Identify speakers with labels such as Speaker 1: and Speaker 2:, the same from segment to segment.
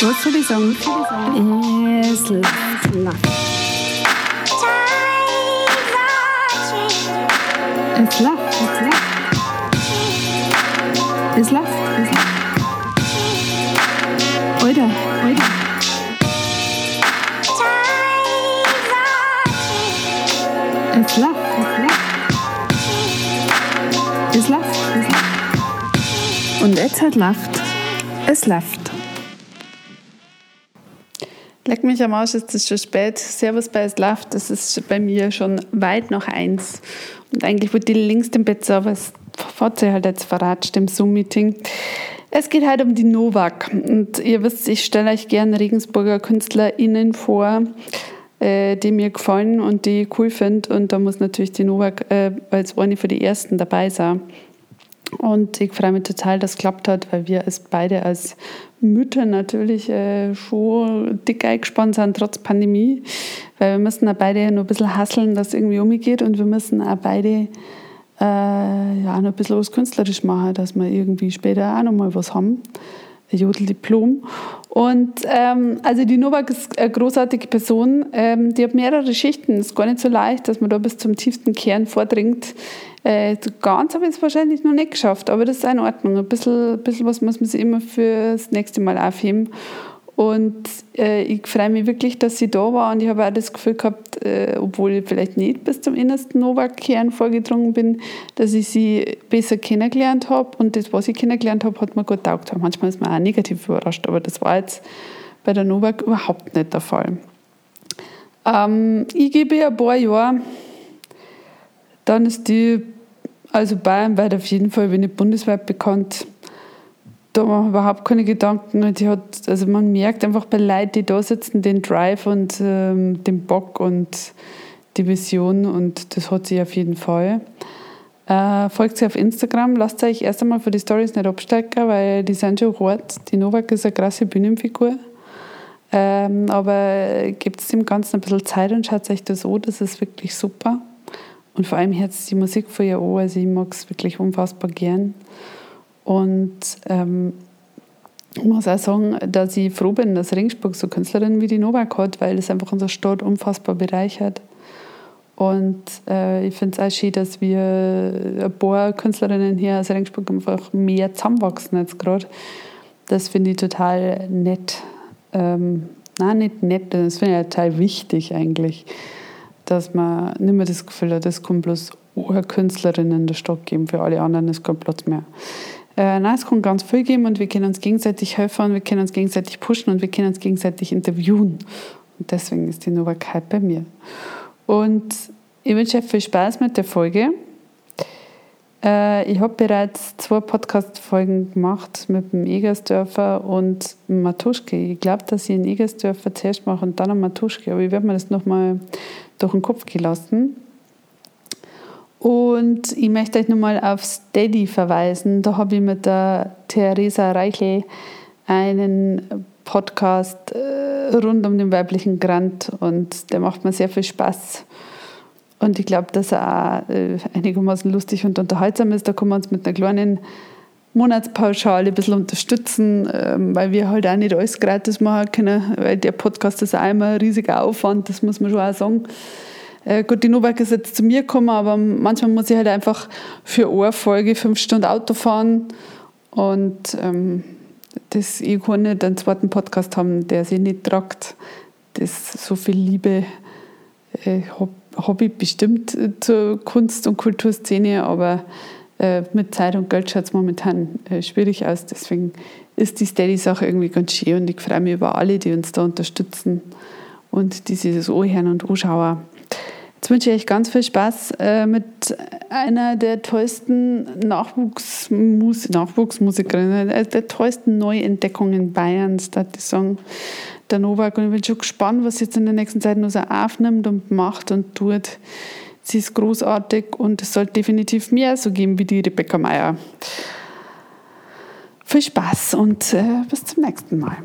Speaker 1: Was soll ich sagen? Es läuft. Es läuft. Es läuft. Es läuft. Alter, Alter. Es läuft. Es läuft. Es läuft. Und jetzt hat läuft. Es läuft. Mich am Arsch, ist es schon spät. Servus bei Es läuft. Das ist bei mir schon weit nach eins. Und eigentlich wurde die längst im Bett, aber es hat sich halt jetzt verratscht im Zoom-Meeting. Es geht halt um die Novak. Und ihr wisst, ich stelle euch gerne Regensburger KünstlerInnen vor, äh, die mir gefallen und die ich cool finde. Und da muss natürlich die Novak äh, als eine für die ersten dabei sein. Und ich freue mich total, dass es geklappt hat, weil wir es beide als Mütter natürlich äh, schon dick eingespannt sind, trotz Pandemie. Weil wir müssen auch beide noch ein bisschen hasseln, dass es irgendwie umgeht. Und wir müssen auch beide äh, ja, noch ein bisschen was künstlerisch machen, dass wir irgendwie später auch noch mal was haben. Jodeldiplom. Und ähm, also die Novak ist eine großartige Person. Ähm, die hat mehrere Schichten. Ist gar nicht so leicht, dass man da bis zum tiefsten Kern vordringt. Äh, ganz habe ich es wahrscheinlich noch nicht geschafft, aber das ist in Ordnung. Ein bisschen, ein bisschen was muss man sich immer für das nächste Mal aufheben. Und äh, ich freue mich wirklich, dass sie da war und ich habe auch das Gefühl gehabt, äh, obwohl ich vielleicht nicht bis zum innersten Novak-Kern vorgedrungen bin, dass ich sie besser kennengelernt habe und das, was ich kennengelernt habe, hat mir gut taugt. Manchmal ist man auch negativ überrascht, aber das war jetzt bei der Novak überhaupt nicht der Fall. Ähm, ich gebe ihr ein paar Jahre, dann ist die, also bayernweit auf jeden Fall, wenn nicht bundesweit bekannt, da machen wir überhaupt keine Gedanken. Die hat, also man merkt einfach bei Leuten, die da sitzen, den Drive und ähm, den Bock und die Vision und das hat sie auf jeden Fall. Äh, folgt sie auf Instagram, lasst euch erst einmal für die Stories nicht abstecken, weil die sind schon hart. Die Novak ist eine krasse Bühnenfigur. Ähm, aber gebt dem Ganzen ein bisschen Zeit und schaut euch das an, das ist wirklich super. Und vor allem hört die Musik von ihr an, also ich mag es wirklich unfassbar gern. Und ähm, ich muss auch sagen, dass ich froh bin, dass Ringsburg so Künstlerinnen wie die Novak hat, weil das einfach unsere Stadt unfassbar bereichert. Und äh, ich finde es auch schön, dass wir ein paar Künstlerinnen hier aus Ringsburg einfach mehr zusammenwachsen jetzt gerade. Das finde ich total nett. Ähm, nein, nicht nett, das finde ich total wichtig eigentlich, dass man nicht mehr das Gefühl hat, es kommt bloß eine Künstlerin in der Stadt geben, für alle anderen ist kein Platz mehr. Äh, nein, es kann ganz viel geben und wir können uns gegenseitig helfen, wir können uns gegenseitig pushen und wir können uns gegenseitig interviewen. Und deswegen ist die Novakheit bei mir. Und ich wünsche euch viel Spaß mit der Folge. Äh, ich habe bereits zwei Podcast-Folgen gemacht mit dem Egersdörfer und Matuschke. Ich glaube, dass ich einen Egersdörfer zuerst mache und dann einen Matuschke, aber ich werde mir das nochmal durch den Kopf gelassen. Und ich möchte euch nochmal auf Steady verweisen. Da habe ich mit der Theresa Reichel einen Podcast äh, rund um den weiblichen Grant und der macht mir sehr viel Spaß. Und ich glaube, dass er auch äh, einigermaßen lustig und unterhaltsam ist. Da können wir uns mit einer kleinen Monatspauschale ein bisschen unterstützen, ähm, weil wir halt auch nicht alles gratis machen können, weil der Podcast ist auch immer ein riesiger Aufwand, das muss man schon auch sagen. Äh, gut, die Novak ist jetzt zu mir gekommen, aber manchmal muss ich halt einfach für eine Folge fünf Stunden Auto fahren und ähm, das, ich kann nicht einen zweiten Podcast haben, der sich nicht tragt. Das so viel Liebe äh, habe hab ich bestimmt zur Kunst- und Kulturszene, aber äh, mit Zeit und Geld schaut es momentan äh, schwierig aus. Deswegen ist die Steady-Sache irgendwie ganz schön und ich freue mich über alle, die uns da unterstützen und die sich das anhören und anschauen. Jetzt wünsche ich euch ganz viel Spaß äh, mit einer der tollsten Nachwuchsmus Nachwuchsmusikerinnen, äh, der tollsten Neuentdeckungen Bayerns, da die Song der Novak. Und ich bin schon gespannt, was sie jetzt in der nächsten Zeit noch so aufnimmt und macht und tut. Sie ist großartig und es sollte definitiv mehr so geben wie die Rebecca Meyer. Viel Spaß und äh, bis zum nächsten Mal.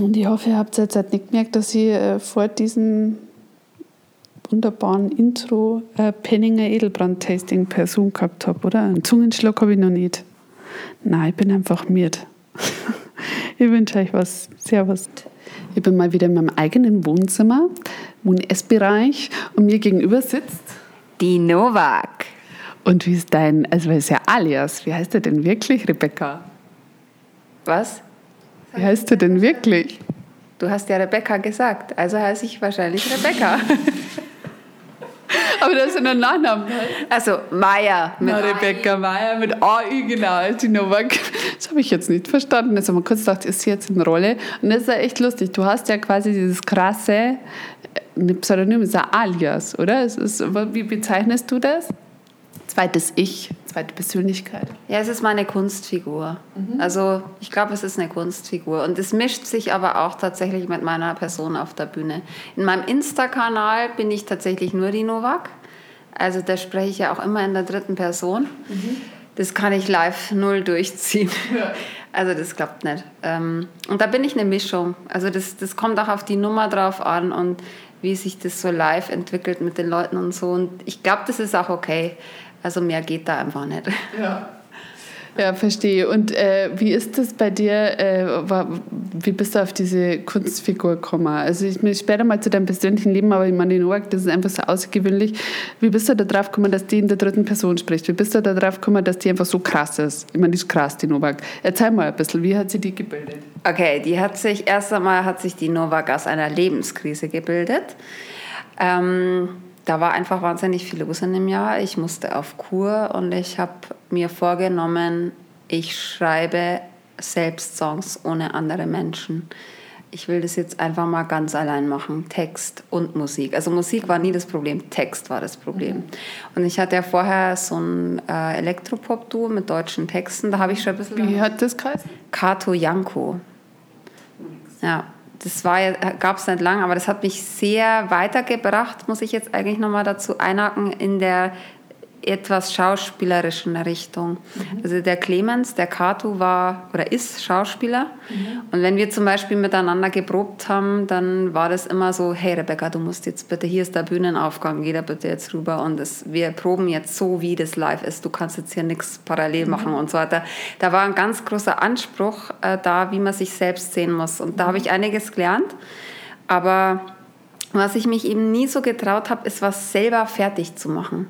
Speaker 1: Und ich hoffe, ihr habt jetzt halt nicht gemerkt, dass ich äh, vor diesem wunderbaren Intro äh, Penninger Edelbrand-Tasting per Zoom gehabt habe, oder? Einen Zungenschlag habe ich noch nicht. Nein, ich bin einfach miert. Ich wünsche euch was. Servus. Ich bin mal wieder in meinem eigenen Wohnzimmer, Wohn-Essbereich und mir gegenüber sitzt
Speaker 2: die Novak.
Speaker 1: Und wie ist dein, also ist ja alias, wie heißt er denn wirklich, Rebecca?
Speaker 2: Was?
Speaker 1: Wie heißt du denn wirklich?
Speaker 2: Du hast ja Rebecca gesagt, also heiße ich wahrscheinlich Rebecca.
Speaker 1: Aber das ist ja ein Nachname.
Speaker 2: Also Meier.
Speaker 1: Mit Na, Rebecca Meier mit AI, genau, die Novak. Das habe ich jetzt nicht verstanden. Jetzt haben wir kurz gedacht, ist sie jetzt in Rolle? Und das ist ja echt lustig. Du hast ja quasi dieses krasse, ein Pseudonym ist ein Alias, oder? Ist, wie bezeichnest du das? Zweites Ich, zweite Persönlichkeit.
Speaker 2: Ja, es ist meine Kunstfigur. Mhm. Also ich glaube, es ist eine Kunstfigur. Und es mischt sich aber auch tatsächlich mit meiner Person auf der Bühne. In meinem Insta-Kanal bin ich tatsächlich nur die Novak. Also da spreche ich ja auch immer in der dritten Person. Mhm. Das kann ich live null durchziehen. Ja. Also das klappt nicht. Ähm, und da bin ich eine Mischung. Also das, das kommt auch auf die Nummer drauf an und wie sich das so live entwickelt mit den Leuten und so. Und ich glaube, das ist auch okay. Also mehr geht da einfach nicht.
Speaker 1: Ja. Ja, verstehe. Und äh, wie ist das bei dir? Äh, war, wie bist du auf diese Kunstfigur gekommen? Also ich will später mal zu deinem persönlichen Leben, aber ich meine, Noak, das ist einfach so außergewöhnlich. Wie bist du da drauf gekommen, dass die in der dritten Person spricht? Wie bist du da drauf gekommen, dass die einfach so krass ist? Ich meine, die ist krass, die Novak. Erzähl mal ein bisschen, wie hat sie die gebildet?
Speaker 2: Okay, die hat sich, erst einmal hat sich die Novak aus einer Lebenskrise gebildet. Ähm, da war einfach wahnsinnig viel los in dem Jahr. Ich musste auf Kur und ich habe mir vorgenommen, ich schreibe selbst Songs ohne andere Menschen. Ich will das jetzt einfach mal ganz allein machen, Text und Musik. Also Musik war nie das Problem, Text war das Problem. Mhm. Und ich hatte ja vorher so ein äh, Elektropop-Duo mit deutschen Texten, da habe ich schon ein bisschen...
Speaker 1: Wie hat das geheißen?
Speaker 2: Kato Janko. Ja, das gab es nicht lang, aber das hat mich sehr weitergebracht, muss ich jetzt eigentlich nochmal dazu einhaken, in der etwas schauspielerischen Richtung. Mhm. Also der Clemens, der Kato war oder ist Schauspieler. Mhm. Und wenn wir zum Beispiel miteinander geprobt haben, dann war das immer so, hey Rebecca, du musst jetzt bitte, hier ist der Bühnenaufgang, geh da bitte jetzt rüber und das, wir proben jetzt so, wie das live ist. Du kannst jetzt hier nichts parallel mhm. machen und so weiter. Da war ein ganz großer Anspruch äh, da, wie man sich selbst sehen muss. Und da habe ich einiges gelernt. Aber was ich mich eben nie so getraut habe, ist was selber fertig zu machen.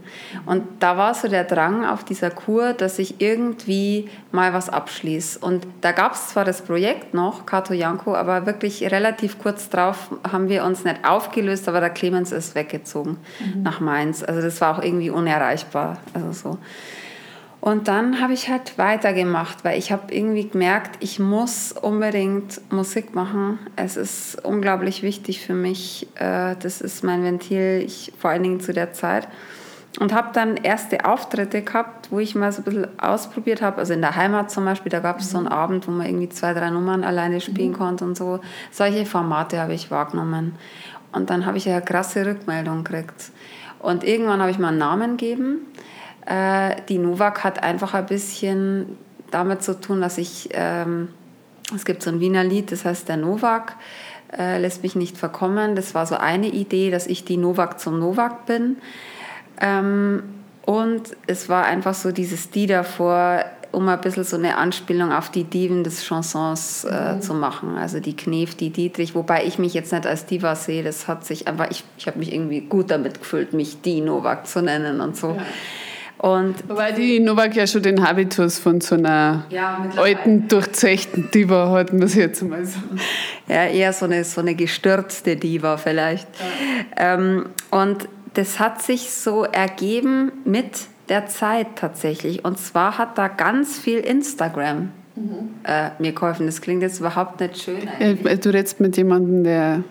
Speaker 2: Und da war so der Drang auf dieser Kur, dass ich irgendwie mal was abschließe. Und da gab es zwar das Projekt noch, Kato Janko, aber wirklich relativ kurz drauf haben wir uns nicht aufgelöst, aber der Clemens ist weggezogen mhm. nach Mainz. Also das war auch irgendwie unerreichbar. Also so. Und dann habe ich halt weitergemacht, weil ich habe irgendwie gemerkt, ich muss unbedingt Musik machen. Es ist unglaublich wichtig für mich. Äh, das ist mein Ventil, ich, vor allen Dingen zu der Zeit. Und habe dann erste Auftritte gehabt, wo ich mal so ein bisschen ausprobiert habe. Also in der Heimat zum Beispiel, da gab es so einen mhm. Abend, wo man irgendwie zwei, drei Nummern alleine spielen mhm. konnte und so. Solche Formate habe ich wahrgenommen. Und dann habe ich eine krasse Rückmeldung gekriegt. Und irgendwann habe ich mal einen Namen gegeben. Äh, die Novak hat einfach ein bisschen damit zu tun, dass ich, ähm, es gibt so ein Wiener Lied, das heißt der Novak, äh, lässt mich nicht verkommen. Das war so eine Idee, dass ich die Novak zum Novak bin. Ähm, und es war einfach so dieses Die davor, um ein bisschen so eine Anspielung auf die Diven des Chansons äh, mhm. zu machen. Also die Knef, die Dietrich, wobei ich mich jetzt nicht als Diva sehe. Das hat sich einfach, ich, ich habe mich irgendwie gut damit gefühlt, mich die Novak zu nennen und so. Ja.
Speaker 1: Und Weil die Novak ja schon den Habitus von so einer ja, alten, durchzechten Diva hat, muss ich jetzt mal sagen.
Speaker 2: Ja, eher so eine, so eine gestürzte Diva vielleicht. Ja. Ähm, und das hat sich so ergeben mit der Zeit tatsächlich. Und zwar hat da ganz viel Instagram mhm. äh, mir geholfen. Das klingt jetzt überhaupt nicht schön.
Speaker 1: Ja, du redest mit jemandem, der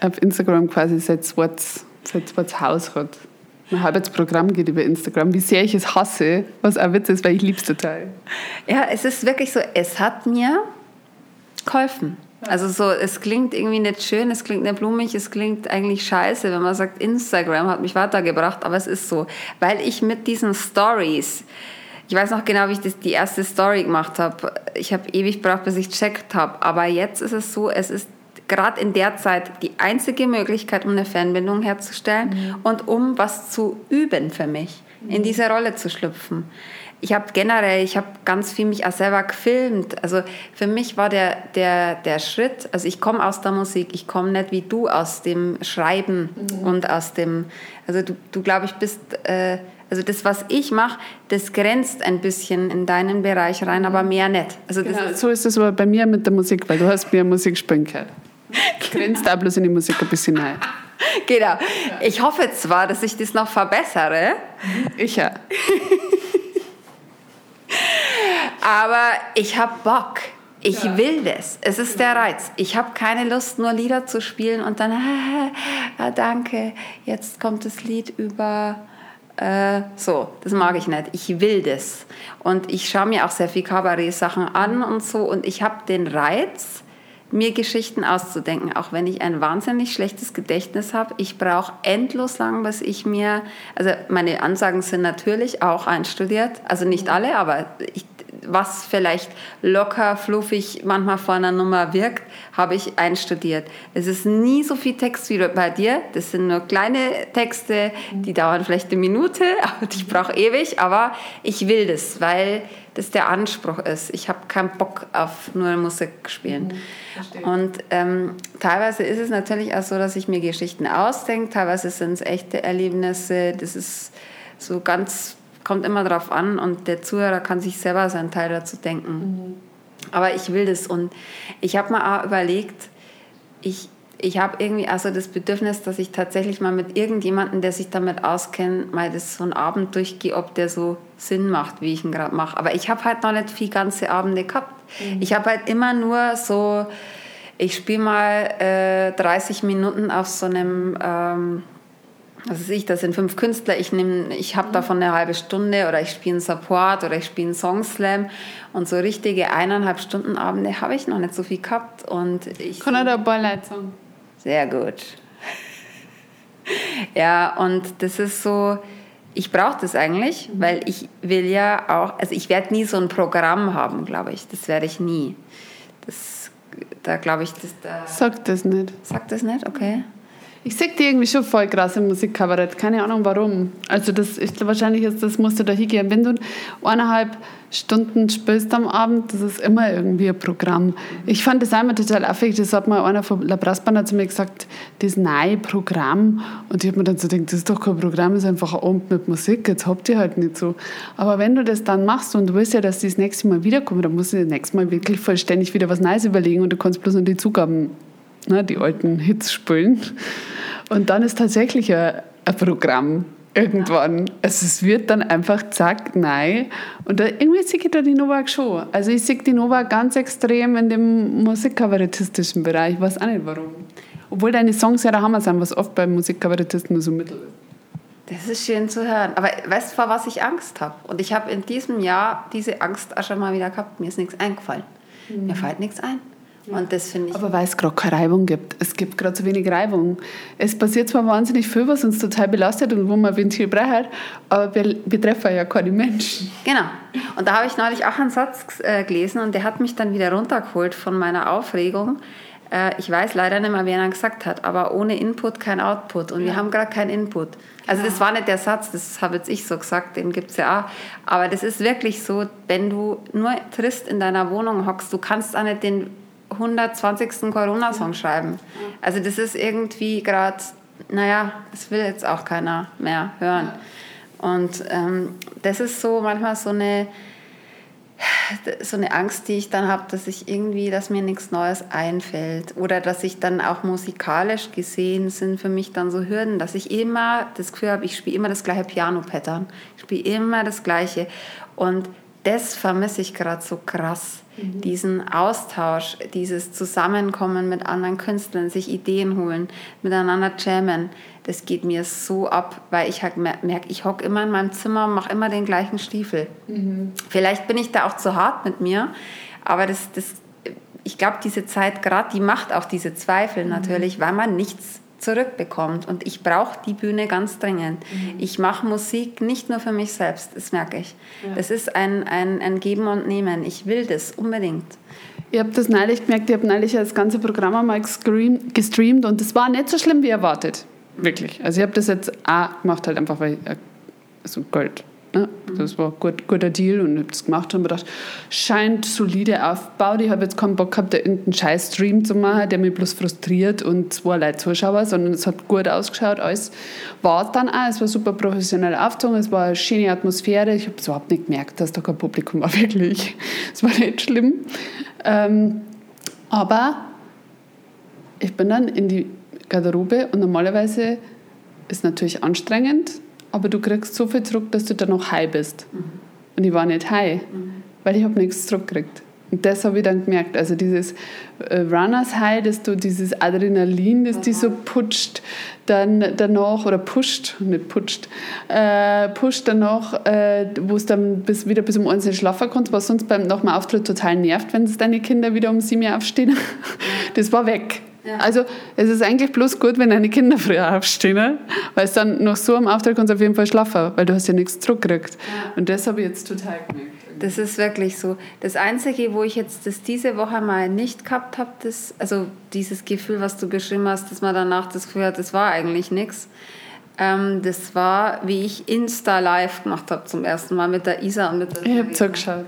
Speaker 1: auf Instagram quasi sein zweites Haus hat. Mein halbes Programm geht über Instagram. Wie sehr ich es hasse, was auch Witz ist, weil ich es total.
Speaker 2: Ja, es ist wirklich so, es hat mir geholfen. Also so, es klingt irgendwie nicht schön, es klingt nicht blumig, es klingt eigentlich scheiße, wenn man sagt, Instagram hat mich weitergebracht, aber es ist so, weil ich mit diesen Stories, ich weiß noch genau, wie ich das, die erste Story gemacht habe. Ich habe ewig gebraucht, bis ich checkt habe. Aber jetzt ist es so, es ist gerade in der Zeit die einzige Möglichkeit, um eine Fanbindung herzustellen mhm. und um was zu üben für mich, mhm. in diese Rolle zu schlüpfen. ich habe generell, ich habe ganz viel mich auch selber gefilmt. Also für mich war der, der, der Schritt, also ich komme aus der Musik, ich komme nicht wie du aus dem Schreiben mhm. und aus dem, also du, du glaube ich bist, äh, also das, was ich mache, das grenzt ein bisschen in deinen Bereich rein, aber mehr nicht. Also
Speaker 1: genau, ist so ist es aber bei mir mit der Musik, weil du hast mir Musik spielen gehört. Grenzt auch bloß in die Musik ein bisschen rein.
Speaker 2: Genau. Ich hoffe zwar, dass ich das noch verbessere.
Speaker 1: Ich ja.
Speaker 2: Aber ich habe Bock. Ich ja. will das. Es ist der Reiz. Ich habe keine Lust, nur Lieder zu spielen und dann, ah, danke, jetzt kommt das Lied über. Äh, so, das mag ich nicht. Ich will das. Und ich schaue mir auch sehr viel Kabarett-Sachen an und so. Und ich habe den Reiz, mir Geschichten auszudenken, auch wenn ich ein wahnsinnig schlechtes Gedächtnis habe. Ich brauche endlos lang, bis ich mir, also meine Ansagen sind natürlich auch einstudiert, also nicht alle, aber ich was vielleicht locker, fluffig manchmal vor einer Nummer wirkt, habe ich einstudiert. Es ist nie so viel Text wie bei dir. Das sind nur kleine Texte, die dauern vielleicht eine Minute, aber ich brauche ewig. Aber ich will das, weil das der Anspruch ist. Ich habe keinen Bock auf nur Musik spielen. Mhm, und ähm, teilweise ist es natürlich auch so, dass ich mir Geschichten ausdenke. Teilweise sind es echte Erlebnisse. Das ist so ganz kommt immer darauf an und der Zuhörer kann sich selber seinen Teil dazu denken. Mhm. Aber ich will das und ich habe mir auch überlegt, ich, ich habe irgendwie also das Bedürfnis, dass ich tatsächlich mal mit irgendjemandem, der sich damit auskennt, mal das so einen Abend durchgehe, ob der so Sinn macht, wie ich ihn gerade mache. Aber ich habe halt noch nicht viel ganze Abende gehabt. Mhm. Ich habe halt immer nur so, ich spiele mal äh, 30 Minuten auf so einem... Ähm, weiß ich, das sind fünf Künstler, ich, ich habe davon eine halbe Stunde oder ich spiele einen Support oder ich spiele einen Songslam und so richtige eineinhalb Stunden Abende habe ich noch nicht so viel gehabt. Und ich,
Speaker 1: Kann er da Beileid sagen?
Speaker 2: Sehr gut. ja, und das ist so, ich brauche das eigentlich, mhm. weil ich will ja auch, also ich werde nie so ein Programm haben, glaube ich. Das werde ich nie. Das, da glaube ich, das da.
Speaker 1: Sagt das nicht.
Speaker 2: Sagt das nicht, okay.
Speaker 1: Ich sehe die irgendwie schon voll krass im Musikkabarett. Keine Ahnung warum. Also das ist wahrscheinlich ist, das musst du da hingehen. Wenn du eineinhalb Stunden spielst am Abend, das ist immer irgendwie ein Programm. Ich fand das einmal total affig. Das hat mal einer von La Brassbahn zu mir gesagt, das neue Programm. Und ich habe mir dann so gedacht, das ist doch kein Programm, das ist einfach ein Abend mit Musik. Jetzt habt ihr halt nicht so. Aber wenn du das dann machst und du willst ja, dass die das nächste Mal wiederkommen, dann musst du das nächste Mal wirklich vollständig wieder was Neues überlegen und du kannst bloß noch die Zugaben, ne, die alten Hits spielen. Und dann ist tatsächlich ein, ein Programm irgendwann. Also es wird dann einfach zack, nein. Und da, irgendwie sehe ich da die Novak schon. Also ich sehe die Novak ganz extrem in dem musikkabarettistischen Bereich. Ich weiß auch nicht warum. Obwohl deine Songs ja der Hammer sind, was oft bei Musikkabarettisten nur so mittel ist.
Speaker 2: Das ist schön zu hören. Aber weißt du, vor was ich Angst habe? Und ich habe in diesem Jahr diese Angst auch schon mal wieder gehabt. Mir ist nichts eingefallen. Mhm. Mir fällt nichts ein. Und das finde ich.
Speaker 1: Aber weil es gerade keine Reibung gibt. Es gibt gerade zu wenig Reibung. Es passiert zwar wahnsinnig viel, was uns total belastet und wo man Ventil braucht, aber wir, treffen ja keine Menschen.
Speaker 2: Genau. Und da habe ich neulich auch einen Satz äh, gelesen und der hat mich dann wieder runtergeholt von meiner Aufregung. Äh, ich weiß leider nicht mehr, wer er gesagt hat, aber ohne Input kein Output. Und ja. wir haben gerade keinen Input. Also das war nicht der Satz, das habe jetzt ich so gesagt, den gibt es ja auch. Aber das ist wirklich so, wenn du nur trist in deiner Wohnung hockst, du kannst auch nicht den 120. Corona-Song schreiben. Also das ist irgendwie gerade, naja, das will jetzt auch keiner mehr hören. Und ähm, das ist so manchmal so eine, so eine Angst, die ich dann habe, dass ich irgendwie, dass mir nichts Neues einfällt oder dass ich dann auch musikalisch gesehen sind für mich dann so Hürden, dass ich immer das Gefühl habe, ich spiele immer das gleiche Piano-Pattern, ich spiele immer das gleiche und das vermisse ich gerade so krass. Mhm. Diesen Austausch, dieses Zusammenkommen mit anderen Künstlern, sich Ideen holen, miteinander jammen, das geht mir so ab, weil ich halt merke, ich hocke immer in meinem Zimmer und mache immer den gleichen Stiefel. Mhm. Vielleicht bin ich da auch zu hart mit mir, aber das, das, ich glaube, diese Zeit gerade, die macht auch diese Zweifel mhm. natürlich, weil man nichts zurückbekommt. Und ich brauche die Bühne ganz dringend. Mhm. Ich mache Musik nicht nur für mich selbst, das merke ich. Ja. Das ist ein, ein, ein Geben und Nehmen. Ich will das unbedingt.
Speaker 1: Ich habe das neulich gemerkt, ich habe neulich das ganze Programm einmal gestreamt und es war nicht so schlimm wie erwartet. Wirklich. Also ich habe das jetzt auch gemacht, halt einfach weil ich also Geld Ne? Das war ein gut, guter Deal und ich habe das gemacht und habe gedacht, scheint solide aufgebaut. Ich habe jetzt keinen Bock gehabt, da irgendeinen scheiß Stream zu machen, der mich bloß frustriert und zwei Leute Zuschauer, sondern es hat gut ausgeschaut. Alles war dann auch. Es war super professionell aufgezogen, es war eine schöne Atmosphäre. Ich habe es überhaupt nicht gemerkt, dass da kein Publikum war, wirklich. Es war nicht schlimm. Ähm, aber ich bin dann in die Garderobe und normalerweise ist es natürlich anstrengend, aber du kriegst so viel zurück, dass du dann noch high bist. Mhm. Und ich war nicht high, mhm. weil ich habe nichts zurückgekriegt. Und das habe ich dann gemerkt. Also dieses äh, Runners High, dass du dieses Adrenalin, das die so putscht, dann danach, oder pusht, nicht putscht, äh, pusht danach, äh, wo es dann bis, wieder bis um eins nicht schlafen kannst, was sonst beim dem Auftritt total nervt, wenn es deine Kinder wieder um sieben aufstehen. Das war weg. Also es ist eigentlich bloß gut, wenn deine Kinder früher aufstehen, ne? weil es dann noch so am Auftrag kannst du auf jeden Fall schlafen, weil du hast ja nichts zurückgekriegt. Ja. Und das habe ich jetzt total gemerkt.
Speaker 2: Das ist wirklich so. Das Einzige, wo ich jetzt das diese Woche mal nicht gehabt habe, das, also dieses Gefühl, was du beschrieben hast, dass man danach das Gefühl hat, das war eigentlich nichts. Ähm, das war, wie ich Insta Live gemacht habe zum ersten Mal mit der Isa und mit der
Speaker 1: Ich habe zugeschaut.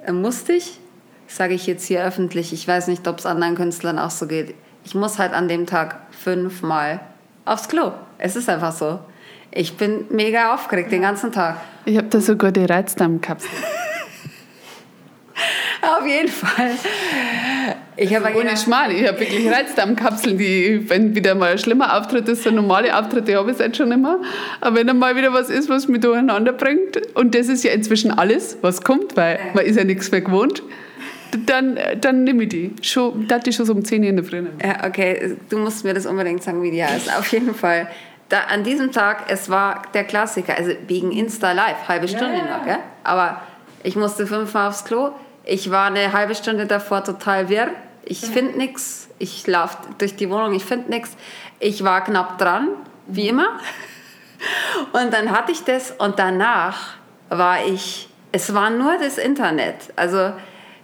Speaker 2: Ja. Äh, musste ich, sage ich jetzt hier öffentlich. Ich weiß nicht, ob es anderen Künstlern auch so geht ich muss halt an dem Tag fünfmal aufs Klo. Es ist einfach so. Ich bin mega aufgeregt den ganzen Tag.
Speaker 1: Ich habe da sogar die Reizdarmkapsel.
Speaker 2: Auf jeden Fall.
Speaker 1: Ich habe also ohne Schmarrn, ich habe wirklich Reizdarmkapseln, die, wenn wieder mal ein schlimmer Auftritt ist, so normale Auftritte habe ich jetzt schon immer. Aber wenn dann mal wieder was ist, was mich durcheinander bringt, und das ist ja inzwischen alles, was kommt, weil man ist ja nichts mehr gewohnt, dann, dann nehme ich die. Schon, das ist schon so um 10 Uhr in der Früh.
Speaker 2: Ja, okay, du musst mir das unbedingt sagen, wie die heißt. Auf jeden Fall. Da, an diesem Tag, es war der Klassiker, also wegen Insta Live, halbe Stunde ja, noch, ja? aber ich musste fünfmal aufs Klo. Ich war eine halbe Stunde davor total wirr. Ich finde nichts. Ich laufe durch die Wohnung, ich finde nichts. Ich war knapp dran, wie immer. Und dann hatte ich das und danach war ich, es war nur das Internet. Also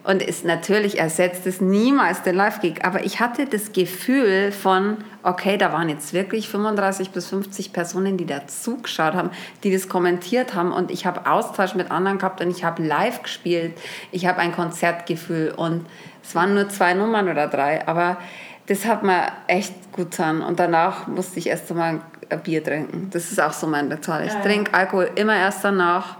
Speaker 2: und ist natürlich ersetzt es niemals den Live-Gig. Aber ich hatte das Gefühl von, okay, da waren jetzt wirklich 35 bis 50 Personen, die da zugeschaut haben, die das kommentiert haben. Und ich habe Austausch mit anderen gehabt und ich habe live gespielt. Ich habe ein Konzertgefühl. Und es waren nur zwei Nummern oder drei. Aber das hat mir echt gut getan. Und danach musste ich erst einmal ein Bier trinken. Das ist auch so mein Ritual. Ich trinke Alkohol immer erst danach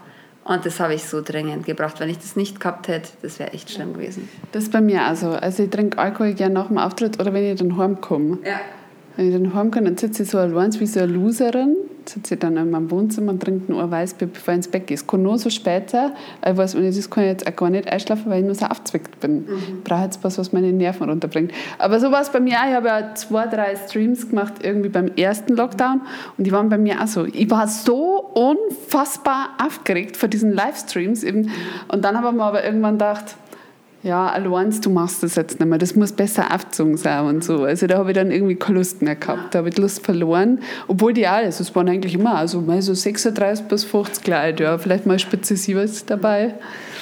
Speaker 2: und das habe ich so dringend gebraucht. Wenn ich das nicht gehabt hätte, das wäre echt schlimm gewesen.
Speaker 1: Das ist bei mir also. Also ich trinke Alkohol gerne nach dem Auftritt oder wenn ich dann heimkomme. Ja. Wenn ich dann heimkomme, dann sitze ich so allein wie so eine Loserin sitze ich dann in meinem Wohnzimmer und trinke ein Weißbier, bevor ich ins Bett gehe. Es kann nur so später, ich weiß, ich das kann ich jetzt auch gar nicht einschlafen, weil ich nur so aufgezwickt bin. Mhm. Ich brauche jetzt was, was meine Nerven runterbringt. Aber so war es bei mir auch. Ich habe ja zwei, drei Streams gemacht, irgendwie beim ersten Lockdown und die waren bei mir auch so. Ich war so unfassbar aufgeregt vor diesen Livestreams eben. Und dann habe ich mir aber irgendwann gedacht, ja, allein du machst das jetzt nicht mehr, das muss besser aufgezogen sein und so. Also da habe ich dann irgendwie keine Lust mehr gehabt, da habe ich die Lust verloren. Obwohl die alles, es waren eigentlich immer also mal so 36 bis 50 Leute, ja, vielleicht mal 7 dabei.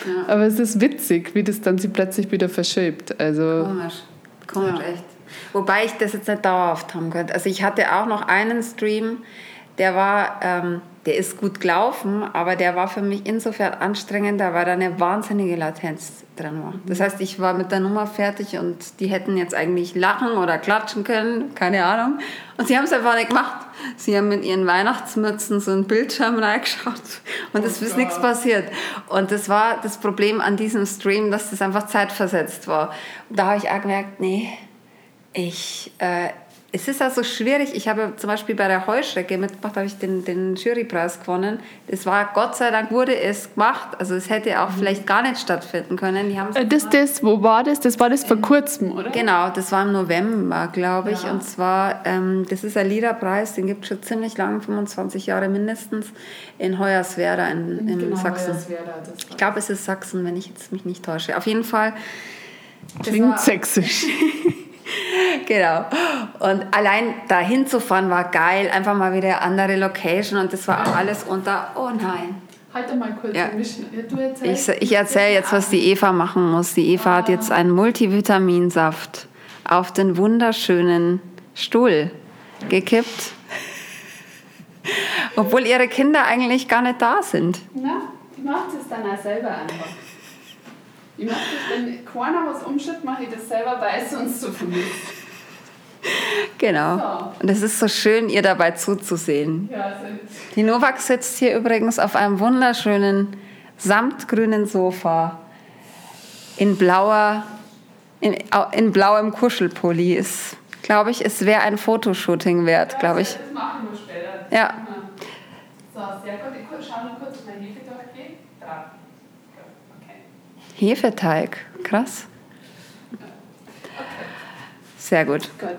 Speaker 1: Ja. Aber es ist witzig, wie das dann sich plötzlich wieder verschiebt. Also,
Speaker 2: Komisch, komisch, ja. echt. Wobei ich das jetzt nicht dauerhaft haben könnte. Also ich hatte auch noch einen Stream, der war... Ähm, der ist gut gelaufen, aber der war für mich insofern anstrengender, weil da eine wahnsinnige Latenz drin war. Das heißt, ich war mit der Nummer fertig und die hätten jetzt eigentlich lachen oder klatschen können, keine Ahnung. Und sie haben es einfach nicht gemacht. Sie haben mit ihren Weihnachtsmützen so einen Bildschirm reingeschaut und es oh ist nichts passiert. Und das war das Problem an diesem Stream, dass das einfach zeitversetzt war. Und da habe ich auch gemerkt, nee, ich... Äh, es ist also schwierig. Ich habe zum Beispiel bei der Heuschrecke mitgemacht, habe ich den, den Jurypreis gewonnen. Das war, Gott sei Dank wurde es gemacht. Also es hätte auch mhm. vielleicht gar nicht stattfinden können. Die
Speaker 1: äh, das, das, wo war das? Das war das vor kurzem, oder?
Speaker 2: Genau, das war im November, glaube ich. Ja. Und zwar, ähm, das ist ein Liederpreis, den gibt es schon ziemlich lange, 25 Jahre mindestens, in Hoyerswerda in, in genau, Sachsen. ich glaube, es ist Sachsen, wenn ich jetzt mich nicht täusche. Auf jeden Fall.
Speaker 1: Klingt sächsisch.
Speaker 2: genau. Und allein dahin zu fahren war geil. Einfach mal wieder eine andere Location und das war auch alles unter. Oh nein.
Speaker 1: Halte mal kurz ja.
Speaker 2: Ich, ich erzähle jetzt, was die Eva machen muss. Die Eva ah. hat jetzt einen Multivitaminsaft auf den wunderschönen Stuhl gekippt. Obwohl ihre Kinder eigentlich gar nicht da sind.
Speaker 1: Na, die macht es dann auch selber einfach. Ich mache das, wenn keiner was umschüttet, mache ich das selber, weil es sonst so vermisst.
Speaker 2: Genau.
Speaker 1: So.
Speaker 2: Und es ist so schön, ihr dabei zuzusehen.
Speaker 1: Ja,
Speaker 2: Die Novak sitzt hier übrigens auf einem wunderschönen samtgrünen Sofa in blauer, in, in blauem Kuschelpulli. Ist, glaube ich, es wäre ein Fotoshooting wert, glaube ich.
Speaker 1: Das machen wir später.
Speaker 2: Ja.
Speaker 1: So, sehr gut. Ich ku- schau noch kurz, ob mein Hefe durchgeht. Da. Okay.
Speaker 2: Hefeteig, krass. Sehr gut.
Speaker 1: Gut.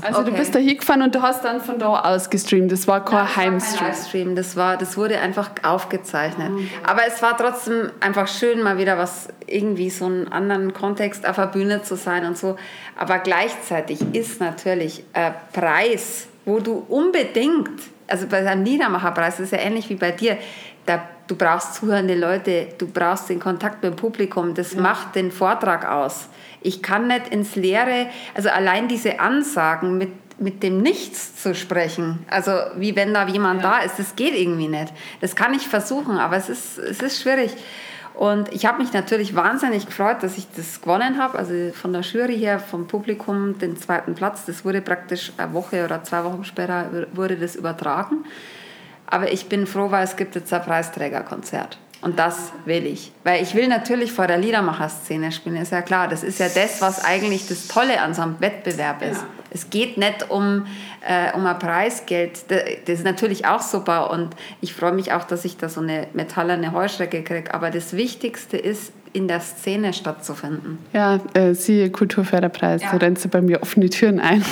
Speaker 1: Also du
Speaker 2: Okay.
Speaker 1: bist da hingefahren und du hast dann von da aus gestreamt. Das war kein Heimstream.
Speaker 2: Livestream, das, war, das wurde einfach aufgezeichnet.
Speaker 1: Ah,
Speaker 2: Aber es war trotzdem einfach schön, mal wieder was, irgendwie so einen anderen Kontext auf der Bühne zu sein und so. Aber gleichzeitig ist natürlich ein Preis, wo du unbedingt, also bei einem Liedermacherpreis, das ist ja ähnlich wie bei dir, da, du brauchst zuhörende Leute, du brauchst den Kontakt mit dem Publikum, das macht den Vortrag aus. Ich kann nicht ins Leere, also allein diese Ansagen mit, mit dem Nichts zu sprechen, also wie wenn da jemand da ist, das geht irgendwie nicht. Das kann ich versuchen, aber es ist, es ist schwierig. Und ich habe mich natürlich wahnsinnig gefreut, dass ich das gewonnen habe. Also von der Jury her, vom Publikum, den zweiten Platz. Das wurde praktisch eine Woche oder zwei Wochen später wurde das übertragen. Aber ich bin froh, weil es gibt jetzt ein Preisträgerkonzert. Und das will ich. Weil ich will natürlich vor der Liedermacher-Szene spielen, ist ja klar. Das ist ja das, was eigentlich das Tolle an so einem Wettbewerb ist.
Speaker 1: Ja.
Speaker 2: Es geht nicht um, äh, um ein Preisgeld. Das ist natürlich auch super und ich freue mich auch, dass ich da so eine metallerne Heuschrecke kriege. Aber das Wichtigste ist, in der Szene stattzufinden.
Speaker 1: Ja, äh, siehe Kulturförderpreis,
Speaker 2: Ja.
Speaker 1: da rennst du bei mir offene Türen ein.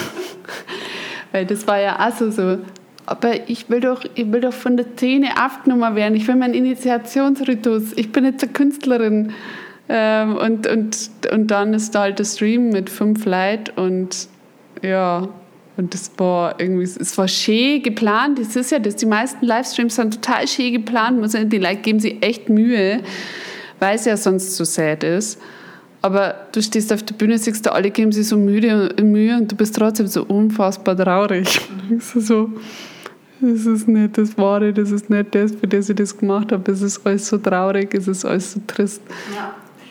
Speaker 1: Weil das war ja auch so, so. Aber ich will doch, ich will doch von der Szene aufgenommen werden. Ich will meinen Initiationsritus. Ich bin jetzt eine Künstlerin. Ähm, und, und, und dann ist da halt der Stream mit fünf Leuten und ja, und das war irgendwie, es war schön geplant. Das ist ja das, die meisten Livestreams sind total schön geplant. Die Leute geben sich echt Mühe, weil es ja sonst so sad ist. Aber du stehst auf der Bühne, siehst du, alle geben sich so müde, Mühe und du bist trotzdem so unfassbar traurig. So, das ist nicht das Wahre, das ist nicht das, für das ich das gemacht habe. Es ist alles so traurig, es ist alles so trist.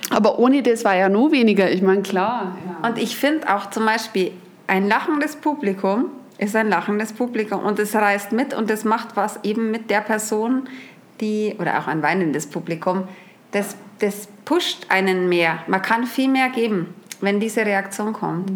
Speaker 1: Aber ohne das war ja noch weniger. Ich meine, klar.
Speaker 2: Und ich finde auch zum Beispiel, ein lachendes Publikum ist ein lachendes Publikum und es reißt mit und es macht was eben mit der Person, die, oder auch ein weinendes Publikum, das, das pusht einen mehr. Man kann viel mehr geben, wenn diese Reaktion kommt.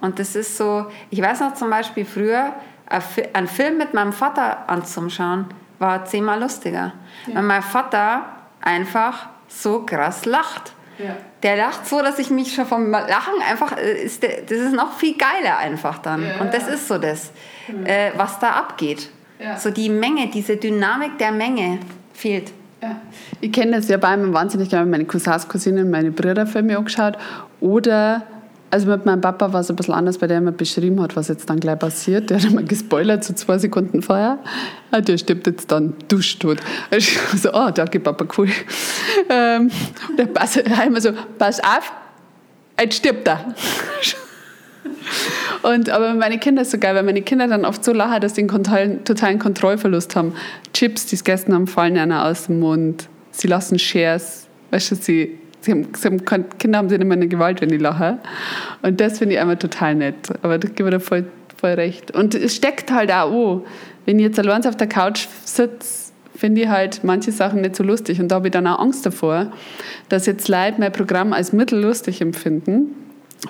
Speaker 2: Und das ist so, ich weiß noch zum Beispiel früher, ein Film mit meinem Vater anzuschauen, war zehnmal lustiger. Weil mein Vater einfach so krass lacht.
Speaker 1: Ja.
Speaker 2: Der lacht so, dass ich mich schon vom Lachen einfach, äh, ist der, das ist noch viel geiler einfach dann.
Speaker 1: Ja.
Speaker 2: Und das ist so das, äh, was da abgeht.
Speaker 1: Ja.
Speaker 2: So die Menge, diese Dynamik der Menge fehlt.
Speaker 1: Ja. Ich kenne das ja bei mir wahnsinnig gerne. Meine Cousins, Cousinen, meine Brüder Filme angeschaut. Oder, also mit meinem Papa war es ein bisschen anders, weil der immer beschrieben hat, was jetzt dann gleich passiert. Der hat immer gespoilert, so zwei Sekunden vorher. Ah, der stirbt jetzt dann duschtot. Ich so, oh, danke Papa, cool. Ähm, und der pass, er immer so, pass auf, jetzt stirbt er. Und, aber meine Kinder ist so geil, weil meine Kinder dann oft so lachen, dass sie einen totalen, totalen Kontrollverlust haben. Chips, die sie gegessen haben, fallen einer aus dem Mund. Sie lassen Shares. Weißt du, sie, sie haben, sie haben, Kinder haben sie nicht mehr eine Gewalt, wenn die lachen. Und das finde ich einfach total nett. Aber da gebe ich dir voll, voll recht. Und es steckt halt auch an. Wenn ich jetzt allein auf der Couch sitze, finde ich halt manche Sachen nicht so lustig. Und da habe ich dann auch Angst davor, dass jetzt Leute mein Programm als mittellustig empfinden,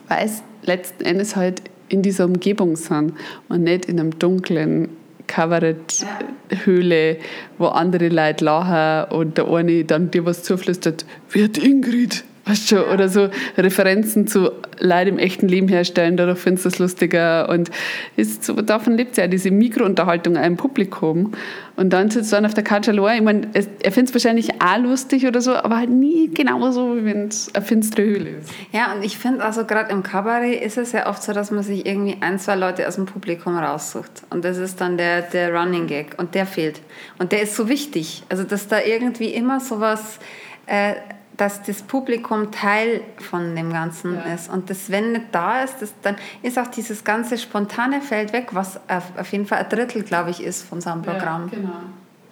Speaker 1: weil es letzten Endes halt in dieser Umgebung sind und nicht in einem dunklen Kabarett-Höhle, wo andere Leute lachen und der eine dann dir was zuflüstert, wird Ingrid, weißt du, oder so Referenzen zu Leuten im echten Leben herstellen, dadurch findest du es lustiger und ist so, davon lebt es ja, diese Mikrounterhaltung einem Publikum und dann sitzt du dann auf der Couch ich meine, er findet es wahrscheinlich auch lustig oder so, aber halt nie genauso, wie wenn es eine finstere Höhle ist.
Speaker 2: Ja, und ich finde also gerade im Kabarett ist es ja oft so, dass man sich irgendwie ein, zwei Leute aus dem Publikum raussucht. Und das ist dann der, der Running Gag. Und der fehlt. Und der ist so wichtig. Also, dass da irgendwie immer sowas, äh, dass das Publikum Teil von dem Ganzen ja. ist. Und das, wenn nicht da ist, das, dann ist auch dieses ganze spontane Feld weg, was auf, auf jeden Fall ein Drittel, glaube ich, ist von so einem Programm. Ja, genau.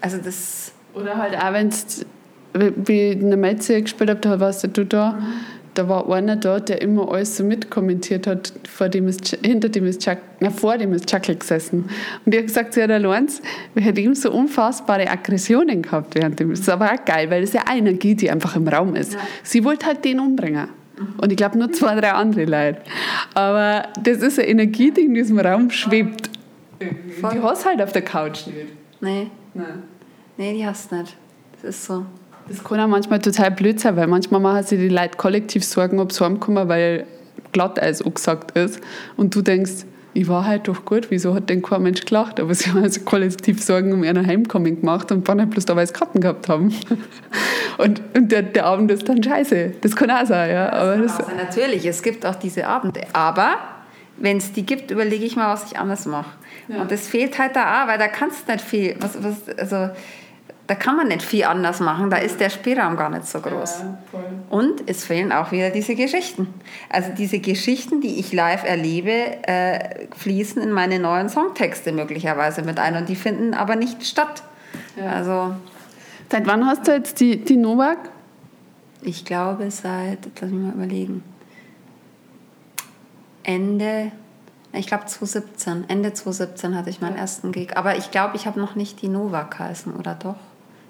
Speaker 2: Also das...
Speaker 1: Oder halt auch, wenn es, wie in der Metze gespielt da warst du da, mhm da war einer da, der immer alles so mitkommentiert hat, vor dem ist, hinter dem ist Chuck, na, vor dem ist Chuckle gesessen. Und ich habe gesagt, sie hat allein, wir hätten ihm so unfassbare Aggressionen gehabt während dem. Das ist aber auch geil, weil das ja eine Energie, die einfach im Raum ist. Ja. Sie wollte halt den umbringen. Und ich glaube nur zwei, drei andere Leute. Aber das ist eine Energie, die in diesem Raum schwebt. Voll. Die hast halt auf der Couch nicht.
Speaker 2: Nee. Nein. Nee, die hast du nicht. Das ist so.
Speaker 1: Das kann auch manchmal total blöd sein, weil manchmal machen sich die Leute kollektiv Sorgen, ob sie heimkommen, weil Glatteis angesagt ist. Und du denkst, ich war halt doch gut, wieso hat denn kein Mensch gelacht? Aber sie haben also kollektiv Sorgen um ihren Heimkommen gemacht und waren halt bloß da, weil sie Karten gehabt haben. Und, und der, der, Abend ist dann scheiße. Das kann auch sein, ja.
Speaker 2: Aber das also natürlich, es gibt auch diese Abende. Aber wenn es die gibt, überlege ich mal, was ich anders mache. Ja. Und das fehlt halt da auch, weil da kannst du nicht viel. Was, was, also, da kann man nicht viel anders machen, da ist der Spielraum gar nicht so groß. Ja, und es fehlen auch wieder diese Geschichten. Also diese Geschichten, die ich live erlebe, äh, fließen in meine neuen Songtexte möglicherweise mit ein und die finden aber nicht statt. Ja. Also,
Speaker 1: seit wann hast du jetzt die, die Novak?
Speaker 2: Ich glaube seit, lass mich mal überlegen, Ende ich glaube 2017, Ende 2017 hatte ich meinen ersten Gig. Aber ich glaube, ich habe noch nicht die Nova geheißen, oder doch?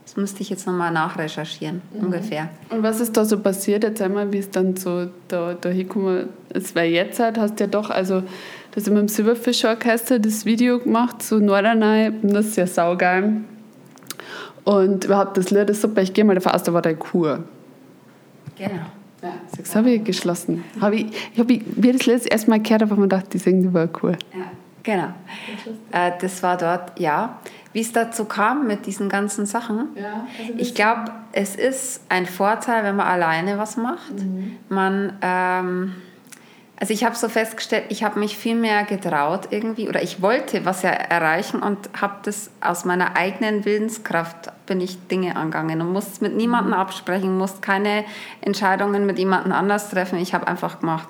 Speaker 2: Das müsste ich jetzt nochmal nachrecherchieren, mhm. ungefähr.
Speaker 1: Und was ist da so passiert? Erzähl mal, wie es dann so da, da hingekommen ist. Weil jetzt halt hast du ja doch, also das mit dem Silberfisch-Orchester das Video gemacht zu Norderney. Das ist ja saugeil. Und überhaupt das Lied ist super. Ich gehe mal davon aus, da war deine Kur.
Speaker 2: Genau.
Speaker 1: Ja, das habe ich geschlossen. Hab ich ich habe mir das letzte Erst Mal gehört, aber man dachte, die singen die war cool.
Speaker 2: Ja, genau. Äh, das war dort, ja. Wie es dazu kam mit diesen ganzen Sachen. Ja, also ich glaube, es ist ein Vorteil, wenn man alleine was macht. Mhm. Man, ähm, also ich habe so festgestellt, ich habe mich viel mehr getraut irgendwie oder ich wollte was ja erreichen und habe das aus meiner eigenen Willenskraft bin ich Dinge angegangen und musste mit niemandem mhm. absprechen, musste keine Entscheidungen mit jemandem anders treffen. Ich habe einfach gemacht.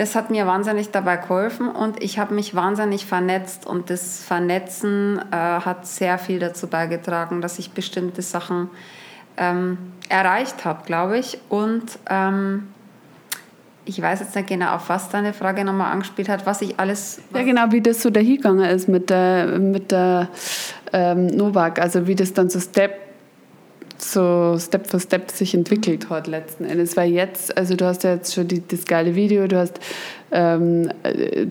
Speaker 2: Das hat mir wahnsinnig dabei geholfen und ich habe mich wahnsinnig vernetzt und das Vernetzen äh, hat sehr viel dazu beigetragen, dass ich bestimmte Sachen ähm, erreicht habe, glaube ich. Und ähm, ich weiß jetzt nicht genau, auf was deine Frage nochmal angespielt hat, was ich alles.
Speaker 1: Ja, genau, wie das so dahingegangen ist mit der, mit der ähm, Novak, also wie das dann so Step so Step für Step sich entwickelt hat letzten Endes. Weil jetzt, also du hast ja jetzt schon die, das geile Video, du hast, ähm,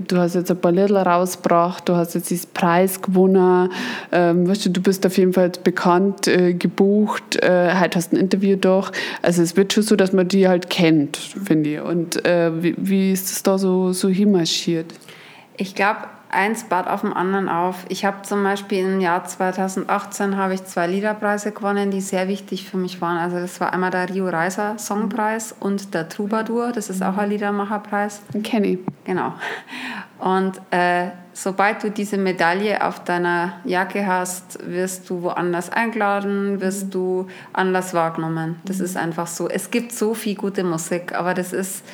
Speaker 1: du hast jetzt ein paar Lieder rausgebracht, du hast jetzt diesen Preis gewonnen, ähm, weißt du, du bist auf jeden Fall bekannt, äh, gebucht, äh, heute hast du ein Interview doch. Also es wird schon so, dass man die halt kennt, finde ich. Und äh, wie, wie ist es da so, so hinmarschiert?
Speaker 2: Ich glaube, eins baut auf dem anderen auf. Ich habe zum Beispiel im Jahr 2018 habe ich zwei Liederpreise gewonnen, die sehr wichtig für mich waren. Also das war einmal der Rio Reiser Songpreis und der Troubadour, das ist auch ein Liedermacherpreis.
Speaker 1: Kenny.
Speaker 2: Genau. Und äh, sobald du diese Medaille auf deiner Jacke hast, wirst du woanders eingeladen, wirst du anders wahrgenommen. Das ist einfach so. Es gibt so viel gute Musik, aber das ist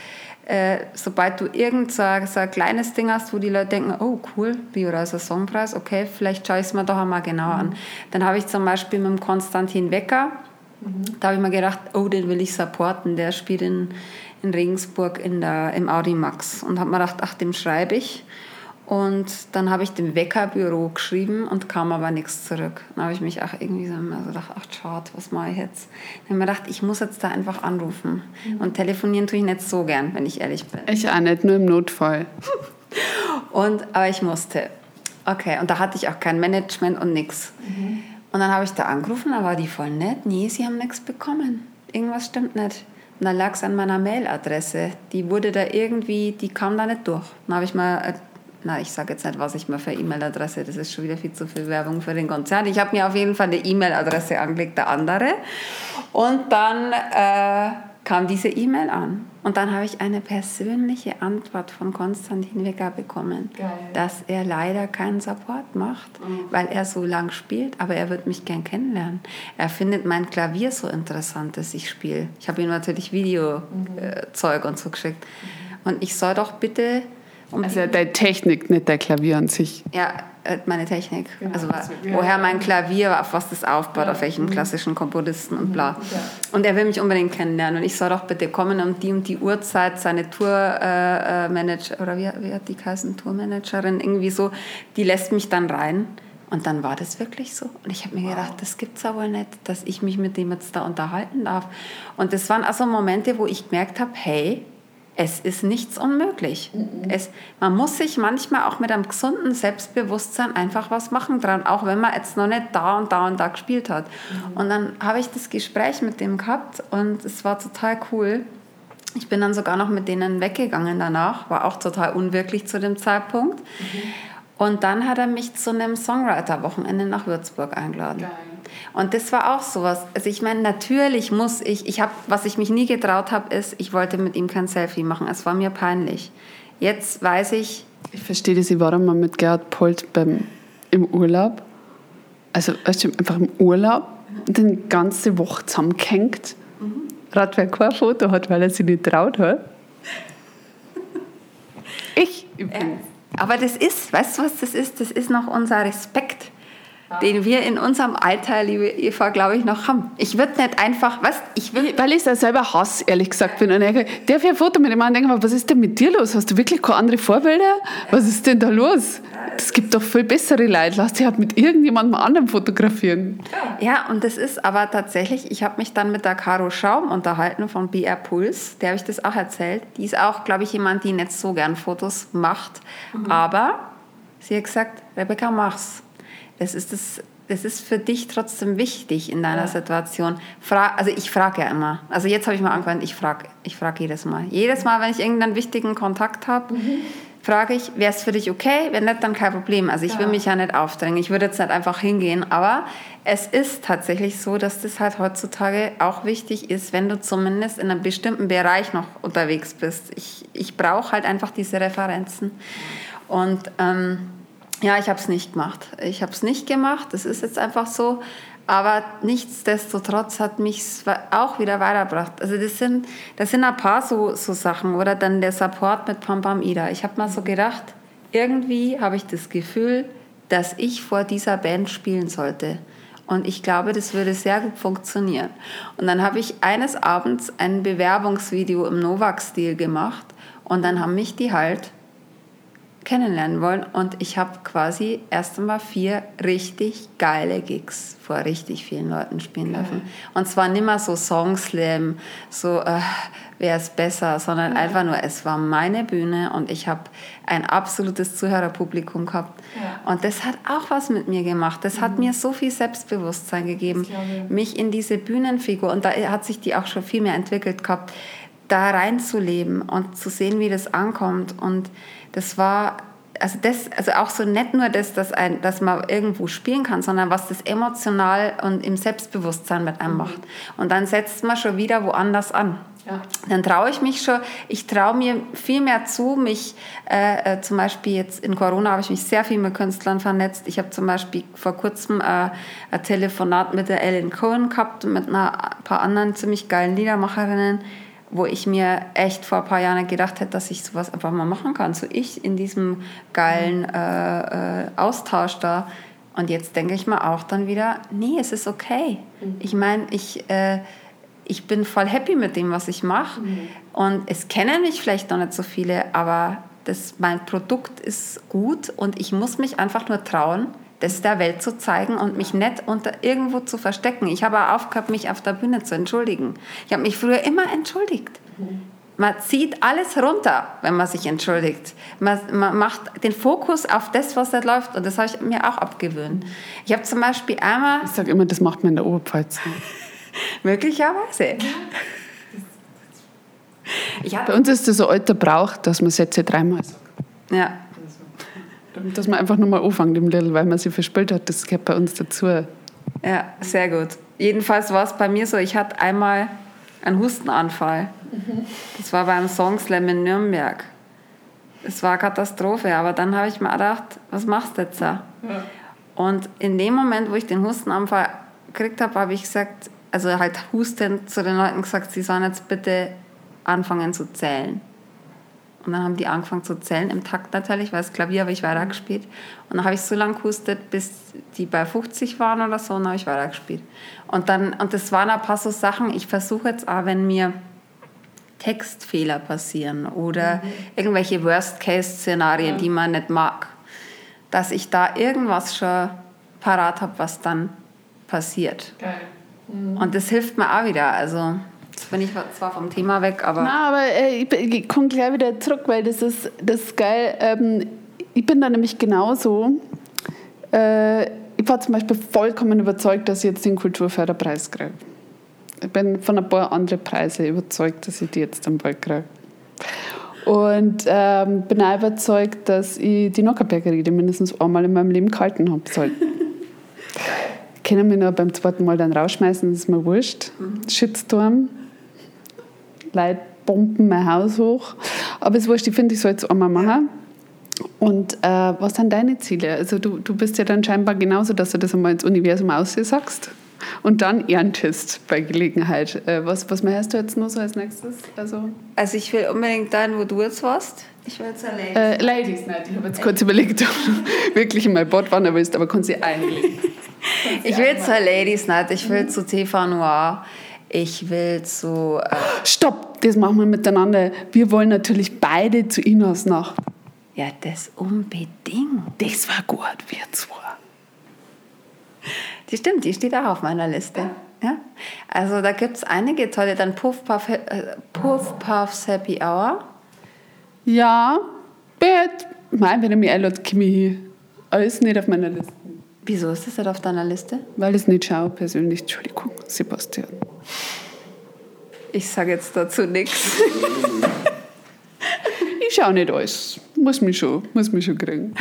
Speaker 2: äh, sobald du irgend so, so, ein kleines Ding hast, wo die Leute denken, oh cool, Bioraiser Songpreis, okay, vielleicht schaue ich es mir doch einmal genauer mhm. an. Dann habe ich zum Beispiel mit dem Konstantin Wecker, mhm. da habe ich mir gedacht, oh, den will ich supporten, der spielt in, in Regensburg in der, im Audi Max und habe mir gedacht, ach, dem schreibe ich. Und dann habe ich dem Weckerbüro geschrieben und kam aber nichts zurück. Dann habe ich mich auch irgendwie so gedacht, ach schade, was mache ich jetzt? Dann habe ich mir gedacht, ich muss jetzt da einfach anrufen. Mhm. Und telefonieren tue ich nicht so gern, wenn ich ehrlich bin.
Speaker 1: Ich auch nicht, nur im Notfall.
Speaker 2: und, aber ich musste. Okay, und da hatte ich auch kein Management und nichts. Mhm. Und dann habe ich da angerufen, da war die voll nett. Nee, sie haben nichts bekommen. Irgendwas stimmt nicht. Und dann lag es an meiner Mailadresse. Die wurde da irgendwie, die kam da nicht durch. Dann habe ich mal na, ich sage jetzt nicht, was ich mir für E-Mail-Adresse, das ist schon wieder viel zu viel Werbung für den Konzern. Ich habe mir auf jeden Fall eine E-Mail-Adresse angelegt, der andere. Und dann äh, kam diese E-Mail an. Und dann habe ich eine persönliche Antwort von Konstantin Wecker bekommen, Geil. dass er leider keinen Support macht, mhm. weil er so lang spielt, aber er wird mich gern kennenlernen. Er findet mein Klavier so interessant, dass ich spiele. Ich habe ihm natürlich Videozeug mhm. äh, und so geschickt. Mhm. Und ich soll doch bitte
Speaker 1: um also deine Technik, nicht dein Klavier an sich.
Speaker 2: Ja, äh, meine Technik. Genau. Also, also woher mein Klavier, auf was das aufbaut, ja. auf welchen mhm. klassischen Komponisten und bla. Ja. Und er will mich unbedingt kennenlernen. Und ich soll doch bitte kommen um die und die Uhrzeit seine Tourmanager, äh, äh oder wie, wie hat die geheißen, Tourmanagerin, irgendwie so, die lässt mich dann rein. Und dann war das wirklich so. Und ich habe mir wow. gedacht, das gibt es aber nicht, dass ich mich mit dem jetzt da unterhalten darf. Und das waren also Momente, wo ich gemerkt habe, hey, es ist nichts unmöglich. Mhm. Es, man muss sich manchmal auch mit einem gesunden Selbstbewusstsein einfach was machen dran, auch wenn man jetzt noch nicht da und da und da gespielt hat. Mhm. Und dann habe ich das Gespräch mit dem gehabt und es war total cool. Ich bin dann sogar noch mit denen weggegangen danach, war auch total unwirklich zu dem Zeitpunkt. Mhm. Und dann hat er mich zu einem Songwriter-Wochenende nach Würzburg eingeladen. Geil. Und das war auch sowas. Also ich meine, natürlich muss ich, ich habe, was ich mich nie getraut habe, ist, ich wollte mit ihm kein Selfie machen. Es war mir peinlich. Jetzt weiß ich.
Speaker 1: Ich verstehe das, ich war mal mit Gerhard Polt beim, im Urlaub. Also weißt du, einfach im Urlaub und dann die ganze Woche zusammengehängt. Mhm. Rat, wer kein Foto hat, weil er sich nicht traut hat.
Speaker 2: Ich. ich aber das ist, weißt du, was das ist? Das ist noch unser Respekt den wir in unserem Alter, liebe Eva, glaube ich, noch haben. Ich würde nicht einfach, was? Ich will
Speaker 1: Weil ich da selber Hass, ehrlich gesagt, bin. Und ich darf ich ein Foto mit dem Mann denken, was ist denn mit dir los? Hast du wirklich keine andere Vorbilder? Was ist denn da los? Es gibt doch viel bessere Leute. Lass dich halt mit irgendjemandem anderem fotografieren.
Speaker 2: Ja, und das ist aber tatsächlich, ich habe mich dann mit der Caro Schaum unterhalten von BR Puls, der habe ich das auch erzählt. Die ist auch, glaube ich, jemand, die nicht so gern Fotos macht. Mhm. Aber sie hat gesagt, Rebecca, mach's das ist, das, das ist für dich trotzdem wichtig in deiner ja. Situation. Fra also ich frage ja immer. Also jetzt habe ich mal angewandt, ich frage ich frag jedes Mal. Jedes Mal, wenn ich irgendeinen wichtigen Kontakt habe, mhm. frage ich, wäre es für dich okay? Wenn nicht, dann kein Problem. Also ich ja. will mich ja nicht aufdrängen. Ich würde jetzt nicht einfach hingehen. Aber es ist tatsächlich so, dass das halt heutzutage auch wichtig ist, wenn du zumindest in einem bestimmten Bereich noch unterwegs bist. Ich, ich brauche halt einfach diese Referenzen. Und... Ähm, ja, ich habe es nicht gemacht. Ich habe es nicht gemacht, das ist jetzt einfach so. Aber nichtsdestotrotz hat mich auch wieder weitergebracht. Also das sind, das sind ein paar so, so Sachen. Oder dann der Support mit Pam Pam Ida. Ich habe mal so gedacht, irgendwie habe ich das Gefühl, dass ich vor dieser Band spielen sollte. Und ich glaube, das würde sehr gut funktionieren. Und dann habe ich eines Abends ein Bewerbungsvideo im Novak-Stil gemacht. Und dann haben mich die halt kennenlernen wollen. Und ich habe quasi erst einmal vier richtig geile Gigs vor richtig vielen Leuten spielen dürfen. Und zwar nicht mehr so Songslam, so äh, wäre es besser, sondern ja. einfach nur, es war meine Bühne und ich habe ein absolutes Zuhörerpublikum gehabt. Ja. Und das hat auch was mit mir gemacht. Das mhm. hat mir so viel Selbstbewusstsein gegeben, mich in diese Bühnenfigur, und da hat sich die auch schon viel mehr entwickelt gehabt, da reinzuleben und zu sehen, wie das ankommt. Und das war also das, also auch so nicht nur das, dass, ein, dass man irgendwo spielen kann, sondern was das emotional und im Selbstbewusstsein mit einem mhm. macht. Und dann setzt man schon wieder woanders an. Ja. Dann traue ich mich schon, ich traue mir viel mehr zu, mich äh, äh, zum Beispiel jetzt in Corona habe ich mich sehr viel mit Künstlern vernetzt. Ich habe zum Beispiel vor kurzem äh, ein Telefonat mit der Ellen Cohen gehabt und mit einer, ein paar anderen ziemlich geilen Liedermacherinnen wo ich mir echt vor ein paar Jahren gedacht hätte, dass ich sowas einfach mal machen kann. So ich in diesem geilen äh, äh, Austausch da. Und jetzt denke ich mir auch dann wieder, nee, es ist okay. Mhm. Ich meine, ich, äh, ich bin voll happy mit dem, was ich mache. Mhm. Und es kennen mich vielleicht noch nicht so viele, aber das, mein Produkt ist gut und ich muss mich einfach nur trauen, das der Welt zu zeigen und mich nicht unter irgendwo zu verstecken. Ich habe auch aufgehört, mich auf der Bühne zu entschuldigen. Ich habe mich früher immer entschuldigt. Man zieht alles runter, wenn man sich entschuldigt. Man, man macht den Fokus auf das, was da läuft. Und das habe ich mir auch abgewöhnt. Ich habe zum Beispiel einmal...
Speaker 1: Ich sage immer, das macht man in der Oberpfalz.
Speaker 2: Möglicherweise.
Speaker 1: Bei uns ist das so alter Brauch, dass man Sätze dreimal sagt.
Speaker 2: Ja.
Speaker 1: Dass man einfach nur mal anfängt im Little, weil man sie verspielt hat, das gehört bei uns dazu.
Speaker 2: Ja, sehr gut. Jedenfalls war es bei mir so, ich hatte einmal einen Hustenanfall. Das war beim Songslam in Nürnberg. Es war Katastrophe, aber dann habe ich mir gedacht, was machst du jetzt da? Ja. Und in dem Moment, wo ich den Hustenanfall gekriegt habe, habe ich gesagt, also halt hustend zu den Leuten gesagt, sie sollen jetzt bitte anfangen zu zählen. Und dann haben die angefangen zu zählen, im Takt natürlich, weil das Klavier habe ich weitergespielt. Und dann habe ich so lange gehustet, bis die bei 50 waren oder so, und dann habe ich weitergespielt. Und, dann, und das waren ein paar so Sachen, ich versuche jetzt auch, wenn mir Textfehler passieren oder mhm. irgendwelche Worst-Case-Szenarien, ja. die man nicht mag, dass ich da irgendwas schon parat habe, was dann passiert. Geil. Mhm. Und das hilft mir auch wieder. Also Jetzt bin ich zwar vom Thema weg, aber.
Speaker 1: Na, aber äh, ich, ich komme gleich wieder zurück, weil das ist, das ist geil. Ähm, ich bin da nämlich genauso. Äh, ich war zum Beispiel vollkommen überzeugt, dass ich jetzt den Kulturförderpreis kriege. Ich bin von ein paar anderen Preisen überzeugt, dass ich die jetzt dann bald kriege. Und ähm, bin auch überzeugt, dass ich die Nockerbergeride mindestens einmal in meinem Leben gehalten habe sollen. Können wir noch beim zweiten Mal dann rausschmeißen, das ist mir wurscht. Mhm. Shitstorm. Leute bomben mein Haus hoch. Aber es ist wurscht, ich finde, ich soll es einmal machen. Und äh, was sind deine Ziele? Also du, du bist ja dann scheinbar genauso, dass du das einmal ins Universum aussagst und dann erntest bei Gelegenheit. Äh, was, was meinst du jetzt noch so als nächstes?
Speaker 2: Also, also ich will unbedingt dahin, wo du jetzt warst. Ich will jetzt
Speaker 1: Ladies. Äh, Ladies Night. Ich habe jetzt kurz überlegt, ob du wirklich in mein Bord wandern willst, aber kannst du einlegen.
Speaker 2: ich will zur Ladies Night, ich will mhm. zu TV Noir. Ich will zu. Äh
Speaker 1: Stopp, das machen wir miteinander. Wir wollen natürlich beide zu Inas nach.
Speaker 2: Ja, das unbedingt.
Speaker 1: Das war gut, wir zwei.
Speaker 2: Die stimmt, die steht auch auf meiner Liste. Ja? Also da gibt es einige tolle, dann Puff, Puff, äh, Puff Puffs Happy Hour.
Speaker 1: Ja, bet. Mein, wenn er mich einlädt, komme ich hin. Alles nicht auf meiner Liste.
Speaker 2: Wieso ist das nicht auf deiner Liste?
Speaker 1: Weil ich es nicht schaue, persönlich. Entschuldigung, Sebastian.
Speaker 2: Ich sage jetzt dazu nichts.
Speaker 1: ich schaue nicht alles. Muss mich schon, muss mich schon kriegen.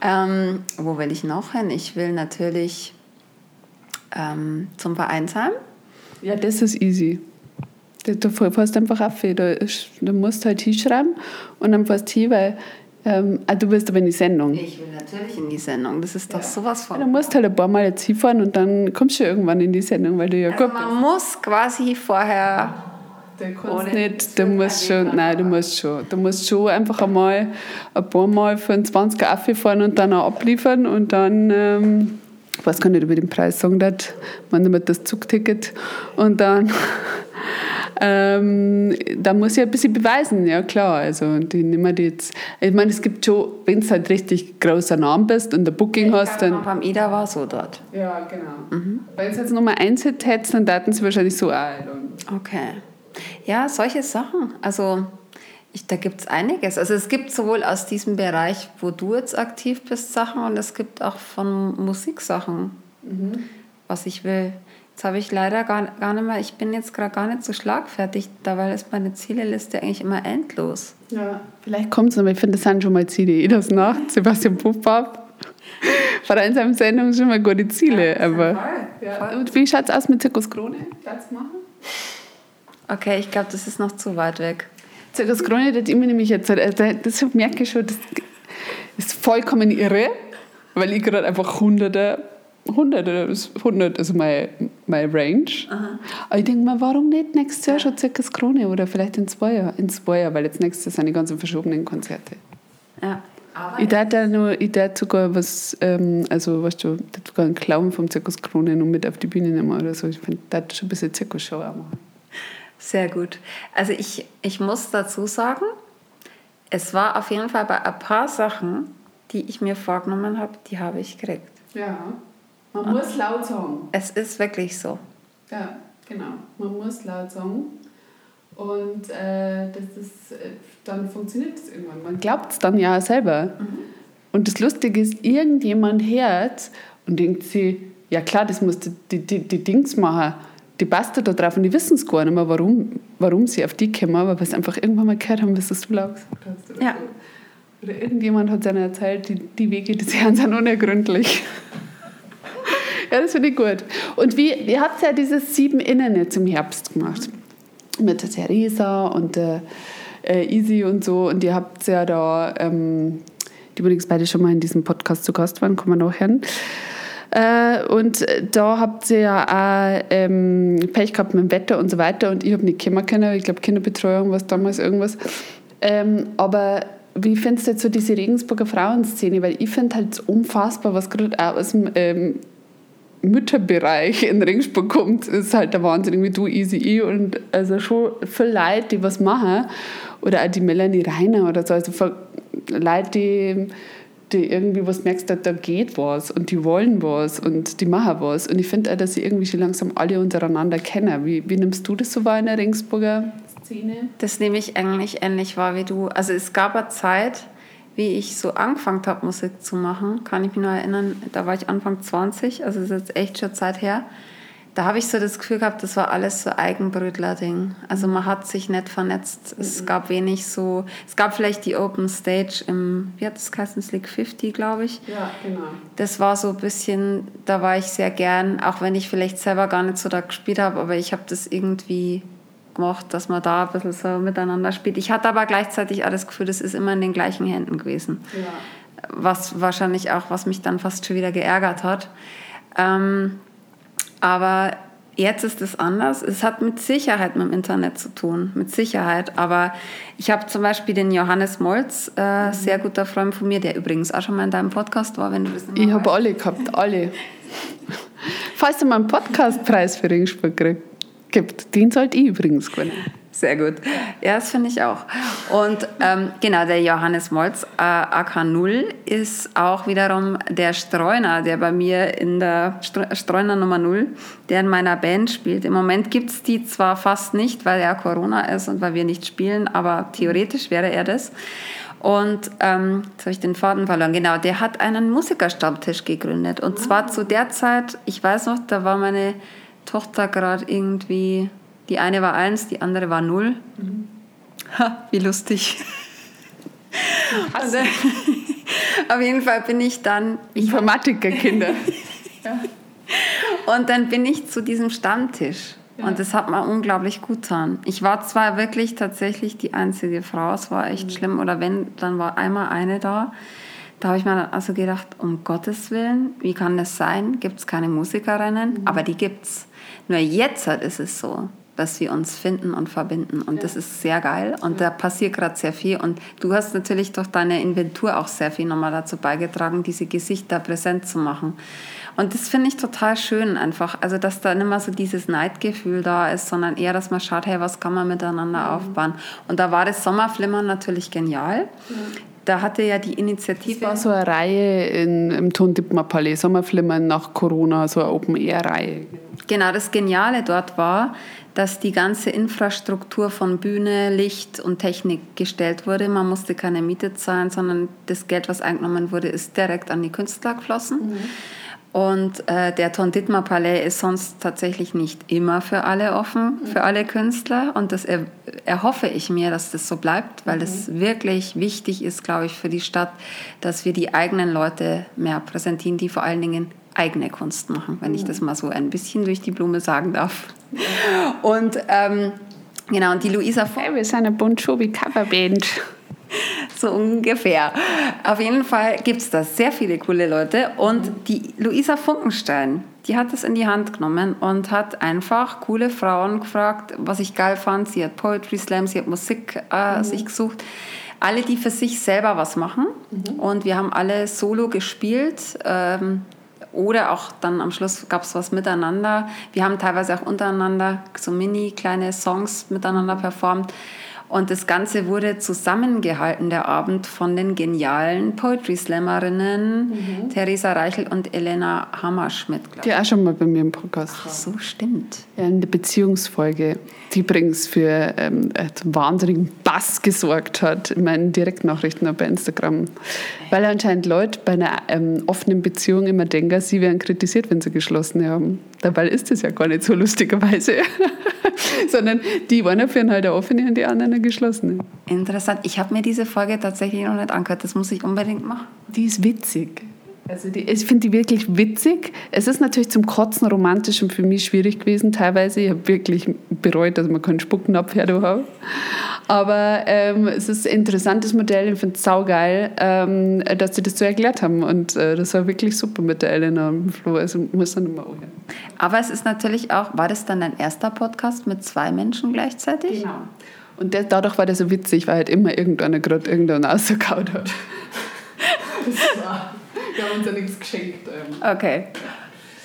Speaker 2: Ähm, wo will ich noch hin? Ich will natürlich ähm, zum Vereinsheim.
Speaker 1: Ja, das ist easy. Du fährst einfach. Du, du musst halt hinschreiben und dann fährst du hin, weil ähm, ah, du willst aber in die Sendung.
Speaker 2: Ich will natürlich in die Sendung. Das ist doch ja. sowas von.
Speaker 1: Ja, du musst halt ein paar Mal jetzt hinfahren und dann kommst du irgendwann in die Sendung, weil du ja
Speaker 2: also gut Man muss quasi vorher.
Speaker 1: Du kannst nicht, du musst schon, nein, du musst schon. Du musst schon einfach einmal ein paar Mal für einen 20er Affe fahren und dann auch abliefern und dann, ähm, ich weiß gar nicht, ob ich den Preis sagen darf, man nimmt das Zugticket und dann ähm, da muss ich ein bisschen beweisen, ja klar. Also die nehmen die jetzt. Ich meine, es gibt schon, wenn du halt richtig großer Name bist und ein Booking
Speaker 2: ich
Speaker 1: hast, dann.
Speaker 2: Beim Ida war so dort.
Speaker 1: Ja, genau. Mhm. Wenn es jetzt Nummer eins hättest, dann daten sie wahrscheinlich so auch.
Speaker 2: Okay. Ja, solche Sachen. Also ich, da gibt es einiges. Also es gibt sowohl aus diesem Bereich, wo du jetzt aktiv bist, Sachen und es gibt auch von Musiksachen, mhm. was ich will. Jetzt habe ich leider gar, gar nicht mehr, ich bin jetzt gerade gar nicht so schlagfertig, dabei ist meine Zieleliste eigentlich immer endlos.
Speaker 1: Ja, vielleicht kommt es, aber ich finde, das sind schon mal Ziele. Jedes Nacht, Sebastian Puppab. Vereinsheim Sendung schon mal gute Ziele. Ja, aber ja. Und wie schaut es aus mit Zirkus Krone? Platz machen?
Speaker 2: Okay, ich glaube, das ist noch zu weit weg.
Speaker 1: Zirkus Krone, das immer nämlich jetzt, äh, das merke ich schon, das ist vollkommen irre, weil ich gerade einfach hunderte 100, 100 ist meine, meine Range. Aha. Aber ich denke mir, warum nicht nächstes Jahr schon circa das Krone oder vielleicht in zwei Jahren? In zwei Jahren, weil jetzt nächstes Jahr sind die ganzen verschobenen Konzerte. Ja. Aber ich dachte nur, ich dachte sogar was, ähm, also weißt du, sogar einen Clown vom Zirkus Krone noch mit auf die Bühne nehmen oder so. Ich finde, das schon ein bisschen Zirkusshow machen.
Speaker 2: Sehr gut. Also ich, ich muss dazu sagen, es war auf jeden Fall bei ein paar Sachen, die ich mir vorgenommen habe, die habe ich gekriegt.
Speaker 1: Ja. Man und muss laut sagen.
Speaker 2: Es ist wirklich so.
Speaker 1: Ja, genau. Man muss laut sagen. Und äh, das ist, äh, dann funktioniert es irgendwann. Man glaubt es dann ja selber. Mhm. Und das Lustige ist, irgendjemand hört und denkt sich, ja klar, das muss die, die, die, die Dings machen. Die basteln da drauf und die wissen es gar nicht mehr, warum, warum sie auf die kommen, aber weil sie einfach irgendwann mal gehört haben, was du laut gesagt hast. Oder, ja. so. oder irgendjemand hat seiner erzählt, die, die Wege des Herrn sind unergründlich. Ja, das finde ich gut. Und wie, ihr habt ja dieses sieben Innerne zum Herbst gemacht. mit der Theresa und der äh, Easy und so. Und ihr habt ja da, ähm, die übrigens beide schon mal in diesem Podcast zu Gast waren, kommen wir noch hören. Äh, und da habt ihr ja auch ähm, Pech gehabt mit dem Wetter und so weiter. Und ich habe nicht kommen können. Ich glaube, Kinderbetreuung war damals irgendwas. Ähm, aber wie findest du jetzt so diese Regensburger Frauenszene? Weil ich finde halt unfassbar, was gerade aus dem ähm, Mütterbereich in Regensburg kommt, ist halt der Wahnsinn, wie du, Easy E und also schon viele Leute, die was machen. Oder auch die Melanie Reiner oder so. Also Leute, die, die irgendwie was merkst, da geht was und die wollen was und die machen was. Und ich finde auch, dass sie irgendwie schon langsam alle untereinander kennen. Wie, wie nimmst du das so wahr in der Regensburger Szene?
Speaker 2: Das nehme ich eigentlich ähnlich wahr wie du. Also es gab eine Zeit, wie ich so angefangen habe, Musik zu machen, kann ich mich noch erinnern, da war ich Anfang 20, also ist jetzt echt schon Zeit her. Da habe ich so das Gefühl gehabt, das war alles so Eigenbrötler-Ding. Also man hat sich nicht vernetzt. Es mhm. gab wenig so, es gab vielleicht die Open Stage im, wie hat das geheißen, Slick 50, glaube ich.
Speaker 1: Ja, genau.
Speaker 2: Das war so ein bisschen, da war ich sehr gern, auch wenn ich vielleicht selber gar nicht so da gespielt habe, aber ich habe das irgendwie gemacht, dass man da ein bisschen so miteinander spielt. Ich hatte aber gleichzeitig auch das Gefühl, das ist immer in den gleichen Händen gewesen. Ja. Was wahrscheinlich auch, was mich dann fast schon wieder geärgert hat. Ähm, aber jetzt ist es anders. Es hat mit Sicherheit mit dem Internet zu tun, mit Sicherheit. Aber ich habe zum Beispiel den Johannes Molz, äh, mhm. sehr guter Freund von mir, der übrigens auch schon mal in deinem Podcast war, wenn du das
Speaker 1: nicht Ich habe alle gehabt, alle. Falls du mal einen Podcastpreis für Regensburg kriegst gibt. Den sollte ich übrigens gewinnen.
Speaker 2: Sehr gut. Ja, das finde ich auch. Und ähm, genau, der Johannes Molz, äh, AK0, ist auch wiederum der Streuner, der bei mir in der Streuner Nummer 0, der in meiner Band spielt. Im Moment gibt es die zwar fast nicht, weil er Corona ist und weil wir nicht spielen, aber theoretisch wäre er das. Und ähm, jetzt habe ich den Faden verloren. Genau, der hat einen Musikerstammtisch gegründet. Und zwar zu der Zeit, ich weiß noch, da war meine Tochter gerade irgendwie, die eine war eins, die andere war null. Mhm. Ha, wie lustig. Also, auf jeden Fall bin ich dann.
Speaker 1: Informatiker-Kinder.
Speaker 2: ja. Und dann bin ich zu diesem Stammtisch. Ja. Und das hat mir unglaublich gut getan. Ich war zwar wirklich tatsächlich die einzige Frau, es war echt mhm. schlimm. Oder wenn, dann war einmal eine da. Da habe ich mir dann also gedacht, um Gottes Willen, wie kann das sein? Gibt es keine Musikerinnen? Mhm. Aber die gibt's. Nur jetzt halt ist es so, dass wir uns finden und verbinden. Und ja. das ist sehr geil. Und ja. da passiert gerade sehr viel. Und du hast natürlich durch deine Inventur auch sehr viel nochmal dazu beigetragen, diese Gesichter präsent zu machen. Und das finde ich total schön einfach. Also, dass da nicht mehr so dieses Neidgefühl da ist, sondern eher, dass man schaut, hey, was kann man miteinander mhm. aufbauen. Und da war das Sommerflimmern natürlich genial. Mhm da hatte ja die Initiative.
Speaker 1: Das war so eine Reihe in, im Tondippmer Palais, Sommerflimmern nach Corona, so eine Open-Air-Reihe.
Speaker 2: Genau, das Geniale dort war, dass die ganze Infrastruktur von Bühne, Licht und Technik gestellt wurde. Man musste keine Miete zahlen, sondern das Geld, was eingenommen wurde, ist direkt an die Künstler geflossen. Mhm. Und äh, der Ton Dittmar Palais ist sonst tatsächlich nicht immer für alle offen, für alle Künstler. Und das er, erhoffe ich mir, dass das so bleibt, weil es mhm. wirklich wichtig ist, glaube ich, für die Stadt, dass wir die eigenen Leute mehr präsentieren, die vor allen Dingen eigene Kunst machen, wenn ich das mal so ein bisschen durch die Blume sagen darf. Und ähm, genau, und die Luisa...
Speaker 1: Hey, wir sind eine Bon Jovi Coverband.
Speaker 2: so ungefähr. Auf jeden Fall gibt es da sehr viele coole Leute. Und die Luisa Funkenstein, die hat das in die Hand genommen und hat einfach coole Frauen gefragt, was ich geil fand. Sie hat Poetry Slam, sie hat Musik äh, mhm. sich gesucht. Alle, die für sich selber was machen. Mhm. Und wir haben alle solo gespielt. Ähm, oder auch dann am Schluss gab es was miteinander. Wir haben teilweise auch untereinander so mini kleine Songs miteinander performt. Und das Ganze wurde zusammengehalten, der Abend, von den genialen Poetry Slammerinnen mhm. Theresa Reichel und Elena Hammerschmidt.
Speaker 1: Die auch schon mal bei mir im Podcast
Speaker 2: Ach, so stimmt.
Speaker 1: Ja, in der Beziehungsfolge, die übrigens für ähm, wahnsinnigen Bass gesorgt hat in meinen Direktnachrichten bei Instagram. Weil anscheinend Leute bei einer ähm, offenen Beziehung immer denken, sie werden kritisiert, wenn sie geschlossen haben. Dabei ist das ja gar nicht so lustigerweise. Sondern die einen führen halt eine offene und die anderen eine geschlossene.
Speaker 2: Interessant. Ich habe mir diese Folge tatsächlich noch nicht angehört. Das muss ich unbedingt machen.
Speaker 1: Die ist witzig. Also die, ich finde die wirklich witzig. Es ist natürlich zum Kotzen romantisch und für mich schwierig gewesen teilweise. Ich habe wirklich bereut, dass wir keinen Spucknapf her haben. Aber ähm, es ist ein interessantes Modell. Ich finde es saugeil, ähm, dass sie das so erklärt haben. Und äh, das war wirklich super mit der Elena und Flo. Also muss dann immer auch
Speaker 2: Aber es ist natürlich auch, war das dann dein erster Podcast mit zwei Menschen gleichzeitig?
Speaker 1: Genau. Und der, dadurch war der so witzig, weil halt immer irgendeiner gerade irgendeinen ausgekaut hat. das war, wir haben uns ja nichts geschenkt. Ähm.
Speaker 2: Okay.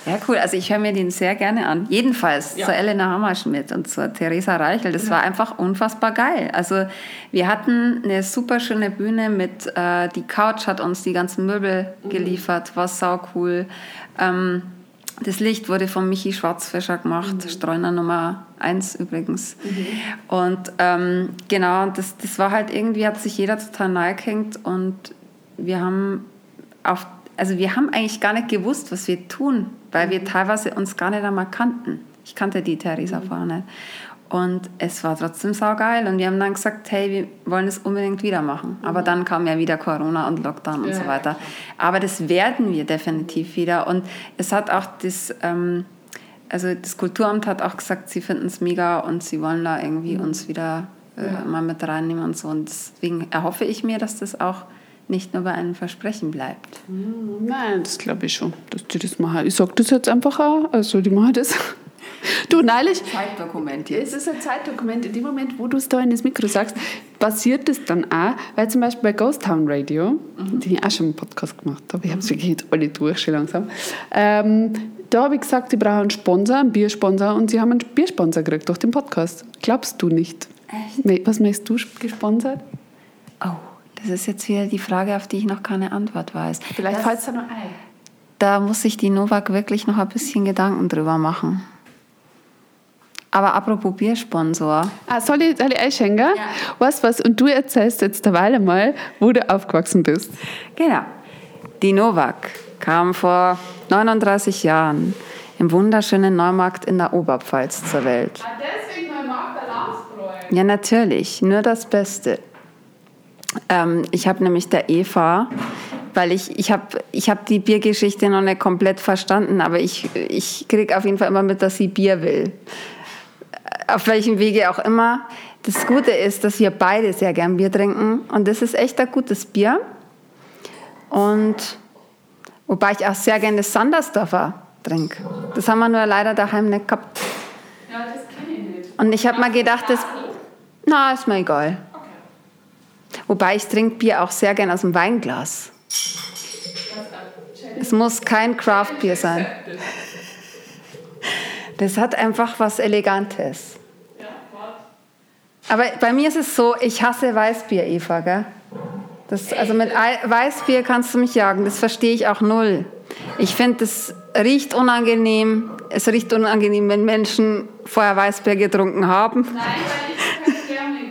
Speaker 2: Ja, cool. Also ich höre mir den sehr gerne an. Jedenfalls ja. zur Elena Hammerschmidt und zur Theresa Reichel. Das ja. war einfach unfassbar geil. Also wir hatten eine super schöne Bühne mit, äh, die Couch hat uns die ganzen Möbel mhm. geliefert, war sau cool. Ähm, das Licht wurde von Michi Schwarzfischer gemacht, mhm. Streuner Nummer 1 übrigens. Mhm. Und ähm, genau, das, das war halt irgendwie, hat sich jeder total nahe gehängt und wir haben auf also wir haben eigentlich gar nicht gewusst, was wir tun, weil wir teilweise uns gar nicht einmal kannten. Ich kannte die Theresa mhm. vorher nicht. Und es war trotzdem saugeil. Und wir haben dann gesagt, hey, wir wollen es unbedingt wieder machen. Aber mhm. dann kam ja wieder Corona und Lockdown und ja, so weiter. Aber das werden wir definitiv wieder. Und es hat auch das, ähm, also das Kulturamt hat auch gesagt, sie finden es mega und sie wollen da irgendwie mhm. uns wieder äh, ja. mal mit reinnehmen und so. Und deswegen erhoffe ich mir, dass das auch nicht nur bei einem Versprechen bleibt.
Speaker 1: Hm, nein, das glaube ich schon, dass die das machen. Ich sage das jetzt einfach auch, also die machen das. Du, neulich.
Speaker 2: Zeitdokument jetzt.
Speaker 1: Es ist ein Zeitdokument. In dem Moment, wo du es da in das Mikro sagst, passiert es dann auch, weil zum Beispiel bei Ghost Town Radio, mhm. den ich auch schon einen Podcast gemacht habe, ich habe es wirklich jetzt alle durch, schon langsam, ähm, da habe ich gesagt, ich brauche einen Sponsor, einen Biersponsor und sie haben einen Biersponsor gekriegt durch den Podcast. Glaubst du nicht? Echt? Was möchtest du gesponsert?
Speaker 2: Oh. Das ist jetzt wieder die Frage, auf die ich noch keine Antwort weiß.
Speaker 1: Vielleicht fällt es da noch ein.
Speaker 2: Da muss sich die Novak wirklich noch ein bisschen Gedanken drüber machen. Aber apropos Biersponsor.
Speaker 1: Ah, soll ich, soll ich einschenken? Ja. Was, was? Und du erzählst jetzt derweil mal, wo du aufgewachsen bist.
Speaker 2: Genau. Die Novak kam vor 39 Jahren im wunderschönen Neumarkt in der Oberpfalz zur Welt. Ah, deswegen Neumarkt der Ja, natürlich. Nur das Beste. Ähm, ich habe nämlich der Eva, weil ich, ich habe ich hab die Biergeschichte noch nicht komplett verstanden, aber ich, ich kriege auf jeden Fall immer mit, dass sie Bier will. Auf welchem Wege auch immer. Das Gute ist, dass wir beide sehr gern Bier trinken und das ist echt ein gutes Bier. Und wobei ich auch sehr gerne das Sandersdorfer trinke. Das haben wir nur leider daheim nicht gehabt. Ja, das kenne ich nicht. Und ich habe mal gedacht, das. Na, ist mir egal. Wobei ich trinke Bier auch sehr gern aus dem Weinglas. Es muss kein Craft-Bier sein. Das hat einfach was Elegantes. Aber bei mir ist es so, ich hasse Weißbier, Eva. Gell? Das, also mit Weißbier kannst du mich jagen, das verstehe ich auch null. Ich finde, es riecht unangenehm. Es riecht unangenehm, wenn Menschen vorher Weißbier getrunken haben. Nein, weil ich keine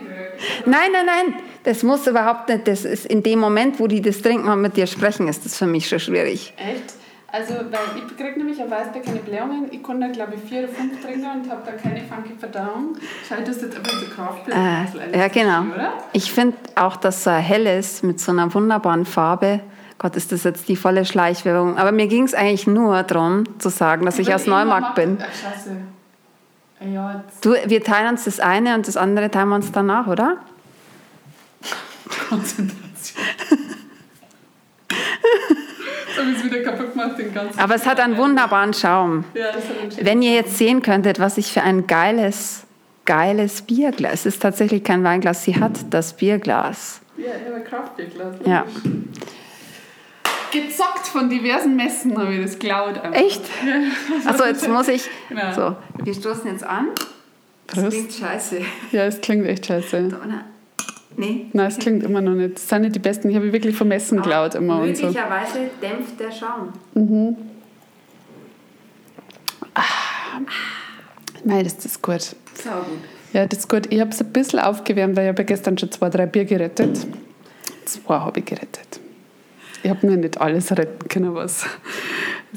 Speaker 2: Nein, nein, nein. Das muss überhaupt nicht, das ist in dem Moment, wo die das trinken und mit dir sprechen, ist das für mich schon schwierig.
Speaker 1: Echt? Also, weil ich kriege nämlich auf Weißbier keine Blähungen. Ich konnte da, glaube ich, vier oder fünf trinken und habe da keine funky Verdauung. Schau, das jetzt einfach so Kraftbier.
Speaker 2: Äh, ja, genau. Oder? Ich finde auch, dass so ein helles mit so einer wunderbaren Farbe, Gott, ist das jetzt die volle Schleichwerbung. Aber mir ging es eigentlich nur darum, zu sagen, dass ich, ich aus Neumarkt bin. Ach. Ja, du, wir teilen uns das eine und das andere teilen wir uns danach, oder? Konzentration. es wieder kaputt gemacht, den ganzen Aber es hat einen wunderbaren Schaum. Ja, das hat einen Wenn ihr jetzt sehen könntet, was ich für ein geiles, geiles Bierglas. Es ist tatsächlich kein Weinglas, sie hat das Bierglas.
Speaker 1: Ja, ein Kraftbierglas.
Speaker 2: Ja.
Speaker 1: Gezockt von diversen Messen habe ich das geklaut.
Speaker 2: Echt? Achso, jetzt muss ich. Genau. So, wir stoßen jetzt an.
Speaker 1: Das klingt scheiße. Ja, es klingt echt scheiße. Nee. Nein, es klingt immer noch nicht. Das sind nicht die besten. Ich habe wirklich vermessen geklaut immer.
Speaker 2: Möglicherweise so. dämpft der Schaum. Mhm.
Speaker 1: Ah. Nein, das ist gut. So gut. Ja, das ist gut. Ich habe es ein bisschen aufgewärmt, weil ich habe gestern schon zwei, drei Bier gerettet. Zwei habe ich gerettet. Ich habe nur nicht alles retten können, was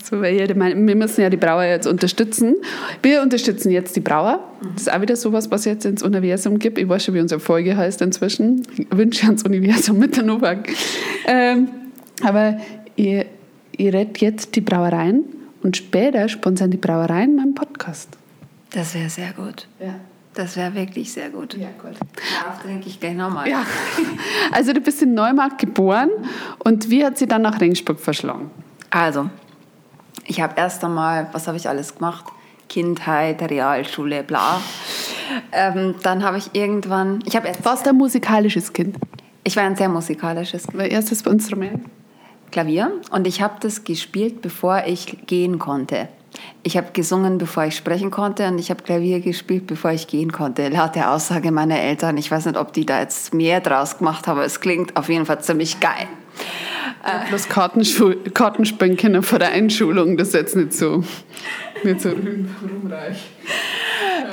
Speaker 1: so, weil jede, wir müssen ja die Brauer jetzt unterstützen. Wir unterstützen jetzt die Brauer. Das ist auch wieder sowas, was jetzt ins Universum gibt. Ich weiß schon, wie unsere Folge heißt inzwischen. Ich wünsche ans Universum mit der Novak. Ähm, aber ihr, ihr rettet jetzt die Brauereien und später sponsern die Brauereien meinen Podcast.
Speaker 2: Das wäre sehr gut.
Speaker 1: Ja.
Speaker 2: Das wäre wirklich sehr gut.
Speaker 1: Ja, gut.
Speaker 2: Darauf trinke ich gleich nochmal.
Speaker 1: Ja, also du bist in Neumarkt geboren und wie hat sie dann nach Ringsburg verschlagen?
Speaker 2: Also, ich habe erst einmal, was habe ich alles gemacht? Kindheit, Realschule, bla. Ähm, dann habe ich irgendwann, ich habe erst,
Speaker 1: Warst du ein musikalisches Kind?
Speaker 2: ich war ein sehr musikalisches
Speaker 1: Weil erstes Instrument?
Speaker 2: Klavier und ich habe das gespielt, bevor ich gehen konnte. Ich habe gesungen, bevor ich sprechen konnte und ich habe Klavier gespielt, bevor ich gehen konnte. Laut der Aussage meiner Eltern. Ich weiß nicht, ob die da jetzt mehr draus gemacht haben, aber es klingt auf jeden Fall ziemlich geil.
Speaker 1: Bloß Kartenschul Kartenspielen können vor der Einschulung, das ist jetzt nicht so, nicht so ruhm- ruhmreich.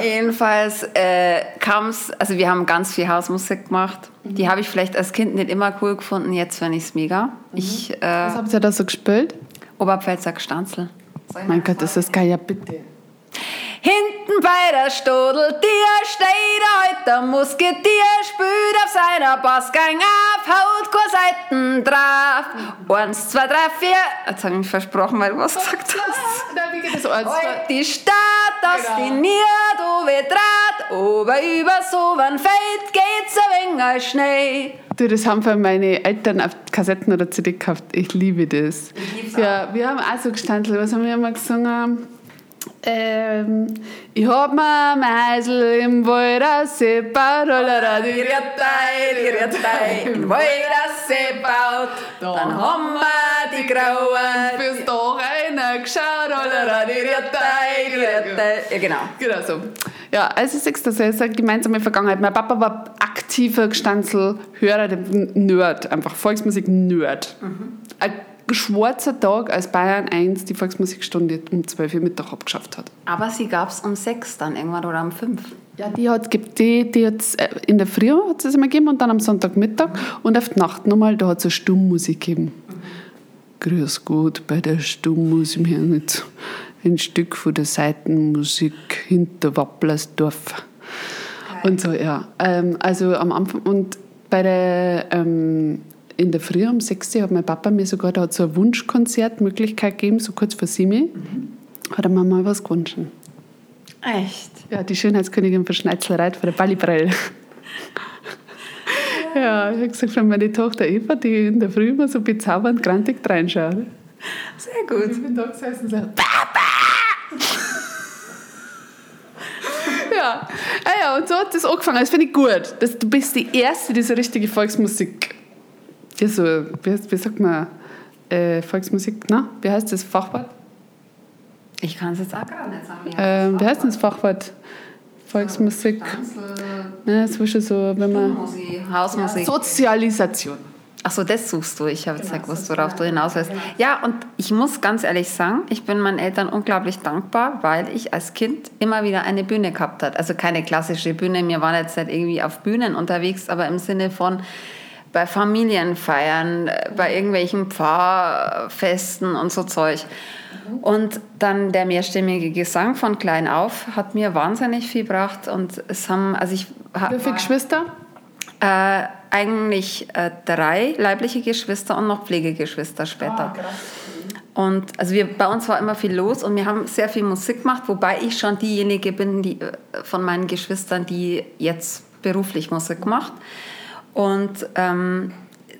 Speaker 2: Jedenfalls äh, kam es, also wir haben ganz viel Hausmusik gemacht. Die habe ich vielleicht als Kind nicht immer cool gefunden, jetzt finde ich es mega. Ich,
Speaker 1: Was
Speaker 2: äh,
Speaker 1: habt ihr da so gespielt?
Speaker 2: Oberpfälzer Stanzel.
Speaker 1: Mein Gott, das ist geil, ja bitte.
Speaker 2: Hinten bei der Stodel, dir steht heute der Musketier, spült auf seiner Bossgang auf, haut keine Seiten drauf. Eins, zwei, drei, vier. Jetzt habe ich mich versprochen, weil du was gesagt hast.
Speaker 1: Na, wie geht das? Eins, zwei-
Speaker 2: die Stadt aus
Speaker 1: Genau.
Speaker 2: die wie Draht, ober über so wann fällt, geht's ein wenig Schnee.
Speaker 1: Du, das haben für meine Eltern auf Kassetten oder CD gekauft. Ich liebe das.
Speaker 2: lieb's
Speaker 1: ja, wir haben auch so gestanden. Was haben wir immer gesungen? Ähm, ich hab mir mein Häusl im Wald ausgebaut. Holala,
Speaker 2: Die
Speaker 1: die-
Speaker 2: Rittei, die Rittei, in Waldersee baut, dann haben wir die Grauen.
Speaker 1: Bist doch einer geschaut. Holala, die
Speaker 2: Rittei, die Rittei. Ja, genau.
Speaker 1: Genau so. Ja, also siehst du, das ist eine gemeinsame Vergangenheit. Mein Papa war aktiver Gestanzel-Hörer, der Nerd, einfach Volksmusik-Nerd. Ein schwarzer Tag, als Bayern 1 die Volksmusikstunde um 12 Uhr Mittag abgeschafft hat.
Speaker 2: Aber sie gab es um sechs dann irgendwann oder um fünf.
Speaker 1: Ja, die hat die, die hat's, äh, in der Früh hat es immer gegeben und dann am Sonntagmittag und auf die Nacht nochmal, da hat es eine Stummmusik gegeben. Grüß Gott, bei der Stummmusik, haben jetzt ein Stück von der Seitenmusik hinter Wapplersdorf. Und so, ja. Ähm, also am Anfang und bei der, ähm, in der Früh um 6 Uhr hat mein Papa mir sogar, da hat so eine Wunschkonzertmöglichkeit gegeben, so kurz vor Simi, hat er mir mal was gewünscht.
Speaker 2: Echt?
Speaker 1: Ja, die Schönheitskönigin von Schneitzlereit von der Ballibrell. Ja, ich habe gesagt, wenn meine Tochter Eva, die in der Früh immer so bezaubernd grantig reinschaut.
Speaker 2: Sehr gut.
Speaker 1: Ich bin da gesessen und so, Papa! ja. Ah ja, und so hat das angefangen. Das finde ich gut. Das, du bist die Erste, die so richtige Volksmusik, ja so, wie, wie sagt man, äh, Volksmusik, na, wie heißt das Fachwort?
Speaker 2: Ich kann es jetzt auch gar nicht sagen.
Speaker 1: Ähm, wie heißt denn das Fachwort? Volksmusik. Ne, das war schon so, wenn man...
Speaker 2: Musik, Hausmusik.
Speaker 1: Sozialisation.
Speaker 2: Ach so, das suchst du. Ich habe jetzt nicht gewusst, worauf du hinaus willst. Ja, und ich muss ganz ehrlich sagen, ich bin meinen Eltern unglaublich dankbar, weil ich als Kind immer wieder eine Bühne gehabt habe. Also keine klassische Bühne. Wir waren jetzt nicht irgendwie auf Bühnen unterwegs, aber im Sinne von bei Familienfeiern, äh, bei irgendwelchen Pfarrfesten und so Zeug. Und dann der mehrstimmige Gesang von klein auf hat mir wahnsinnig viel gebracht und es haben, also ich
Speaker 1: Wie viele Geschwister?
Speaker 2: äh, eigentlich äh, drei leibliche Geschwister und noch Pflegegeschwister später. Und also wir, bei uns war immer viel los und wir haben sehr viel Musik gemacht, wobei ich schon diejenige bin, die äh, von meinen Geschwistern, die jetzt beruflich Musik macht. Und ähm,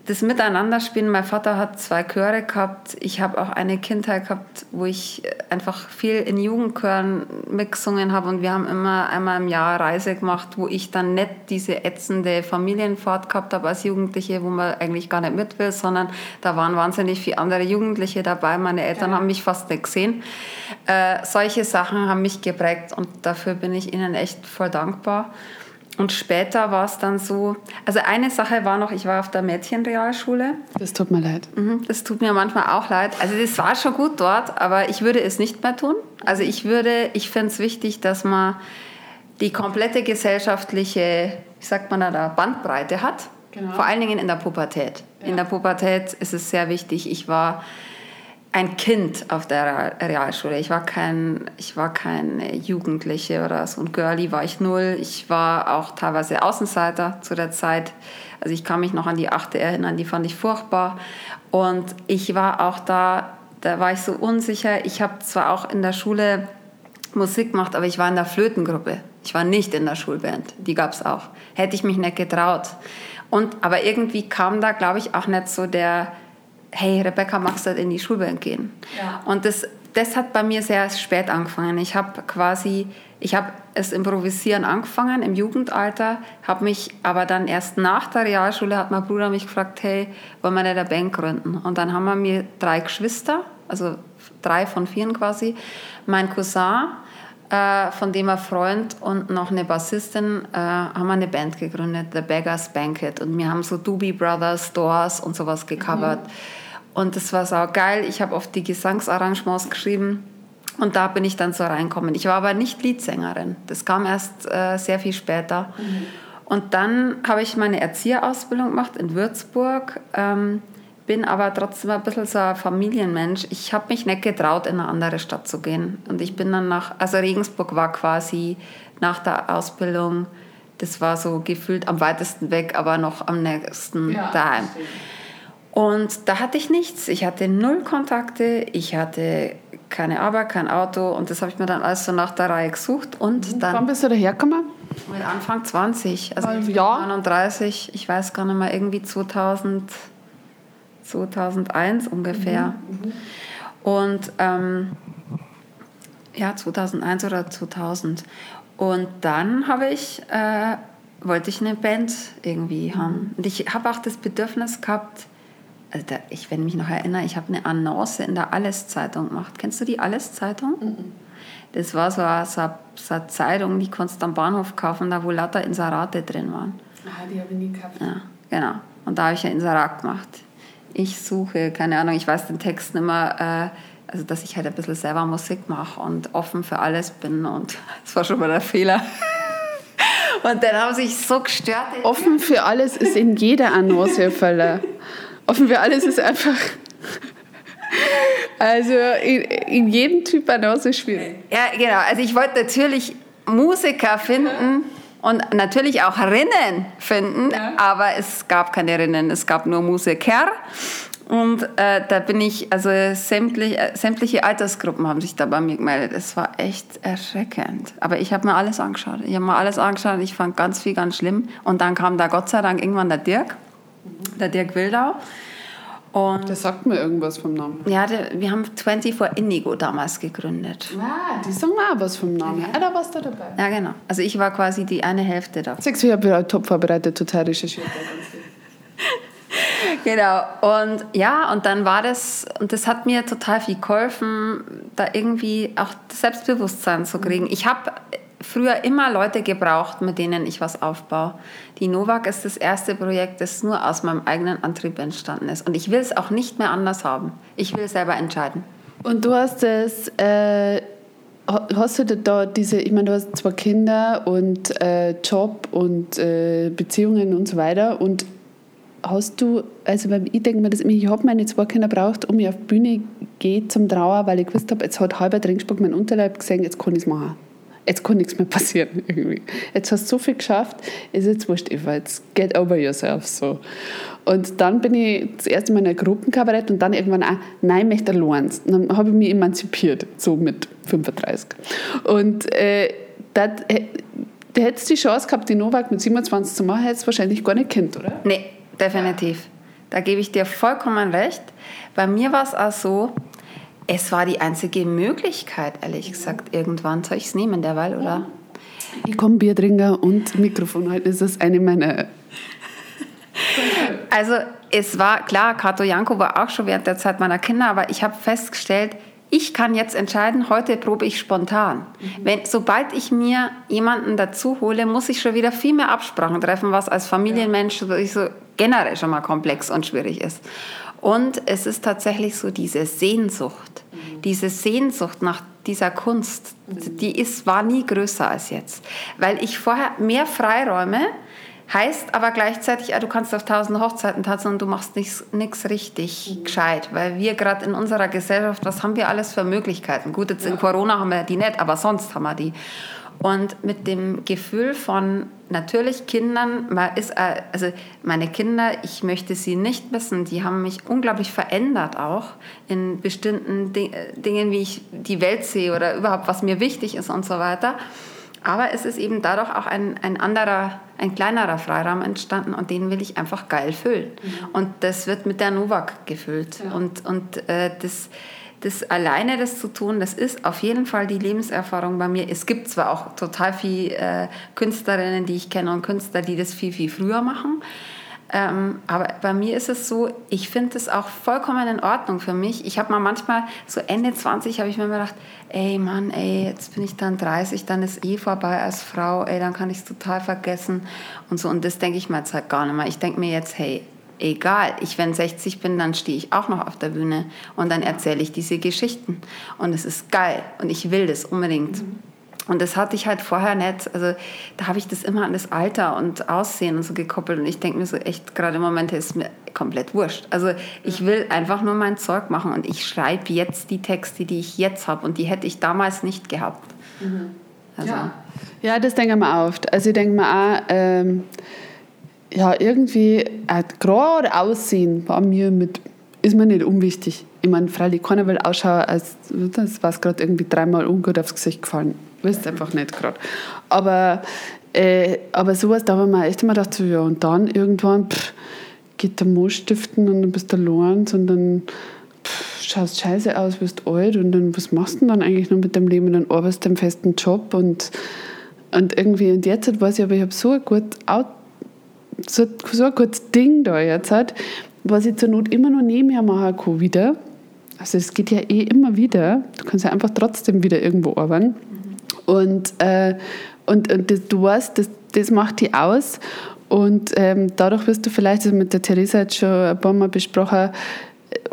Speaker 2: das Miteinanderspielen, mein Vater hat zwei Chöre gehabt. Ich habe auch eine Kindheit gehabt, wo ich einfach viel in Jugendchören mitgesungen habe. Und wir haben immer einmal im Jahr Reise gemacht, wo ich dann nicht diese ätzende Familienfahrt gehabt habe als Jugendliche, wo man eigentlich gar nicht mit will, sondern da waren wahnsinnig viele andere Jugendliche dabei. Meine Eltern haben mich fast nicht gesehen. Äh, solche Sachen haben mich geprägt und dafür bin ich ihnen echt voll dankbar. Und später war es dann so, also eine Sache war noch, ich war auf der Mädchenrealschule.
Speaker 1: Das tut mir leid.
Speaker 2: Mhm, Das tut mir manchmal auch leid. Also das war schon gut dort, aber ich würde es nicht mehr tun. Also ich würde, ich finde es wichtig, dass man die komplette gesellschaftliche, wie sagt man da, Bandbreite hat.
Speaker 1: Genau.
Speaker 2: Vor allen Dingen in der Pubertät. In der Pubertät ist es sehr wichtig. Ich war ein Kind auf der Real- Realschule. Ich war kein, ich war keine Jugendliche oder so ein Girlie war ich null. Ich war auch teilweise Außenseiter zu der Zeit. Also ich kann mich noch an die achte erinnern, die fand ich furchtbar. Und ich war auch da, da war ich so unsicher. Ich habe zwar auch in der Schule Musik gemacht, aber ich war in der Flötengruppe. Ich war nicht in der Schulband. Die gab es auch. Hätte ich mich nicht getraut. Und, aber irgendwie kam da, glaube ich, auch nicht so der, hey, Rebecca, magst du in die Schulband gehen? Ja. Und das, das hat bei mir sehr spät angefangen. Ich habe quasi, ich habe es improvisieren angefangen im Jugendalter, habe mich aber dann erst nach der Realschule hat mein Bruder mich gefragt, hey, wollen wir nicht eine Band gründen? Und dann haben wir mir drei Geschwister, also drei von vieren quasi, mein Cousin, äh, von dem ein Freund und noch eine Bassistin, äh, haben wir eine Band gegründet, The Beggars Banquet. Und wir haben so Doobie Brothers, Doors und sowas gecovert. Mhm. Und das war so geil. Ich habe oft die Gesangsarrangements geschrieben. Und da bin ich dann so reinkommen. Ich war aber nicht Leadsängerin. Das kam erst äh, sehr viel später. Mhm. Und dann habe ich meine Erzieherausbildung gemacht in Würzburg. Ähm, bin aber trotzdem ein bisschen so ein Familienmensch. Ich habe mich nicht getraut, in eine andere Stadt zu gehen. Und ich bin dann nach, also Regensburg war quasi nach der Ausbildung, das war so gefühlt am weitesten weg, aber noch am nächsten ja, daheim. Und da hatte ich nichts. Ich hatte null Kontakte, ich hatte keine Arbeit, kein Auto und das habe ich mir dann alles so nach der Reihe gesucht. Und mhm. dann,
Speaker 1: Wann bist du dahergekommen?
Speaker 2: Mit Anfang 20, also ja. 39, ich weiß gar nicht mehr, irgendwie 2000. 2001 ungefähr. Mhm, mhm. Und ähm, ja, 2001 oder 2000. Und dann habe ich, äh, wollte ich eine Band irgendwie mhm. haben. Und ich habe auch das Bedürfnis gehabt, also da, ich, wenn ich mich noch erinnere, ich habe eine Annonce in der Alles-Zeitung gemacht. Kennst du die Alles-Zeitung? Mhm. Das war so eine, so, so eine, Zeitung, die konntest du am Bahnhof kaufen, da wo lauter Inserate drin waren.
Speaker 1: Ah, die habe ich nie gehabt.
Speaker 2: Ja, genau. Und da habe ich ein Inserat gemacht ich suche, keine Ahnung, ich weiß den Text nicht mehr, äh, also dass ich halt ein bisschen selber Musik mache und offen für alles bin und das war schon mal der Fehler. Und dann haben sie sich so gestört.
Speaker 1: Offen für alles ist in jeder Annonce Falle. Offen für alles ist einfach. Also in, in jedem Typ Annonce schwierig.
Speaker 2: Ja, genau. Also ich wollte natürlich Musiker finden und natürlich auch Rinnen finden, ja. aber es gab keine Rinnen, es gab nur Musiker. Und äh, da bin ich, also sämtlich, äh, sämtliche Altersgruppen haben sich da bei mir gemeldet. Es war echt erschreckend. Aber ich habe mir alles angeschaut. Ich habe mir alles angeschaut. Ich fand ganz viel ganz schlimm. Und dann kam da Gott sei Dank irgendwann der Dirk, der Dirk Wildau.
Speaker 1: Und der sagt mir irgendwas vom Namen.
Speaker 2: Ja, der, wir haben 24 Indigo damals gegründet.
Speaker 1: Ah, die sagen auch was vom Namen. Ja, da warst du dabei.
Speaker 2: Ja, genau. Also ich war quasi die eine Hälfte davon.
Speaker 1: Sechs, ich habe top vorbereitet, total recherchiert.
Speaker 2: genau. Und ja, und dann war das, und das hat mir total viel geholfen, da irgendwie auch das Selbstbewusstsein zu kriegen. Ich habe früher immer Leute gebraucht, mit denen ich was aufbaue. Die Novak ist das erste Projekt, das nur aus meinem eigenen Antrieb entstanden ist. Und ich will es auch nicht mehr anders haben. Ich will selber entscheiden.
Speaker 1: Und du hast es, äh, hast du da diese, ich meine, du hast zwei Kinder und äh, Job und äh, Beziehungen und so weiter. Und hast du, also ich denke mir das immer, ich habe meine zwei Kinder braucht, um ich auf die Bühne gehe zum Trauer, weil ich gewusst habe, jetzt hat halber Trinkspruch mein Unterleib gesehen, jetzt kann ich es machen jetzt kann nichts mehr passieren irgendwie. Jetzt hast du so viel geschafft, ist jetzt wurscht, Eva, jetzt get over yourself so. Und dann bin ich Mal in einem Gruppenkabarett und dann irgendwann auch, nein, möchte. Und dann habe ich mich emanzipiert, so mit 35. Und äh, das, äh, da hättest die Chance gehabt, die Novak mit 27 zu machen, hättest du wahrscheinlich gar nicht kennt, oder?
Speaker 2: Nee, definitiv. Da gebe ich dir vollkommen recht. Bei mir war es auch so, es war die einzige Möglichkeit, ehrlich gesagt, irgendwann. Soll ich es nehmen derweil, oder?
Speaker 1: Ich komme Bier trinken und Mikrofon halten. Das ist eine meiner.
Speaker 2: also, es war klar, Kato Janko war auch schon während der Zeit meiner Kinder, aber ich habe festgestellt, ich kann jetzt entscheiden, heute probe ich spontan. Mhm. Wenn, sobald ich mir jemanden dazu hole, muss ich schon wieder viel mehr Absprachen treffen, was als Familienmensch so generell schon mal komplex und schwierig ist. Und es ist tatsächlich so diese Sehnsucht, mhm. diese Sehnsucht nach dieser Kunst, mhm. die ist, war nie größer als jetzt. Weil ich vorher mehr Freiräume, heißt aber gleichzeitig, ja, du kannst auf tausend Hochzeiten tanzen und du machst nichts richtig mhm. gescheit. Weil wir gerade in unserer Gesellschaft, was haben wir alles für Möglichkeiten? Gut, jetzt in Corona haben wir die nicht, aber sonst haben wir die. Und mit dem Gefühl von natürlich Kindern, man ist, äh, also meine Kinder, ich möchte sie nicht missen, die haben mich unglaublich verändert auch in bestimmten Dingen, wie ich die Welt sehe oder überhaupt, was mir wichtig ist und so weiter. Aber es ist eben dadurch auch ein, ein anderer, ein kleinerer Freiraum entstanden und den will ich einfach geil füllen. Mhm. Und das wird mit der Novak gefüllt. Ja. Und, und äh, das, das alleine das zu tun, das ist auf jeden Fall die Lebenserfahrung bei mir. Es gibt zwar auch total viele äh, Künstlerinnen, die ich kenne und Künstler, die das viel, viel früher machen. Ähm, aber bei mir ist es so, ich finde es auch vollkommen in Ordnung für mich. Ich habe mal manchmal, so Ende 20, habe ich mir gedacht, ey Mann, ey, jetzt bin ich dann 30, dann ist eh vorbei als Frau, ey, dann kann ich es total vergessen und so. Und das denke ich mir jetzt halt gar nicht mehr. Ich denke mir jetzt, hey, egal, ich wenn 60 bin, dann stehe ich auch noch auf der Bühne und dann erzähle ich diese Geschichten. Und es ist geil und ich will das unbedingt. Mhm. Und das hatte ich halt vorher nicht. Also da habe ich das immer an das Alter und Aussehen und so gekoppelt. Und ich denke mir so echt, gerade im Moment ist mir komplett wurscht. Also ich will einfach nur mein Zeug machen und ich schreibe jetzt die Texte, die ich jetzt habe. Und die hätte ich damals nicht gehabt.
Speaker 1: Mhm. Also. Ja. ja, das denke ich mir oft. Also ich denke mir auch, ähm, ja, irgendwie äh, gerade Aussehen war mir mit, ist mir nicht unwichtig. Ich meine, freilich keiner will ausschauen, als das war gerade irgendwie dreimal ungut aufs Gesicht gefallen. Wisst einfach nicht gerade. Aber, äh, aber sowas, da haben wir echt immer gedacht, so, ja, und dann irgendwann pff, geht der Moosstiften und dann bist du allein und dann pff, schaust scheiße aus, bist alt und dann, was machst du denn dann eigentlich noch mit dem Leben? Dann arbeitest du einen festen Job und, und irgendwie, und jetzt weiß ich, aber ich habe so gut so, so ein gutes Ding da jetzt hat, was ich zur Not immer noch nebenher machen kann wieder. Also es geht ja eh immer wieder. Du kannst ja einfach trotzdem wieder irgendwo arbeiten. Und, äh, und, und das, du weißt, das, das macht die aus. Und ähm, dadurch wirst du vielleicht, also mit der Theresa jetzt schon ein paar Mal besprochen,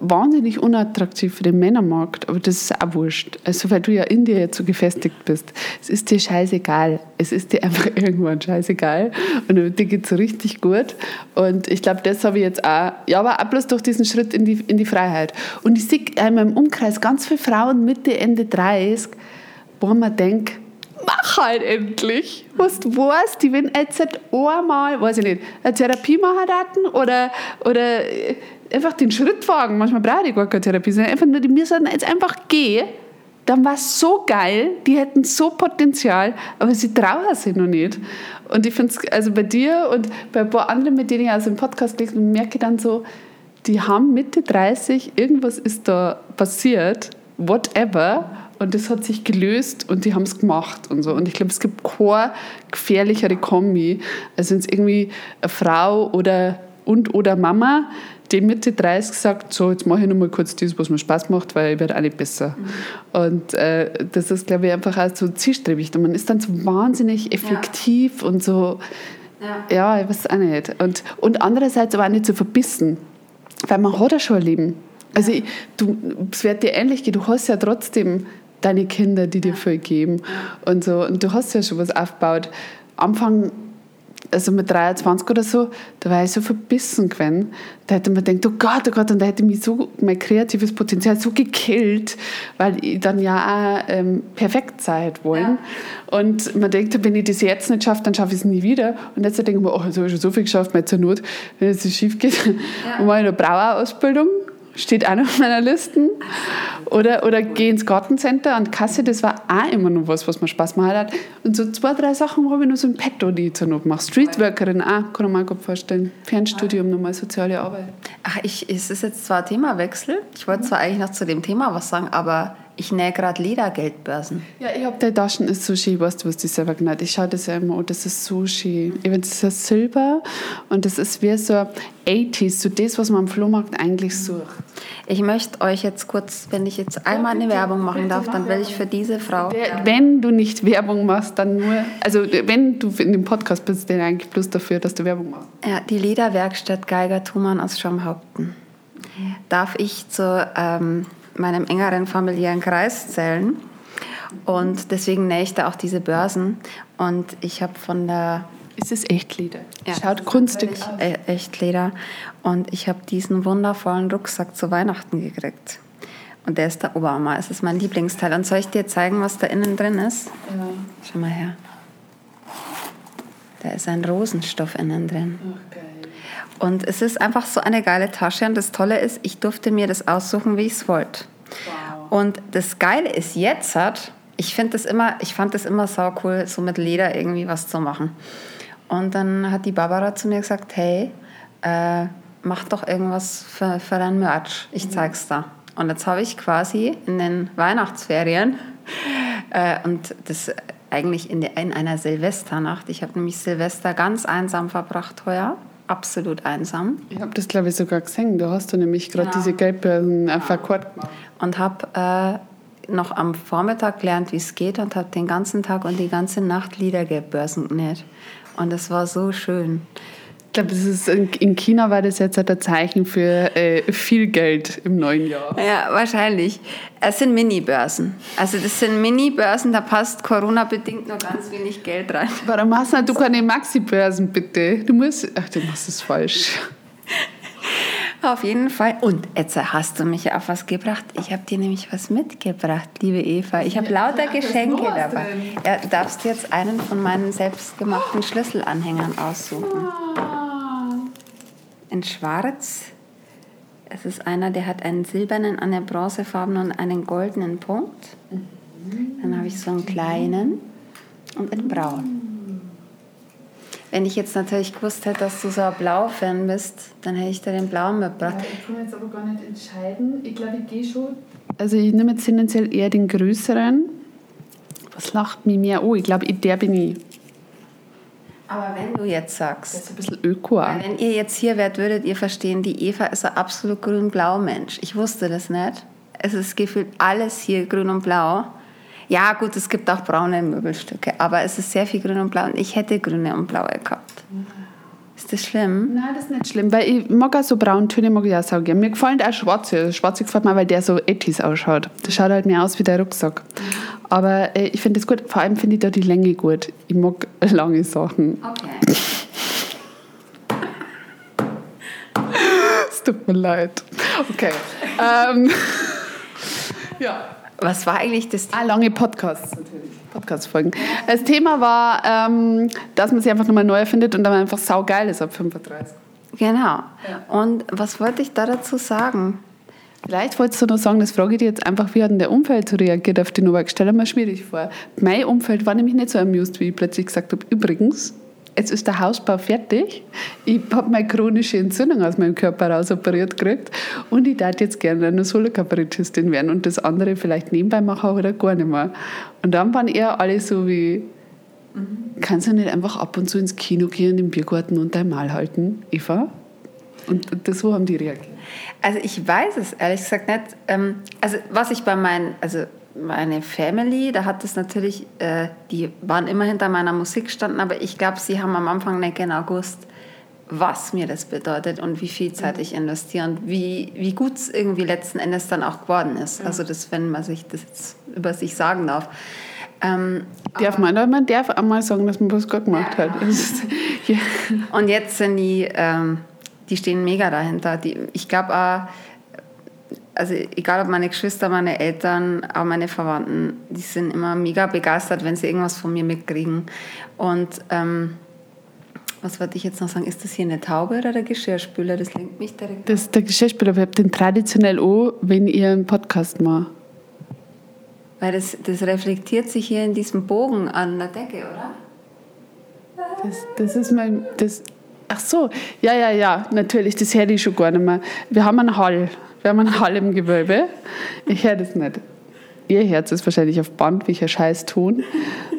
Speaker 1: wahnsinnig unattraktiv für den Männermarkt, aber das ist auch wurscht. Also, weil du ja in dir jetzt so gefestigt bist. Es ist dir scheißegal. Es ist dir einfach irgendwann scheißegal. Und dir geht es richtig gut. Und ich glaube, das habe ich jetzt auch, ja, aber auch bloß durch diesen Schritt in die, in die Freiheit. Und ich sehe in meinem Umkreis ganz viele Frauen Mitte, Ende 30, wo man denkt, mach halt endlich. Was du weißt, die wenn jetzt einmal, weiß ich nicht, eine Therapie machen oder, oder einfach den Schritt wagen. Manchmal brauche ich gar keine Therapie, sondern einfach nur, die müssen jetzt einfach gehen. Dann war es so geil, die hätten so Potenzial, aber sie trauen sich noch nicht. Und ich finde es, also bei dir und bei ein paar anderen, mit denen ich also im Podcast lese, merke dann so, die haben Mitte 30, irgendwas ist da passiert, whatever, und das hat sich gelöst und die haben es gemacht und so. Und ich glaube, es gibt keine gefährlichere Kombi, als wenn es irgendwie eine Frau oder und oder Mama die Mitte 30 sagt, so, jetzt mache ich noch mal kurz das, was mir Spaß macht, weil ich werde auch nicht besser. Mhm. Und äh, das ist, glaube ich, einfach auch so zielstrebig. Und man ist dann so wahnsinnig effektiv ja. und so, ja. ja, ich weiß auch nicht. Und, und andererseits aber auch nicht so verbissen, weil man hat ja schon ein Leben. Also ich, du, es wird dir ähnlich gehen, du hast ja trotzdem deine Kinder, die dir viel geben und so. Und du hast ja schon was aufgebaut. Am Anfang also mit 23 oder so, da war ich so verbissen gewesen. Da hätte man gedacht, oh Gott, oh Gott, und da hätte mich so mein kreatives Potenzial so gekillt, weil ich dann ja auch ähm, perfekt sein wollen. Ja. Und man denkt, wenn ich das jetzt nicht schaffe, dann schaffe ich es nie wieder. Und jetzt denke ich mir, oh, jetzt habe ich schon so viel geschafft, mal zur Not, wenn es schief geht, ja. mache ich eine Brauerausbildung steht auch noch auf meiner Liste. Oder, oder geh ins Gartencenter und Kasse, das war auch immer noch was, was mir Spaß gemacht hat. Und so zwei, drei Sachen habe ich noch so ein Petto, die ich zur Not mache. Streetworkerin auch, kann ich mir gut vorstellen. Fernstudium, nochmal soziale Arbeit.
Speaker 2: Ach, ich, es ist jetzt zwar Themawechsel. Ich wollte zwar eigentlich noch zu dem Thema was sagen, aber ich nähe gerade Ledergeldbörsen.
Speaker 1: Ja, ich habe die Taschen, ist schön, weißt du, was die selber genannt Ich schaue das ja immer an, das ist schön. Ich finde, das ist Silber und das ist wie so 80s, so das, was man am Flohmarkt eigentlich sucht.
Speaker 2: Ich möchte euch jetzt kurz, wenn ich jetzt einmal eine Werbung machen darf, dann will ich für diese Frau.
Speaker 1: Wenn du nicht Werbung machst, dann nur, also wenn du in dem Podcast bist, dann eigentlich bloß dafür, dass du Werbung machst.
Speaker 2: Ja, die Lederwerkstatt Geiger Thumann aus Schwammhaupten. Darf ich zur ähm, meinem engeren familiären Kreis zählen. Und deswegen nähe ich da auch diese Börsen. Und ich habe von der.
Speaker 1: Ist es Echtleder? Ja, Schaut kunstig aus.
Speaker 2: E-, Echtleder. Und ich habe diesen wundervollen Rucksack zu Weihnachten gekriegt. Und der ist der Oberarm. Es ist mein Lieblingsteil. Und soll ich dir zeigen, was da innen drin ist?
Speaker 1: Ja.
Speaker 2: Schau mal her. Da ist ein Rosenstoff innen drin.
Speaker 1: Geil.
Speaker 2: Und es ist einfach so eine geile Tasche. Und das Tolle ist, ich durfte mir das aussuchen, wie ich es wollte.
Speaker 1: Wow.
Speaker 2: Und das Geile ist jetzt hat, ich finde das immer, ich fand das immer sau cool, so mit Leder irgendwie was zu machen. Und dann hat die Barbara zu mir gesagt, hey, äh, mach doch irgendwas für, für dein Merch. Ich zeig's da. Und jetzt habe ich quasi in den Weihnachtsferien äh, und das eigentlich in, der, in einer Silvesternacht, ich habe nämlich Silvester ganz einsam verbracht heuer, absolut einsam.
Speaker 1: Ich habe das, glaube ich, sogar gesehen. Du hast du nämlich gerade
Speaker 2: Genau.
Speaker 1: diese Geldbörsen auf Akkord gemacht.
Speaker 2: und habe äh, noch am Vormittag gelernt, wie es geht und habe den ganzen Tag und die ganze Nacht Lieder gebörsengenäht. Und das war so schön.
Speaker 1: Ich glaube, das ist in in China war das jetzt ein Zeichen für äh, viel Geld im neuen Jahr.
Speaker 2: Ja, wahrscheinlich. Es sind Mini-Börsen. Also das sind Mini-Börsen, da passt Corona-bedingt nur ganz wenig Geld rein.
Speaker 1: Warum hast du keine Maxi-Börsen, bitte? Du musst. Ach, du machst es falsch.
Speaker 2: Auf jeden Fall. Und jetzt hast du mich auf was gebracht. Ich habe dir nämlich was mitgebracht, liebe Eva. Ich habe lauter
Speaker 1: was
Speaker 2: Geschenke dabei.
Speaker 1: denn?
Speaker 2: Ja, du darfst jetzt einen von meinen selbstgemachten Schlüsselanhängern aussuchen. In schwarz. Es ist einer, der hat einen silbernen, einen bronzefarbenen und einen goldenen Punkt. Dann habe ich so einen kleinen und in braun. Wenn ich jetzt natürlich gewusst hätte, dass du so ein Blau-Fan bist, dann hätte ich dir den blauen mitgebracht.
Speaker 1: ich kann jetzt aber gar nicht entscheiden. Ich glaube, ich gehe schon. Also, ich nehme jetzt tendenziell eher den größeren. Was lacht mich mehr? Oh, ich glaube, der bin ich.
Speaker 2: Aber wenn du jetzt sagst,
Speaker 1: Das ist ein bisschen öko.
Speaker 2: wenn ihr jetzt hier wärt, würdet ihr verstehen, die Eva ist ein absolut grün-blau Mensch. Ich wusste das nicht. Es ist gefühlt alles hier grün und blau. Ja, gut, es gibt auch braune Möbelstücke, aber es ist sehr viel grün und blau und ich hätte grüne und blaue gehabt. Ist das schlimm?
Speaker 1: Nein, das ist nicht schlimm, weil ich mag auch so Brauntöne, mag ich auch so. Mir gefallen auch schwarze. Schwarze gefällt mir, weil der so 80s ausschaut. Das schaut halt mehr aus wie der Rucksack. Aber äh, ich finde das gut, vor allem finde ich da die Länge gut. Ich mag lange Sachen.
Speaker 2: Okay.
Speaker 1: Es tut mir leid. Okay. ähm, ja.
Speaker 2: Was war eigentlich das
Speaker 1: Ah, lange Podcasts natürlich. Podcast-Folgen. Das Thema war, ähm, dass man sich einfach nochmal neu erfindet und dann einfach saugeil ist ab 35.
Speaker 2: Genau. Und was wollte ich da dazu sagen?
Speaker 1: Vielleicht wolltest du noch sagen, das frage ich dir jetzt einfach, wie hat denn der Umfeld so reagiert auf die Novak? Stell dir mal schwierig vor. Mein Umfeld war nämlich nicht so amused, wie ich plötzlich gesagt habe, übrigens, jetzt ist der Hausbau fertig, ich habe meine chronische Entzündung aus meinem Körper raus operiert gekriegt und ich darf jetzt gerne eine Solo-Kabarettistin werden und das andere vielleicht nebenbei machen oder gar nicht mehr. Und dann waren eher alle so wie, kannst du nicht einfach ab und zu ins Kino gehen, im Biergarten und dein Mal halten, Eva? Und das, so haben die reagiert.
Speaker 2: Also ich weiß es ehrlich gesagt nicht. Ähm, also was ich bei meinen, also meine Family, da hat es natürlich, äh, die waren immer hinter meiner Musik gestanden, aber ich glaube, sie haben am Anfang nicht genau gewusst, was mir das bedeutet und wie viel Zeit ich investiere und wie, wie gut es irgendwie letzten Endes dann auch geworden ist. Also das, wenn man sich das jetzt über sich sagen darf. Ähm,
Speaker 1: Darf man, aber man darf einmal sagen, dass man was gut gemacht hat. Das ist, ja.
Speaker 2: Und jetzt sind die, ähm, die stehen mega dahinter. Die, ich glaube auch, also egal ob meine Geschwister, meine Eltern, auch meine Verwandten, die sind immer mega begeistert, wenn sie irgendwas von mir mitkriegen. Und ähm, was wollte ich jetzt noch sagen? Ist das hier eine Taube oder der Geschirrspüler? Das lenkt mich direkt.
Speaker 1: Das ist der Geschirrspüler, wir haben den traditionell an, wenn ihr einen Podcast macht.
Speaker 2: Weil das, das reflektiert sich hier in diesem Bogen an der Decke, oder?
Speaker 1: Das, das ist mein. Das, ach so, ja, ja, ja, natürlich, das höre ich schon gar nicht mehr. Wir haben einen Hall. Wir haben einen Hall im Gewölbe. Ich höre das nicht. Ihr hört es wahrscheinlich auf Band, wie ich einen Scheiß tun.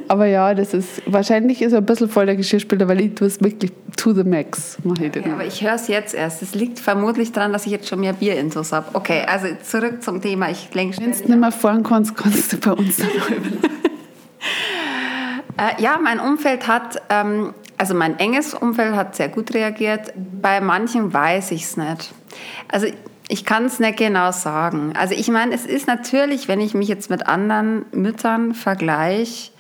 Speaker 1: Aber ja, das ist, wahrscheinlich ist er ein bisschen voll der Geschirrspüler, weil ich tue es wirklich to the max. Mache ich das
Speaker 2: Ja, aber ich höre es jetzt erst. Es liegt vermutlich daran, dass ich jetzt schon mehr Bierintos habe. Okay, also zurück zum Thema. Ich lenke
Speaker 1: Wenn du nicht mehr fahren kannst, kannst du bei uns dann
Speaker 2: Äh, ja, mein Umfeld hat, ähm, also mein enges Umfeld hat sehr gut reagiert. Bei manchen weiß ich es nicht. Also ich kann es nicht genau sagen. Also ich meine, es ist natürlich, wenn ich mich jetzt mit anderen Müttern vergleiche,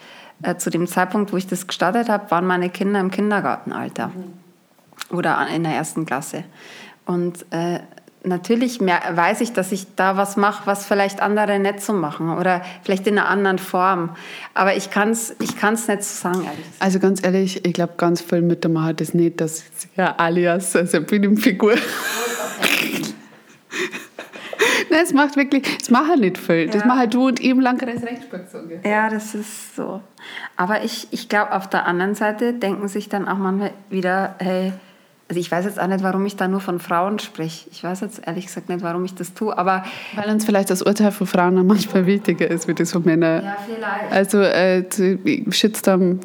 Speaker 2: äh, zu dem Zeitpunkt, wo ich das gestartet habe, waren meine Kinder im Kindergartenalter oder in der ersten Klasse. Und äh, natürlich mehr, weiß ich, dass ich da was mache, was vielleicht andere nicht so machen oder vielleicht in einer anderen Form. Aber ich kann es ich kann's nicht so sagen, ehrlich.
Speaker 1: Also ganz ehrlich, ich glaube, ganz viel Mütter machen das nicht, dass ja alias, also Bühnenfigur. Nein, es macht wirklich, es machen nicht viel. Das
Speaker 2: Ja.
Speaker 1: machen du und ihm so ungefähr.
Speaker 2: Ja, das ist so. Aber ich, ich glaube, auf der anderen Seite denken sich dann auch manchmal wieder, hey, also ich weiß jetzt auch nicht, warum ich da nur von Frauen spreche. Ich weiß jetzt ehrlich gesagt nicht, warum ich das tue, aber
Speaker 1: Weil uns vielleicht das Urteil von Frauen manchmal wichtiger ist, wie das von Männern.
Speaker 2: ja, vielleicht.
Speaker 1: Also äh, Shitstorm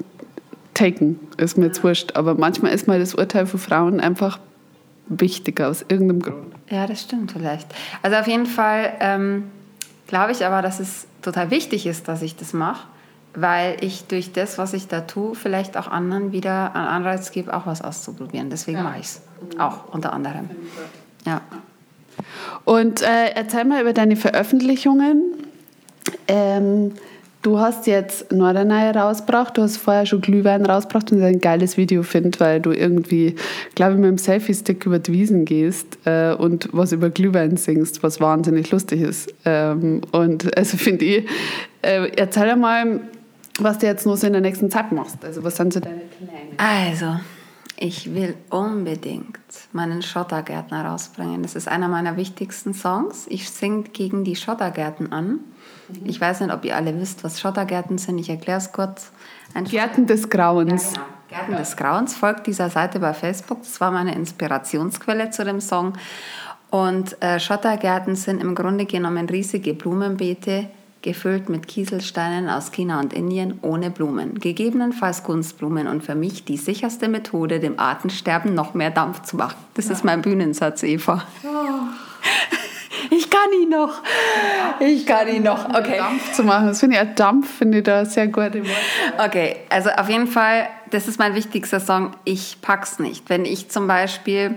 Speaker 1: taken ist mir jetzt wurscht, aber manchmal ist mal das Urteil von Frauen einfach wichtiger aus irgendeinem Grund.
Speaker 2: Ja, das stimmt vielleicht. Also auf jeden Fall ähm, glaube ich aber, dass es total wichtig ist, dass ich das mache, weil ich durch das, was ich da tue, vielleicht auch anderen wieder einen Anreiz gebe, auch was auszuprobieren. Deswegen mache ich es. Auch unter anderem. Ja.
Speaker 1: Und äh, erzähl mal über deine Veröffentlichungen. Ähm, du hast jetzt Norderney rausgebracht, du hast vorher schon Glühwein rausgebracht und ein geiles Video finde, weil du irgendwie, glaube ich, mit dem Selfie-Stick über die Wiesen gehst äh, und was über Glühwein singst, was wahnsinnig lustig ist. Ähm, und also finde ich, äh, erzähl mal, was du jetzt noch so in der nächsten Zeit machst. Also was sind so deine Pläne?
Speaker 2: Also, ich will unbedingt meinen Schottergärtner rausbringen. Das ist einer meiner wichtigsten Songs. Ich singe gegen die Schottergärten an. Ich weiß nicht, ob ihr alle wisst, was Schottergärten sind. Ich erkläre es kurz. Ein
Speaker 1: Gärten des Grauens.
Speaker 2: Genau. Gärten des Grauens folgt dieser Seite bei Facebook. Das war meine Inspirationsquelle zu dem Song. Und äh, Schottergärten sind im Grunde genommen riesige Blumenbeete, gefüllt mit Kieselsteinen aus China und Indien, ohne Blumen. Gegebenenfalls Kunstblumen und für mich die sicherste Methode, dem Artensterben noch mehr Dampf zu machen. Das ist mein Bühnensatz, Eva. Ich kann ihn noch. Ich kann ihn noch. Okay.
Speaker 1: Dampf zu machen. Das finde ich, ein Dampf finde ich da sehr Worte.
Speaker 2: Okay, also auf jeden Fall, das ist mein wichtigster Song. Ich pack's nicht. Wenn ich zum Beispiel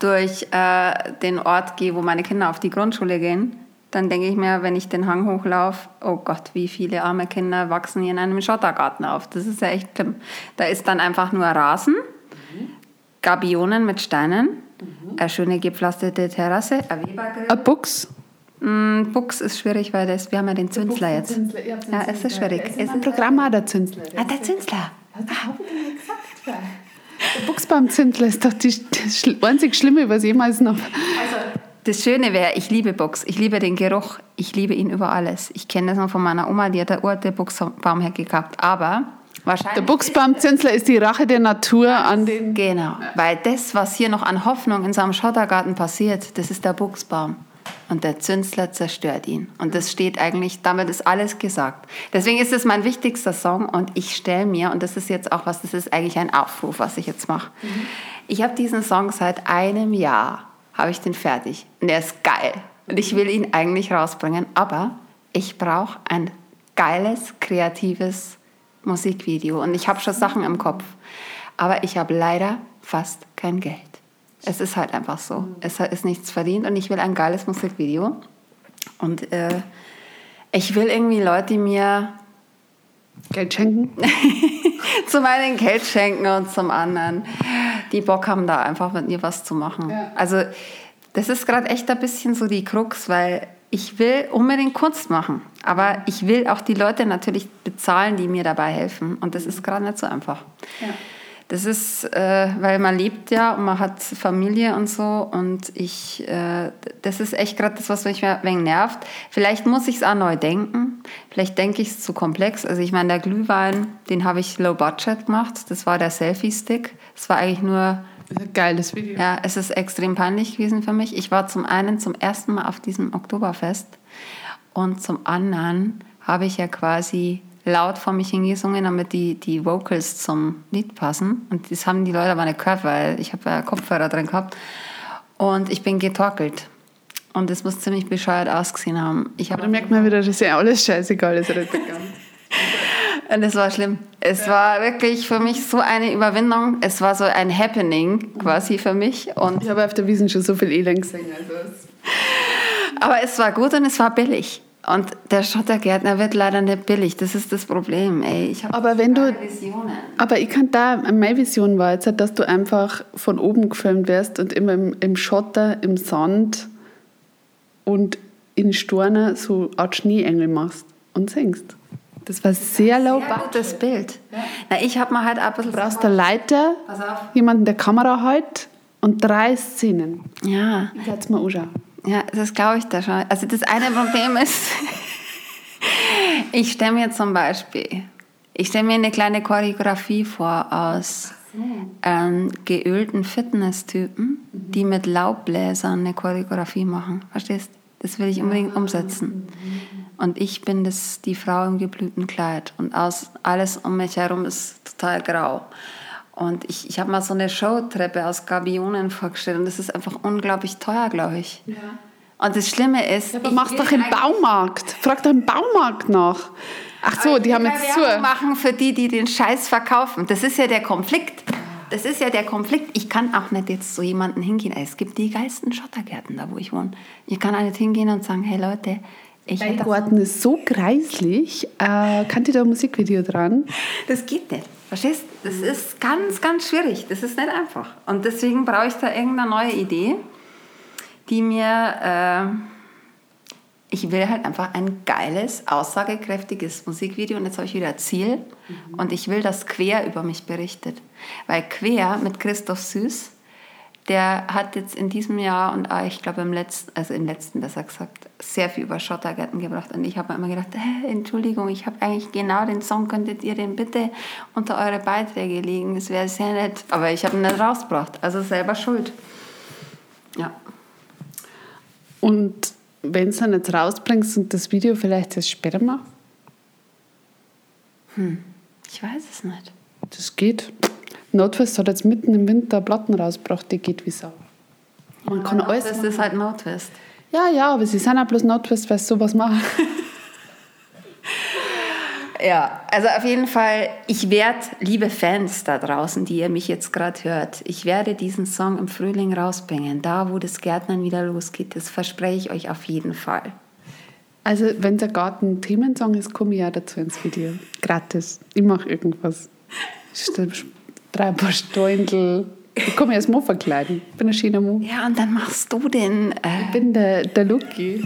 Speaker 2: durch äh, den Ort gehe, wo meine Kinder auf die Grundschule gehen, dann denke ich mir, wenn ich den Hang hochlaufe, oh Gott, wie viele arme Kinder wachsen hier in einem Schottergarten auf. Das ist ja echt schlimm. Da ist dann einfach nur Rasen, Gabionen mit Steinen, eine schöne gepflasterte Terrasse, ein Webergrill.
Speaker 1: Ein Buchs.
Speaker 2: Mm, Buchs ist schwierig, weil das, wir haben ja den Zünsler jetzt.
Speaker 1: Zünsler, habt den
Speaker 2: Ja, es ist schwierig.
Speaker 1: Es ist ein Programm auch der Zünsler.
Speaker 2: Ah, der Zünsler.
Speaker 1: Der Buchsbaumzündler ist doch die, das einzig Schlimme, was jemals noch.
Speaker 2: Das Schöne wäre, ich liebe Buchs. Ich liebe den Geruch. Ich liebe ihn über alles. Ich kenne das noch von meiner Oma, die hat der urte Buchsbaum hergehabt. Aber wahrscheinlich.
Speaker 1: Der Buchsbaumzünsler ist die Rache der Natur an den.
Speaker 2: Genau. Weil das, was hier noch an Hoffnung in seinem Schottergarten passiert, das ist der Buchsbaum. Und der Zünsler zerstört ihn. Und das steht eigentlich, damit ist alles gesagt. Deswegen ist es mein wichtigster Song und ich stelle mir, und das ist jetzt auch was, das ist eigentlich ein Aufruf, was ich jetzt mache. Ich habe diesen Song seit einem Jahr, habe ich den fertig. Und der ist geil. Und ich will ihn eigentlich rausbringen, aber ich brauche ein geiles, kreatives Musikvideo. Und ich habe schon Sachen im Kopf. Aber ich habe leider fast kein Geld. Es ist halt einfach so. Es ist nichts verdient und ich will ein geiles Musikvideo. Und äh, ich will irgendwie Leute, die mir
Speaker 1: Geld schenken.
Speaker 2: zum einen Geld schenken und zum anderen, die Bock haben, da einfach mit mir was zu machen.
Speaker 1: Ja.
Speaker 2: Also das ist gerade echt ein bisschen so die Krux, weil ich will unbedingt Kunst machen, aber ich will auch die Leute natürlich bezahlen, die mir dabei helfen. Und das ist gerade nicht so einfach. Das ist, äh, weil man lebt ja und man hat Familie und so und ich, äh, das ist echt gerade das, was mich ein wenig nervt. Vielleicht muss ich es auch neu denken. Vielleicht denke ich es zu komplex. Also ich meine, der Glühwein, den habe ich low budget gemacht. Das war der Selfie-Stick. Das war eigentlich nur
Speaker 1: geiles Video.
Speaker 2: ja, es ist extrem peinlich gewesen für mich. Ich war zum einen zum ersten Mal auf diesem Oktoberfest und zum anderen habe ich ja quasi laut vor mich hingesungen, damit die, die Vocals zum Lied passen. Und das haben die Leute aber nicht gehört, weil ich habe ja Kopfhörer drin gehabt. Und ich bin getorkelt. Und das muss ziemlich bescheuert ausgesehen haben. Ich
Speaker 1: Aber da merkt man wieder, dass ja alles scheißegal ist.
Speaker 2: Und es war schlimm. Es war wirklich für mich so eine Überwindung. Es war so ein Happening quasi für mich. Und
Speaker 1: Ich habe auf der Wiesen schon so viel Elend gesehen. Also
Speaker 2: Aber es war gut und es war billig. Und der Schottergärtner wird leider nicht billig. Das ist das Problem. Ey, ich habe
Speaker 1: Aber wenn du,
Speaker 2: Visionen.
Speaker 1: aber ich kann da, meine Vision war jetzt, dass du einfach von oben gefilmt wirst und immer im, im Schotter, im Sand und in Stornen so Art Schneeengel machst und singst. Das war sehr low
Speaker 2: Sehr gutes Bild. Na, ich habe mir halt ein bisschen...
Speaker 1: Du brauchst eine Leiter, jemanden, der Kamera hält und drei Szenen.
Speaker 2: Ja,
Speaker 1: Ich werde es mir anschauen.
Speaker 2: Ja, das glaube ich da schon. Also das eine Problem ist, ich stelle mir zum Beispiel, ich stelle mir eine kleine Choreografie vor aus ähm, geölten Fitnesstypen, die mit Laubbläsern eine Choreografie machen. Verstehst? Das will ich unbedingt umsetzen. Und ich bin das, die Frau im geblühten Kleid. Und aus, alles um mich herum ist total grau. Und ich, ich habe mal so eine Showtreppe aus Gabionen vorgestellt. Und das ist einfach unglaublich teuer, glaube ich. Und das Schlimme ist...
Speaker 1: Aber
Speaker 2: ich
Speaker 1: mach's doch im Baumarkt. Frag doch im Baumarkt nach. Ach so, die haben jetzt zu.
Speaker 2: machen für die, die den Scheiß verkaufen. Das ist ja der Konflikt. Das ist ja der Konflikt. Ich kann auch nicht jetzt so jemanden hingehen. Es gibt die geilsten Schottergärten da, wo ich wohne. Ich kann auch nicht hingehen und sagen, hey Leute, ich
Speaker 1: Dein Garten ist so kreislich. Äh, kann die da ein Musikvideo dran?
Speaker 2: Das geht nicht. Verstehst? Das ist ganz, ganz schwierig. Das ist nicht einfach. Und deswegen brauche ich da irgendeine neue Idee, die mir. Äh, ich will halt einfach ein geiles, aussagekräftiges Musikvideo. Und jetzt habe ich wieder ein Ziel. Und ich will, dass Quer über mich berichtet. Weil Quer mit Christoph Süß, der hat jetzt in diesem Jahr und auch, ich glaube im letzten, also im letzten besser gesagt, sehr viel über Schottergärten gebracht. Und ich habe mir immer gedacht, äh, Entschuldigung, ich habe eigentlich genau den Song, könntet ihr den bitte unter eure Beiträge legen? Das wäre sehr nett. Aber ich habe ihn nicht rausgebracht, also selber schuld. Ja.
Speaker 1: Und wenn du dann jetzt rausbringst und das Video vielleicht erst später machst,
Speaker 2: Ich weiß es nicht.
Speaker 1: das geht. Notfest hat jetzt mitten im Winter Platten rausgebracht, die geht wie Sau. Man kann alles.
Speaker 2: Das ist halt Notwest.
Speaker 1: Ja, ja, aber sie sind auch bloß Notfest, weil sie sowas machen.
Speaker 2: Ja, also auf jeden Fall, ich werde, liebe Fans da draußen, die ihr mich jetzt gerade hört, ich werde diesen Song im Frühling rausbringen, da wo das Gärtnern wieder losgeht. Das verspreche ich euch auf jeden Fall.
Speaker 1: Also, wenn der Garten Themensong ist, komme ich auch dazu ins Video. Gratis. Ich mache irgendwas. Ich drei ein paar Steundl. Ich komme erst mal verkleiden. Ich bin ein schöner Mo.
Speaker 2: Ja, und dann machst du den, äh,
Speaker 1: Ich bin der, der Lucky.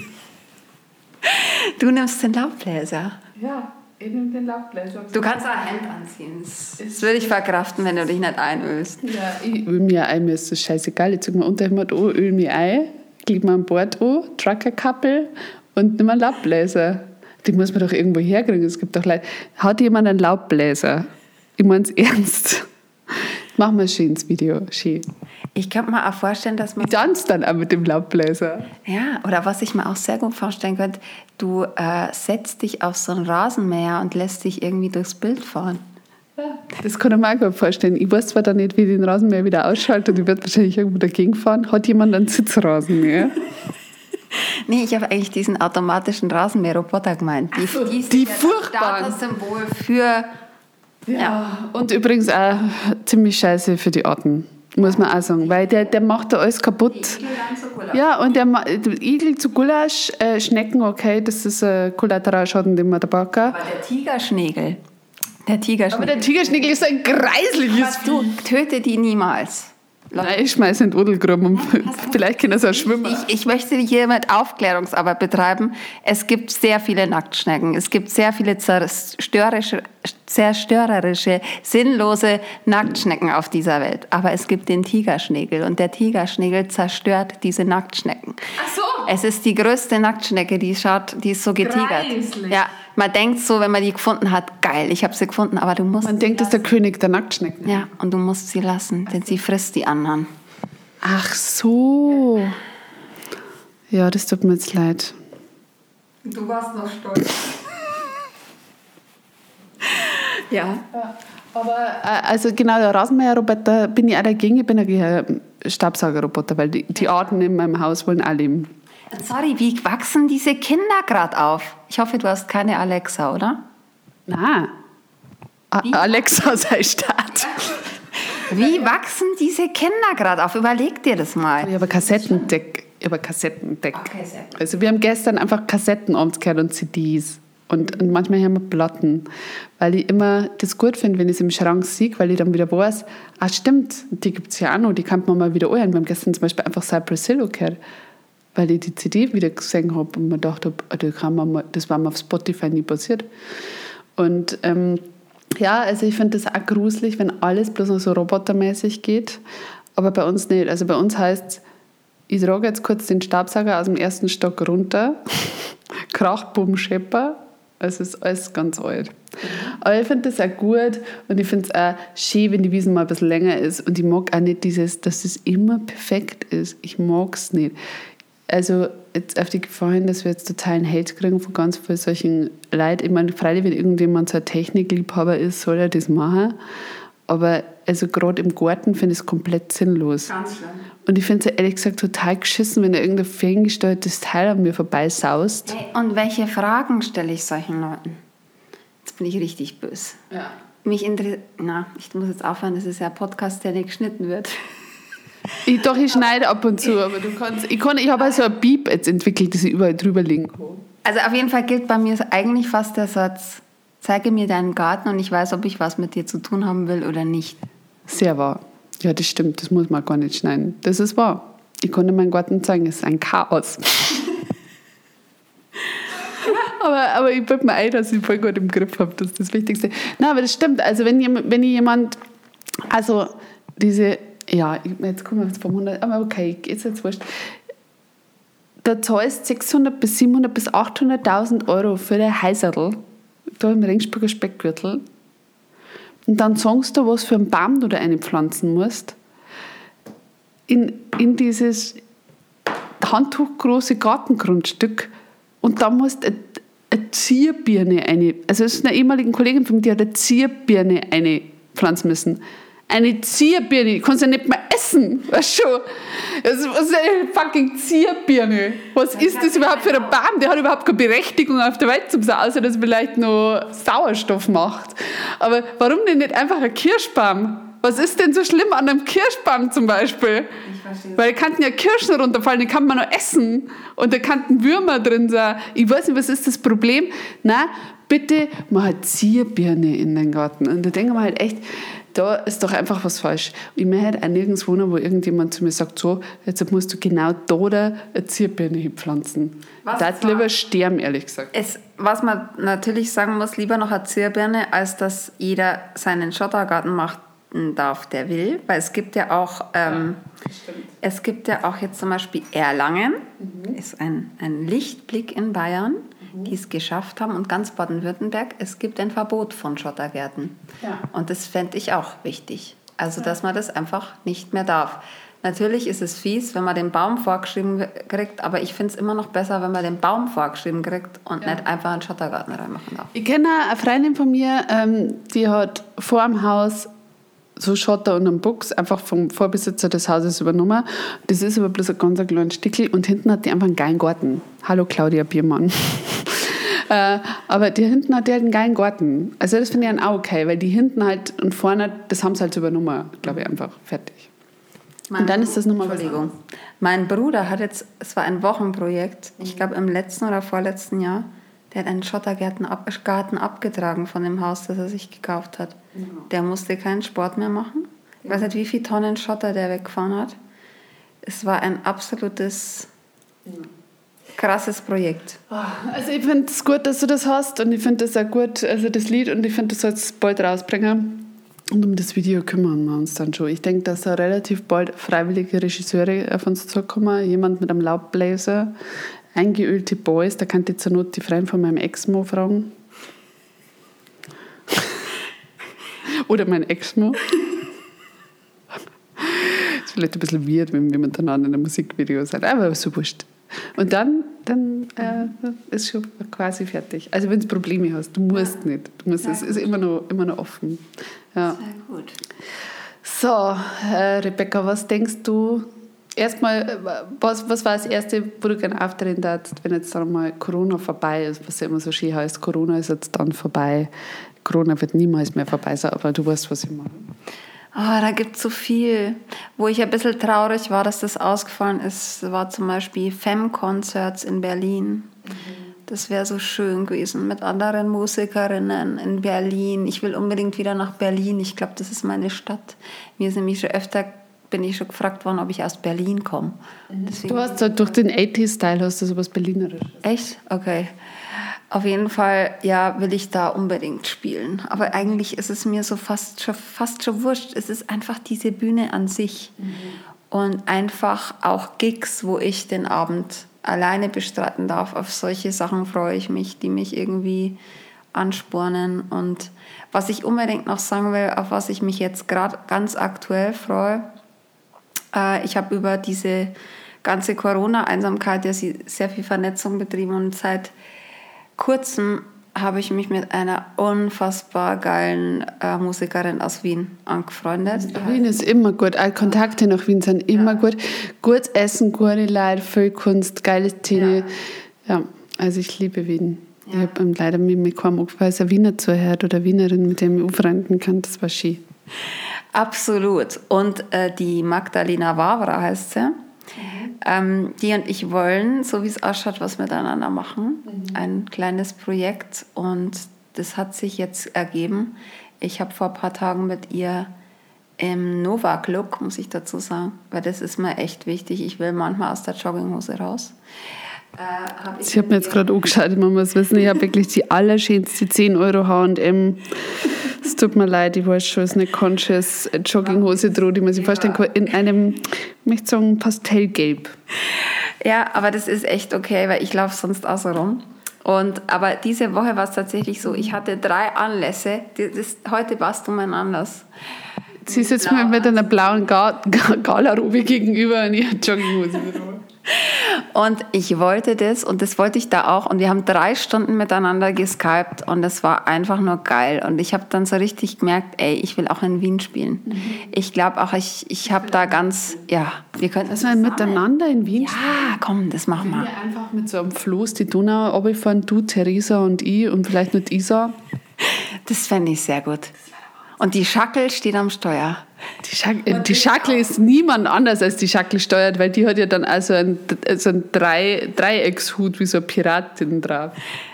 Speaker 2: du nimmst den Laubbläser.
Speaker 1: Ja, ich nehme den Laubbläser.
Speaker 2: Du kannst auch ein Hemd anziehen. Das, würde ich verkraften, wenn du dich nicht einölst.
Speaker 1: Ja, ich öl mir ein, mir ist das scheißegal. Ich ziehe mir Unterhemd an, öl mich ein, klick mir an Bord an, Truckerkappel und nimm einen Laubbläser. Die muss man doch irgendwo herkriegen. Es gibt doch Leute. Hat jemand einen Laubbläser? Ich mein's ernst. Machen wir ein schönes Video. Schön.
Speaker 2: Ich könnte mir auch vorstellen, dass man
Speaker 1: Ich tanze dann auch mit dem Laubbläser.
Speaker 2: Ja, oder was ich mir auch sehr gut vorstellen könnte, du äh, setzt dich auf so einen Rasenmäher und lässt dich irgendwie durchs Bild fahren.
Speaker 1: Das kann ich mir auch gut vorstellen. Ich weiß zwar dann nicht, wie den Rasenmäher wieder ausschaut und ich werde wahrscheinlich irgendwo dagegen fahren. Hat jemand einen Sitzrasenmäher?
Speaker 2: Nee, ich habe eigentlich diesen automatischen Rasenmäherroboter gemeint. Die,
Speaker 1: die
Speaker 2: ja das
Speaker 1: furchtbaren.
Speaker 2: Statussymbol für...
Speaker 1: Ja. Und übrigens auch ziemlich scheiße für die Arten, muss man auch sagen. Weil der, der macht da alles kaputt. Ja, und der Igel zu Gulasch, äh, Schnecken, okay, das ist ein Kollateralschaden, den man da packen.
Speaker 2: Aber der Tigerschnägel, der
Speaker 1: Aber
Speaker 2: Tigerschnägel,
Speaker 1: der Tigerschnägel ist ein greisliches
Speaker 2: du töte die niemals.
Speaker 1: Nein, ich schmeiße in und vielleicht können sie auch schwimmen.
Speaker 2: Ich, ich möchte hiermit Aufklärungsarbeit betreiben. Es gibt sehr viele Nacktschnecken. Es gibt sehr viele zerstörerische, zerstörerische sinnlose Nacktschnecken auf dieser Welt. Aber es gibt den Tigerschnägel und der Tigerschnägel zerstört diese Nacktschnecken.
Speaker 1: Ach so.
Speaker 2: Es ist die größte Nacktschnecke, die schaut, die ist so getigert.
Speaker 1: Greislich.
Speaker 2: Ja, man denkt so, wenn man die gefunden hat, geil, ich habe sie gefunden, aber du musst
Speaker 1: Man denkt, das ist der König der Nacktschnecken.
Speaker 2: ja, und du musst sie lassen, denn sie frisst die anderen.
Speaker 1: Ach so. Ja, das tut mir jetzt leid.
Speaker 2: Du warst noch stolz. ja.
Speaker 1: Aber äh, also genau, der Rasenmäherroboter bin ich auch dagegen. Ich bin ein Staubsaugerroboter, weil die, die Arten in meinem Haus wollen alle leben.
Speaker 2: Sorry, wie wachsen diese Kinder gerade auf? Ich hoffe, du hast keine Alexa, oder?
Speaker 1: Nein. A Alexa sei Start.
Speaker 2: Wie wachsen diese Kinder gerade auf? Überleg dir das mal.
Speaker 1: Ich habe Kassettendeck. über Kassetten entdeckt.
Speaker 2: Okay.
Speaker 1: Also wir haben gestern einfach Kassetten gehört und CDs. Und, und manchmal haben wir Platten, weil ich immer das gut finde, wenn ich es im Schrank sehe, weil ich dann wieder weiß, ah stimmt, die gibt es ja auch noch, die kann man mal wieder anhören. Wir haben gestern zum Beispiel einfach Cypress Hill gehört, weil ich die CD wieder gesehen habe und mir gedacht habe, ah, das, war mir auf Spotify nie passiert. Und ähm, ja, also ich finde das auch gruselig, wenn alles bloß noch so robotermäßig geht, aber bei uns nicht. Also bei uns heißt es, ich trage jetzt kurz den Staubsauger aus dem ersten Stock runter, krach, bumm, schepper, es ist alles ganz alt. Aber ich finde das auch gut und ich finde es auch schön, wenn die Wiesen mal ein bisschen länger ist. Und ich mag auch nicht dieses, dass es immer perfekt ist. Ich mag es nicht. Also jetzt auf die Gefahr hin, dass wir jetzt totalen Hate kriegen von ganz vielen solchen Leuten. Ich meine, freilich, wenn irgendjemand so ein Technikliebhaber ist, soll er das machen. Aber also gerade im Garten finde ich es komplett sinnlos.
Speaker 2: Ganz schlimm.
Speaker 1: Und ich finde es ehrlich gesagt total geschissen, wenn da irgendein ferngesteuertes Teil an mir vorbeisaust.
Speaker 2: Hey, und welche Fragen stelle ich solchen Leuten? Jetzt bin ich richtig böse.
Speaker 1: Ja.
Speaker 2: Mich interessiert. Na, ich muss jetzt aufhören, das ist ja ein Podcast, der nicht geschnitten wird.
Speaker 1: Ich, doch, ich schneide ab und zu, aber du kannst. Ich, kann, ich habe also ein Beep jetzt entwickelt, das ich überall drüber legen kann.
Speaker 2: Also auf jeden Fall gilt bei mir eigentlich fast der Satz: Zeige mir deinen Garten und ich weiß, ob ich was mit dir zu tun haben will oder nicht.
Speaker 1: Sehr wahr. Ja, das stimmt, das muss man gar nicht schneiden. Das ist wahr. Ich konnte meinen Garten zeigen, es ist ein Chaos. aber, aber ich bilde mir ein, dass ich voll gut im Griff habe, das ist das Wichtigste. Nein, aber das stimmt. Also wenn, wenn jemand, also diese, ja, jetzt kommen wir vom 100, aber okay, ist jetzt wurscht. Da zahlst 600 bis 700 bis 800.000 Euro für ein Heiserl, da im Ringsburger Speckgürtel. Und dann sagst du, was für einen Baum du da einpflanzen musst. In, in dieses handtuchgroße Gartengrundstück. Und da musst du eine, eine Zierbirne eine, also es ist eine ehemalige Kollegin von mir, die hat eine Zierbirne eine pflanzen müssen. Eine Zierbirne, die kannst du ja nicht mehr essen, weißt du schon. Was ist eine fucking Zierbirne? Was ist das überhaupt für ein Baum? Der hat überhaupt keine Berechtigung auf der Welt zum sein, außer dass er vielleicht nur Sauerstoff macht. Aber warum denn nicht einfach ein Kirschbaum? Was ist denn so schlimm an einem Kirschbaum zum Beispiel?
Speaker 2: Ich verstehe.
Speaker 1: Weil da könnten ja Kirschen runterfallen, die kann man noch essen. Und da könnten Würmer drin sein. Ich weiß nicht, was ist das Problem? Na, bitte mal Zierbirne in den Garten. Und da denken wir halt echt, da ist doch einfach was falsch. Ich möchte auch nirgends wohnen, wo irgendjemand zu mir sagt, so, jetzt musst du genau da da eine Zierbirne hinpflanzen. Da lieber sterben, ehrlich gesagt.
Speaker 2: Es, was man natürlich sagen muss, lieber noch eine Zierbirne, als dass jeder seinen Schottergarten machen darf, der will. Weil es gibt ja auch, ähm, es gibt ja auch jetzt zum Beispiel Erlangen, ist ein, ein Lichtblick in Bayern, die es geschafft haben und ganz Baden-Württemberg, es gibt ein Verbot von Schottergärten.
Speaker 1: Ja.
Speaker 2: Und das fände ich auch wichtig. Also, dass man das einfach nicht mehr darf. Natürlich ist es fies, wenn man den Baum vorgeschrieben kriegt, aber ich finde es immer noch besser, wenn man den Baum vorgeschrieben kriegt und nicht einfach einen Schottergarten reinmachen darf.
Speaker 1: Ich kenne eine Freundin von mir, ähm, die hat vor dem Haus so Schotter und einen Buchs einfach vom Vorbesitzer des Hauses übernommen. Das ist aber bloß ein ganz kleines Stickel und hinten hat die einfach einen geilen Garten. Hallo Claudia Biermann. äh, aber die hinten hat die halt einen geilen Garten. Also das finde ich dann auch okay, weil die hinten halt und vorne, das haben sie halt übernommen, glaube ich, einfach fertig. Und dann ist das nochmal
Speaker 2: Entschuldigung. Mein Bruder hat jetzt, es war ein Wochenprojekt, ich glaube im letzten oder vorletzten Jahr, der hat einen Schottergarten ab, Garten abgetragen von dem Haus, das er sich gekauft hat. Der musste keinen Sport mehr machen. Ich weiß nicht, wie viele Tonnen Schotter der weggefahren hat. Es war ein absolutes krasses Projekt.
Speaker 1: Also ich finde es gut, dass du das hast und ich finde das auch gut, also das Lied und ich finde, du sollst es bald rausbringen. Und um das Video kümmern wir uns dann schon. Ich denke, dass da relativ bald freiwillige Regisseure auf uns zukommen. Jemand mit einem Laubbläser, eingeölte Boys, da kann ich zur Not die Freien von meinem Ex-Mo fragen. Oder mein Ex-Mo. ist vielleicht ein bisschen weird, wenn wir miteinander in einem Musikvideo sind, aber so wurscht. Und dann, dann äh, ist schon quasi fertig. Also wenn du Probleme hast, du musst nicht. Du musst, es ist immer noch, immer noch offen. Ja.
Speaker 2: Sehr gut.
Speaker 1: So, äh, Rebecca, was denkst du? Erstmal, äh, was, was war das Erste, wo du gerne auftreten darfst, wenn jetzt dann mal Corona vorbei ist, was ja immer so schön heißt, Corona ist jetzt dann vorbei. Corona wird niemals mehr vorbei sein, aber du weißt, was ich meine.
Speaker 2: Oh, da gibt es so viel. Wo ich ein bisschen traurig war, dass das ausgefallen ist, war zum Beispiel Femme-Concerts in Berlin. Das wäre so schön gewesen mit anderen Musikerinnen in Berlin. Ich will unbedingt wieder nach Berlin. Ich glaube, das ist meine Stadt. Mir ist nämlich schon öfter bin ich schon gefragt worden, ob ich aus Berlin komme.
Speaker 1: Du hast halt durch den 80-Style hast du sowas Berlinerisches.
Speaker 2: Echt? Okay. Auf jeden Fall, ja, will ich da unbedingt spielen. Aber eigentlich ist es mir so fast schon, fast schon wurscht. Es ist einfach diese Bühne an sich. Mhm. Und einfach auch Gigs, wo ich den Abend alleine bestreiten darf. Auf solche Sachen freue ich mich, die mich irgendwie anspornen. Und was ich unbedingt noch sagen will, auf was ich mich jetzt gerade ganz aktuell freue, äh, ich habe über diese ganze Corona-Einsamkeit ja sehr viel Vernetzung betrieben und seit kurzem habe ich mich mit einer unfassbar geilen äh, Musikerin aus Wien angefreundet.
Speaker 1: Wien ist immer gut. Alle Kontakte nach Wien sind immer ja. gut. Gutes Essen, gute Leute, viel Kunst, geile Szene. Ja, ja also ich liebe Wien. Ja. Ich habe leider mit mir kaum weil es ein Wiener zuhört oder Wienerin, mit dem ich aufreden kann. Das war schön.
Speaker 2: Absolut. Und äh, die Magdalena Wawra heißt sie. Mhm. Ähm, die und ich wollen, so wie es ausschaut, was miteinander machen. Mhm. Ein kleines Projekt und das hat sich jetzt ergeben. Ich habe vor ein paar Tagen mit ihr im Nova-Look, muss ich dazu sagen, weil das ist mir echt wichtig. Ich will manchmal aus der Jogginghose raus.
Speaker 1: Äh, hab ich, ich habe mir jetzt gerade angeschaut, man muss wissen, ich habe wirklich die allerschönste 10 Euro H&M es tut mir leid, ich weiß schon, es ist eine conscious Jogginghose droh, die man sich vorstellen kann, in einem, ich möchte sagen, Pastellgelb.
Speaker 2: Ja, aber das ist echt okay, weil ich laufe sonst auch so rum. Und, aber diese Woche war es tatsächlich so, ich hatte drei Anlässe. Das, heute warst du mein Anlass.
Speaker 1: Sie sitzt mir mit einer blauen Galarobe gegenüber in ihrer Jogginghose.
Speaker 2: Und ich wollte das und das wollte ich da auch. Und wir haben drei Stunden miteinander geskypt und das war einfach nur geil. Und ich habe dann so richtig gemerkt, ey, ich will auch in Wien spielen. Mhm. Ich glaube auch, ich, ich habe da ganz, ja,
Speaker 1: wir könnten. Dass wir miteinander in Wien
Speaker 2: spielen? Ja, komm, das machen wir.
Speaker 1: wir einfach mit so einem Floß die Donau runterfahren, du, Theresa und ich und vielleicht nicht Isa.
Speaker 2: Das fände ich sehr gut. Und die Schackel steht am Steuer.
Speaker 1: Die, Schack, die Schackel ist niemand anders als die Schackel steuert, weil die hat ja dann also ein, so ein Drei, Dreieckshut wie so eine Piratin drauf.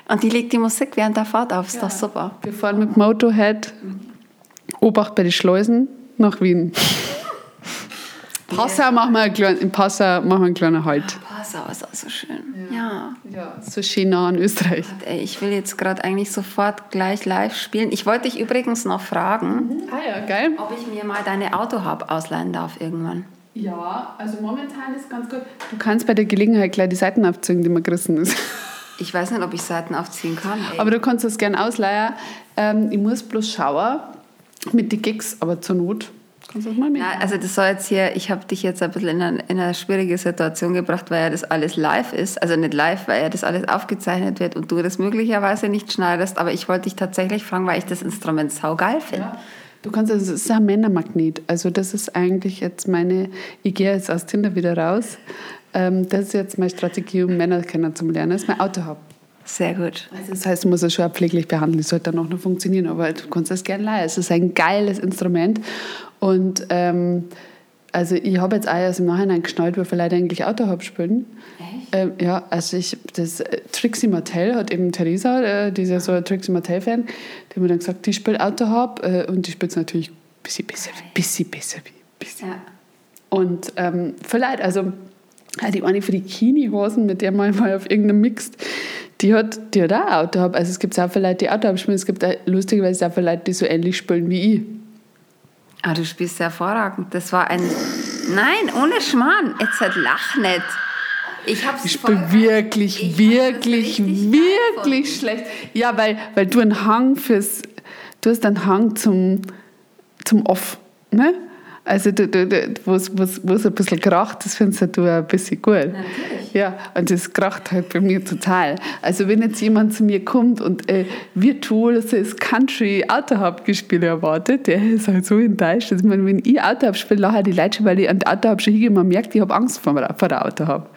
Speaker 2: Und die legt die Musik während der Fahrt auf, ist ja. doch super.
Speaker 1: Wir fahren mit Motorhead, Obacht bei den Schleusen, nach Wien. Passau machen wir einen kleinen, in Passau machen wir einen kleinen Halt.
Speaker 2: Passau ist auch so schön. Ja.
Speaker 1: ja. ja. So schön nah in Österreich.
Speaker 2: ey, ich will jetzt gerade eigentlich sofort gleich live spielen. Ich wollte dich übrigens noch fragen,
Speaker 1: mhm. ah, ja, geil.
Speaker 2: ob ich mir mal deine Autohub ausleihen darf irgendwann.
Speaker 1: Ja, also momentan ist ganz gut. Du kannst bei der Gelegenheit gleich die Seiten aufziehen, die man gerissen ist.
Speaker 2: Ich weiß nicht, ob ich Seiten aufziehen kann.
Speaker 1: Ey. Aber du kannst das gerne ausleihen. Ähm, ich muss bloß schauen mit den Gigs, aber zur Not
Speaker 2: Kannst du das mal mit? Na, also das soll jetzt hier, ich habe dich jetzt ein bisschen in eine, in eine, schwierige Situation gebracht, weil ja das alles live ist. Also nicht live, weil ja das alles aufgezeichnet wird und du das möglicherweise nicht schneidest. Aber ich wollte dich tatsächlich fragen, weil ich das Instrument saugeil finde. Ja.
Speaker 1: Du kannst, also, es ist ein Männermagnet. Also das ist eigentlich jetzt meine, ich gehe jetzt aus Tinder wieder raus. Ähm, das ist jetzt meine Strategie, um Männer kennenzulernen. Das ist mein Autohaupt.
Speaker 2: Sehr gut.
Speaker 1: Also das heißt, du musst es schon pfleglich behandeln, es sollte dann auch noch funktionieren, aber du kannst es gerne leihen. Es ist ein geiles Instrument und ähm, also ich habe jetzt auch erst im Nachhinein geschnallt, wie viele Leute eigentlich Autohop spielen. Echt? Ähm, ja, also ich, das äh, Trixie Martell hat eben Theresa, äh, die ist ja so ein Trixie Martell-Fan, die hat mir dann gesagt, die spielt Autohop äh, und die spielt es natürlich ein bisschen besser, bisschen besser wie bisschen. Ja. Und ähm, vielleicht, also die eine für die Kini-Hosen, mit der man mal auf irgendeinem Mixed, die hat, die hat auch Autohop. Also es gibt auch viele Leute, die Autohop spielen, es gibt auch, lustigerweise auch viele Leute, die so ähnlich spielen wie ich.
Speaker 2: Ah, du spielst hervorragend. Das war ein. Nein, ohne Schmarrn. Jetzt halt lach nicht.
Speaker 1: Ich, hab's ich spiele wirklich, ich wirklich, wirklich schlecht. Ja, weil, weil du einen Hang fürs. Du hast einen Hang zum, zum Off. Ne? Also, du, du, du, wo es ein bisschen kracht, das findest du ein bisschen gut.
Speaker 2: Natürlich.
Speaker 1: Ja, und das kracht halt bei mir total. Also, wenn jetzt jemand zu mir kommt und äh, virtuoses Country Autohub-Gespiel erwartet, der ist halt so enttäuscht. Also, ich meine, wenn ich Autohub spiele, lachen die Leute schon, weil ich an Autohub schon hingehe, man merkt, ich habe Angst vor, vor der Autohub.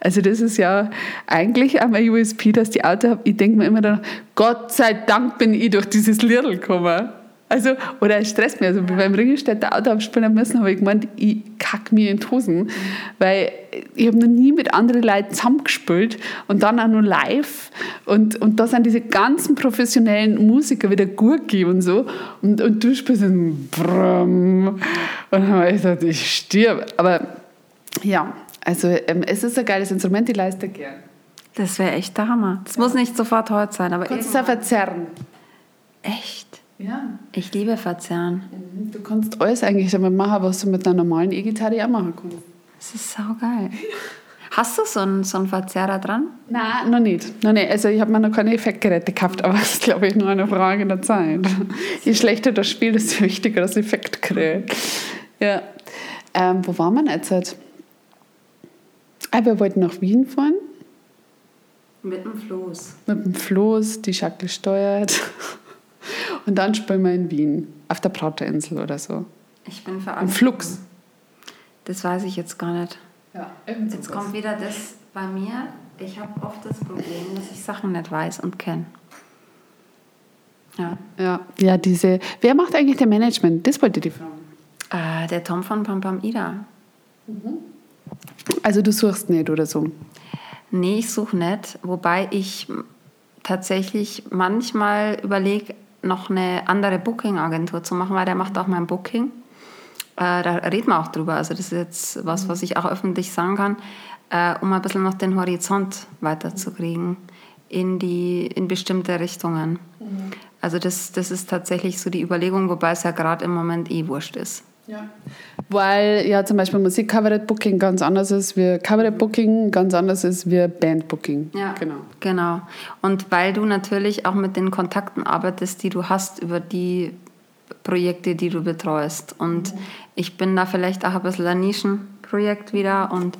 Speaker 1: Also, das ist ja eigentlich auch mein USP, dass die Autohub, ich denke mir immer dann, Gott sei Dank bin ich durch dieses Lidl gekommen. Also, oder es stresst mich. Also, ja. beim Ringelstädter Auto abspielen müssen, habe ich gemeint, ich kacke mir in die Hosen. Weil ich habe noch nie mit anderen Leuten zusammengespielt und dann auch nur live. Und, und da sind diese ganzen professionellen Musiker wie der Gurki und so. Und, und du spielst ein Brumm. Und dann habe ich gesagt, ich stirb. Aber ja, also ähm, es ist ein geiles Instrument, ich leiste gern.
Speaker 2: Das wäre echt der Hammer. Das muss nicht sofort heute sein, aber
Speaker 1: Kannst du verzerren.
Speaker 2: Echt?
Speaker 1: Ja.
Speaker 2: Ich liebe Verzerren.
Speaker 1: Mhm. Du kannst alles eigentlich damit machen, was du mit einer normalen E-Gitarre auch machen kannst.
Speaker 2: Das ist saugeil. Hast du so einen, so einen Verzerrer dran?
Speaker 1: Nein, noch nicht. Noch nicht. Also ich habe mir noch keine Effektgeräte gekauft, aber das ist, glaube ich, nur eine Frage der Zeit. Je schlechter das Spiel, desto wichtiger das Effektgerät. Ja. Ähm, wo waren wir jetzt? Halt? Ah, wir wollten nach Wien fahren.
Speaker 2: Mit dem Floß.
Speaker 1: Mit dem Floß, die Schackel steuert. Und dann spielen wir in Wien, auf der Praterinsel oder so.
Speaker 2: Ich bin
Speaker 1: für Im Flux.
Speaker 2: Das weiß ich jetzt gar nicht.
Speaker 1: Ja,
Speaker 2: jetzt kommt wieder das bei mir. Ich habe oft das Problem, dass ich Sachen nicht weiß und kenne.
Speaker 1: Ja. ja. Ja, diese. Wer macht eigentlich der Management? Das wollte die
Speaker 2: fragen. Äh, der Tom von Pam Pam Ida. Mhm.
Speaker 1: Also du suchst nicht oder so?
Speaker 2: Nee, ich suche nicht. Wobei ich tatsächlich manchmal überlege, noch eine andere Booking-Agentur zu machen, weil der macht auch mein Booking. Äh, da reden wir auch drüber. Also das ist jetzt was, was ich auch öffentlich sagen kann, äh, um ein bisschen noch den Horizont weiterzukriegen in, die, in bestimmte Richtungen. Mhm. Also das, das ist tatsächlich so die Überlegung, wobei es ja gerade im Moment eh wurscht ist.
Speaker 1: Ja. Weil ja zum Beispiel Musik-Coverage-Booking ganz anders ist wie Coverage-Booking, ganz anders ist wie Band-Booking.
Speaker 2: Ja, genau. genau. Und weil du natürlich auch mit den Kontakten arbeitest, die du hast über die Projekte, die du betreust. Und mhm. ich bin da vielleicht auch ein bisschen ein Nischenprojekt wieder und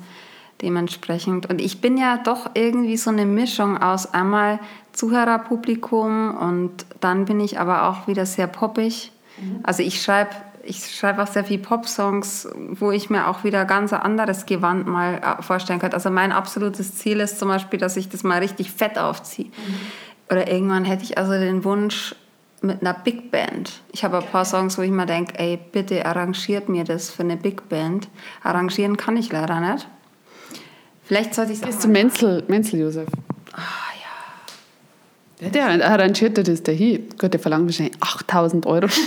Speaker 2: dementsprechend. Und ich bin ja doch irgendwie so eine Mischung aus einmal Zuhörerpublikum und dann bin ich aber auch wieder sehr poppig. Mhm. Also ich schreibe ich schreibe auch sehr viel Pop-Songs, wo ich mir auch wieder ganz ein anderes Gewand mal äh, vorstellen könnte. Also mein absolutes Ziel ist zum Beispiel, dass ich das mal richtig fett aufziehe. Mhm. Oder irgendwann hätte ich also den Wunsch mit einer Big Band. Ich habe ein paar Songs, wo ich mir denke, ey, bitte arrangiert mir das für eine Big Band. Arrangieren kann ich leider nicht. Vielleicht sollte ich es
Speaker 1: Ist du Menzel, Menzel Josef?
Speaker 2: Ah,
Speaker 1: ja. Der arrangiert das dahin. Gott, der verlangt wahrscheinlich 8000 Euro.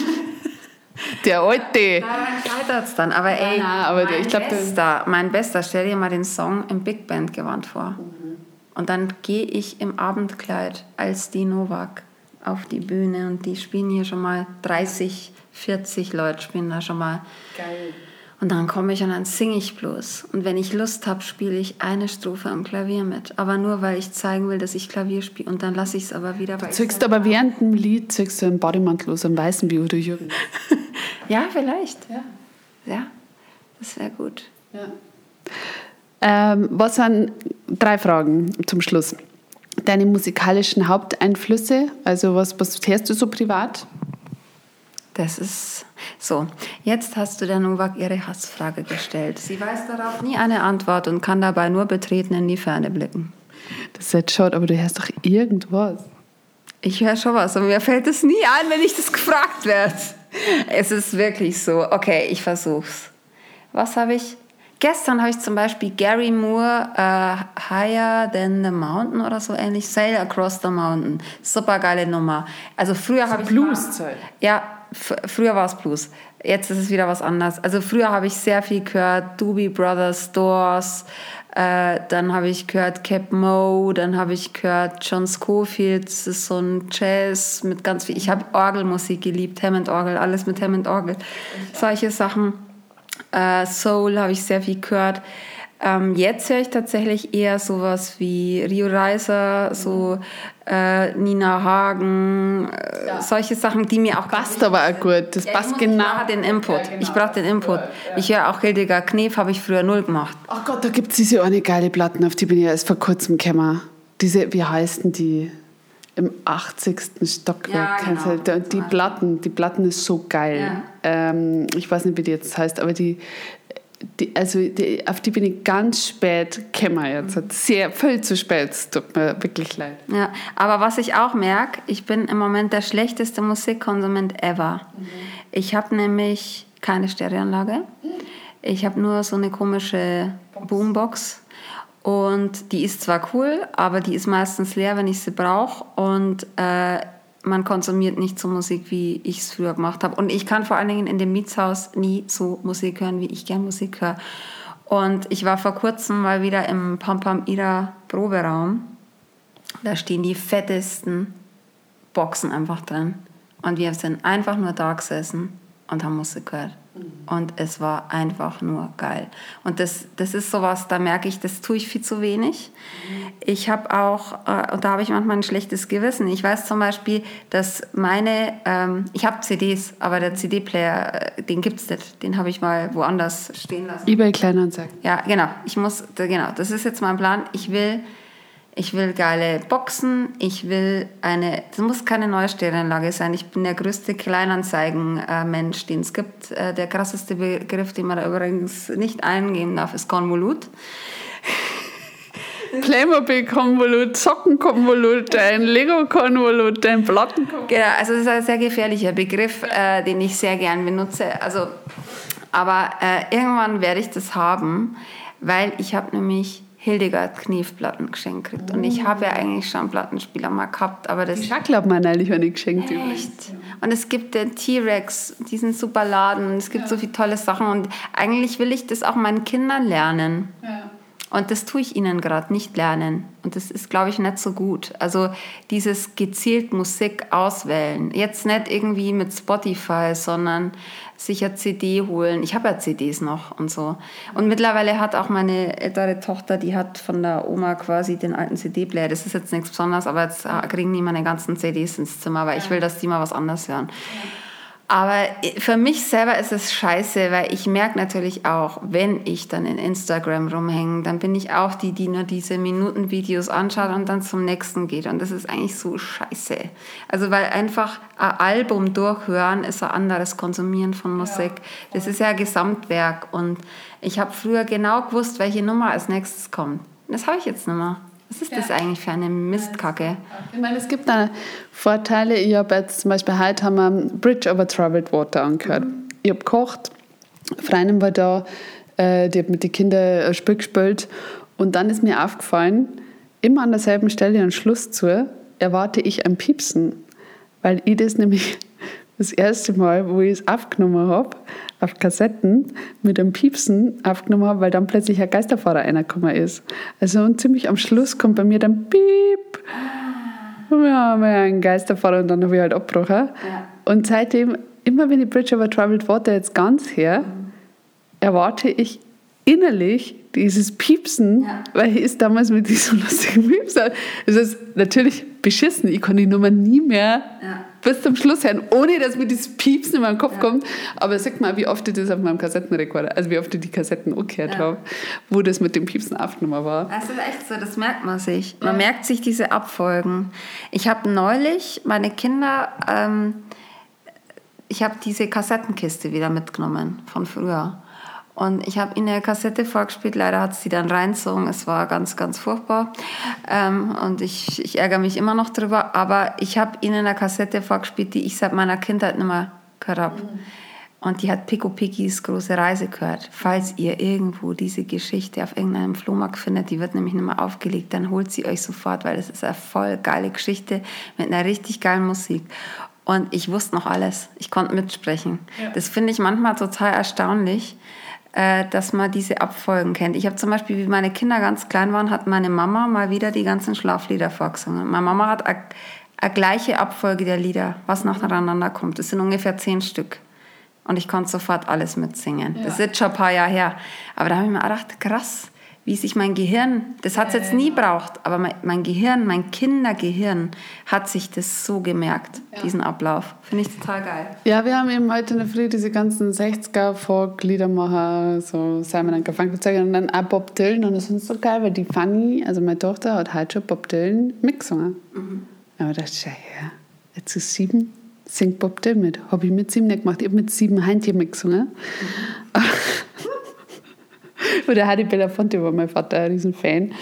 Speaker 1: Der alte.
Speaker 2: Daran scheitert es dann. Aber ey, ja, aber mein, ich glaub, bester, mein Bester, stell dir mal den Song im Big Band Gewand vor. Mhm. Und dann gehe ich im Abendkleid als die Novak auf die Bühne und die spielen hier schon mal 30, 40 Leute spielen da schon mal.
Speaker 1: Geil.
Speaker 2: Und dann komme ich und dann singe ich bloß. Und wenn ich Lust habe, spiele ich eine Strophe am Klavier mit. Aber nur, weil ich zeigen will, dass ich Klavier spiele. Und dann lasse ich es aber wieder.
Speaker 1: Du zückst aber während dem Lied zückst du einen Bodymantel aus, einen weißen wie Udo Jürgen.
Speaker 2: ja, vielleicht.
Speaker 1: Ja.
Speaker 2: Ja, das wäre gut.
Speaker 1: Ja. Ähm, was sind drei Fragen zum Schluss? Deine musikalischen Haupteinflüsse, also was, was hörst du so privat?
Speaker 2: Das ist so. Jetzt hast du der Novak ihre Hassfrage gestellt. Sie weiß darauf nie eine Antwort und kann dabei nur betreten in die Ferne blicken.
Speaker 1: Das ist jetzt schaut, aber du hörst doch irgendwas.
Speaker 2: Ich höre schon was und mir fällt es nie ein, wenn ich das gefragt werde. Es ist wirklich so. Okay, ich versuch's. Was habe ich? Gestern habe ich zum Beispiel Gary Moore uh, Higher Than the Mountain oder so ähnlich. Sail Across the Mountain. Super geile Nummer. Also früher habe ich.
Speaker 1: Blues-Zeit.
Speaker 2: Ja, früher war es Blues. Jetzt ist es wieder was anderes. Also früher habe ich sehr viel gehört. Doobie Brothers, Doors. Äh, dann habe ich gehört Cap Mo, dann habe ich gehört John Scofield, das ist so ein Jazz mit ganz viel. Ich habe Orgelmusik geliebt, Hammond-Orgel, alles mit Hammond-Orgel. Solche Sachen. Äh, Soul habe ich sehr viel gehört. Ähm, jetzt höre ich tatsächlich eher sowas wie Rio Reiser, so äh, Nina Hagen, äh, ja. solche Sachen, die mir auch.
Speaker 1: Passt aber auch gut, das ja, passt genau. Ich
Speaker 2: brauche den Input. Ja, genau. Ich brauche den Input. Ich höre auch Hildegard Knef, habe ich früher null gemacht.
Speaker 1: Ach Gott, da gibt es diese eine geile Platten, auf die bin ich erst vor kurzem gekommen. Diese, wie heißen die? Im 80. Stockwerk.
Speaker 2: Ja,
Speaker 1: genau. Die Platten, die Platten ist so geil. Ähm, ich weiß nicht, wie die jetzt heißt, aber die die, also die, auf die bin ich ganz spät gekommen jetzt. Sehr, viel zu spät. Es tut mir wirklich leid.
Speaker 2: Ja, aber was ich auch merke, ich bin im Moment der schlechteste Musikkonsument ever. Mhm. Ich habe nämlich keine Stereoanlage. Ich habe nur so eine komische Boombox. Und die ist zwar cool, aber die ist meistens leer, wenn ich sie brauche. Und äh, man konsumiert nicht so Musik, wie ich es früher gemacht habe. Und ich kann vor allen Dingen in dem Mietshaus nie so Musik hören, wie ich gern Musik höre. Und ich war vor kurzem mal wieder im Pam Pam Ida Proberaum. Da stehen die fettesten Boxen einfach drin. Und wir sind einfach nur da gesessen und haben Musik gehört. Und es war einfach nur geil. Und das, das ist sowas, da merke ich, das tue ich viel zu wenig. Ich habe auch, äh, und da habe ich manchmal ein schlechtes Gewissen. Ich weiß zum Beispiel, dass meine, ähm, ich habe CDs, aber der CD-Player, äh, den gibt es nicht. Den habe ich mal woanders stehen lassen.
Speaker 1: eBay Kleinanzeigen.
Speaker 2: Ja, genau. Ich muss, genau, das ist jetzt mein Plan. Ich will ich will geile Boxen, ich will eine, das muss keine neue Stereoanlage sein. Ich bin der größte Kleinanzeigen-Mensch, den es gibt. Äh, der krasseste Begriff, den man da übrigens nicht eingeben darf, ist Konvolut.
Speaker 1: Playmobil-Konvolut, Socken-Konvolut, ein Lego-Konvolut, ein platten
Speaker 2: Genau, also das ist ein sehr gefährlicher Begriff, äh, den ich sehr gern benutze. Also, aber äh, irgendwann werde ich das haben, weil ich habe nämlich Hildegard Kniefplatten geschenkt kriegt. Und ich habe ja eigentlich schon einen Plattenspieler mal gehabt, aber das...
Speaker 1: Ich glaube mal neulich eine geschenkt.
Speaker 2: Echt? Und es gibt den T-Rex, diesen super Laden, es gibt ja. so viele tolle Sachen und eigentlich will ich das auch meinen Kindern lernen. Ja. Und das tue ich ihnen gerade nicht lernen. Und das ist, glaube ich, nicht so gut. Also dieses gezielt Musik auswählen. Jetzt nicht irgendwie mit Spotify, sondern sich eine CD holen. Ich habe ja CDs noch und so. Und mittlerweile hat auch meine ältere Tochter, die hat von der Oma quasi den alten CD-Player. Das ist jetzt nichts Besonderes, aber jetzt kriegen die meine ganzen CDs ins Zimmer, weil ich will, dass die mal was anderes hören. Ja. Aber für mich selber ist es scheiße, weil ich merke natürlich auch, wenn ich dann in Instagram rumhänge, dann bin ich auch die, die nur diese Minutenvideos anschaut und dann zum nächsten geht. Und das ist eigentlich so scheiße. Also weil einfach ein Album durchhören ist ein anderes Konsumieren von Musik. Das ist ja ein Gesamtwerk. Und ich habe früher genau gewusst, welche Nummer als nächstes kommt. Das habe ich jetzt nicht mehr. Was ist ja. das eigentlich für eine Mistkacke?
Speaker 1: Ich meine, es gibt da Vorteile. Ich habe jetzt zum Beispiel heute haben wir Bridge over Troubled Water angehört. Mhm. Ich habe gekocht, Freundin war da, äh, die hat mit den Kindern ein Spiel gespielt und dann ist mir aufgefallen, immer an derselben Stelle einen Schluss zu, erwarte ich ein Piepsen, weil ich das nämlich das erste Mal, wo ich es aufgenommen habe, auf Kassetten mit einem Piepsen aufgenommen habe, weil dann plötzlich ein Geisterfahrer reingekommen ist. Also und ziemlich am Schluss kommt bei mir dann Piep. Wir haben ja einen Geisterfahrer und dann habe ich halt abgebrochen. Ja. Und seitdem, immer wenn ich Bridge over Troubled Water jetzt ganz her, erwarte ich innerlich dieses Piepsen, ja. weil ich ist damals mit diesem lustigen Piepsen. Es ist natürlich beschissen. Ich konnte die Nummer nie mehr ja bis zum Schluss hören, ohne dass mir das Piepsen in meinen Kopf ja. kommt. Aber sag mal, wie oft ich das auf meinem Kassettenrekorder, also wie oft ich die Kassetten umgekehrt ja. habe, wo das mit dem Piepsen aufgenommen war.
Speaker 2: Das ist echt so, das merkt man sich. Man ja. merkt sich diese Abfolgen. Ich habe neulich meine Kinder, ähm, ich habe diese Kassettenkiste wieder mitgenommen von früher. Und ich habe ihnen eine Kassette vorgespielt, leider hat sie dann reinzogen, es war ganz, ganz furchtbar. Ähm, und ich, ich ärgere mich immer noch drüber, aber ich habe ihnen eine Kassette vorgespielt, die ich seit meiner Kindheit nicht mehr gehört habe. Mhm. Und die hat Pico Pickies große Reise gehört. Falls ihr irgendwo diese Geschichte auf irgendeinem Flohmarkt findet, die wird nämlich nicht mehr aufgelegt, dann holt sie euch sofort, weil das ist eine voll geile Geschichte mit einer richtig geilen Musik. Und ich wusste noch alles. Ich konnte mitsprechen. Ja. Das finde ich manchmal total erstaunlich dass man diese Abfolgen kennt. Ich habe zum Beispiel, wie meine Kinder ganz klein waren, hat meine Mama mal wieder die ganzen Schlaflieder vorgesungen. Meine Mama hat eine, gleiche Abfolge der Lieder, was nacheinander kommt. Das sind ungefähr zehn Stück. Und ich konnte sofort alles mitsingen. Ja. Das ist jetzt schon ein paar Jahre her. Aber da habe ich mir gedacht, krass, wie sich mein Gehirn, das hat es jetzt nie braucht, aber mein, mein, Gehirn, mein Kindergehirn hat sich das so gemerkt, ja. diesen Ablauf. Finde ich total geil.
Speaker 1: Ja, wir haben eben heute in der Früh diese ganzen 60er Folk-Liedermacher, so Simon Garfunkel gezeigt und dann auch Bob Dylan und das ist so geil, weil die Fanny, also meine Tochter, hat heute schon Bob Dylan mitgesungen. Mhm. Aber da dachte ich, ja, jetzt ist sieben, singt Bob Dylan mit. Habe ich mit sieben nicht gemacht, ich habe mit sieben Heintje mitgesungen. Mhm. Oder Heidi Belafonte war mein Vater ein Riesenfan.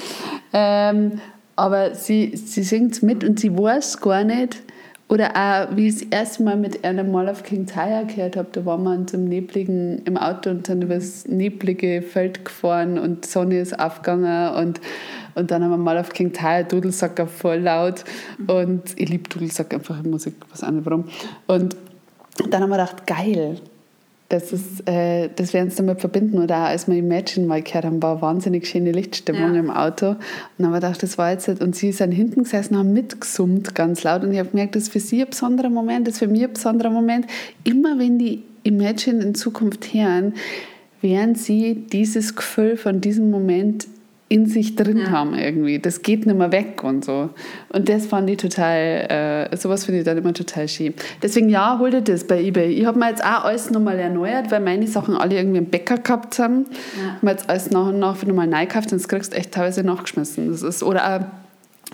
Speaker 1: Ähm, aber sie, sie singt mit und sie weiß gar nicht, oder auch, wie ich das erste Mal mit einem Mal auf King Tire gehört habe, da waren wir in so einem nebligen, im Auto und sind über das neblige Feld gefahren und die Sonne ist aufgegangen und, und dann haben wir mal auf King Tire Dudelsacker voll laut und ich liebe Dudelsack einfach in Musik, was auch nicht warum. Und dann haben wir gedacht, geil, das, ist, äh, das werden sie damit verbinden. Oder auch als wir Imagine mal gehört haben, war wahnsinnig schöne Lichtstimmung ja. im Auto. Und dann haben wir gedacht, das war jetzt nicht. Und sie sind hinten gesessen, haben mitgesummt ganz laut. Und ich habe gemerkt, das ist für sie ein besonderer Moment, das ist für mich ein besonderer Moment. Immer wenn die Imagine in Zukunft hören, werden sie dieses Gefühl von diesem Moment in sich drin ja. haben irgendwie. Das geht nicht mehr weg und so. Und das fand ich total, äh, sowas finde ich dann immer total schön. Deswegen ja, hol dir das bei eBay. Ich habe mir jetzt auch alles nochmal erneuert, weil meine Sachen alle irgendwie im Bäcker gehabt haben. Ja. Ich habe jetzt alles nach und nach nochmal neu gekauft das kriegst du echt teilweise nachgeschmissen. Das ist, oder auch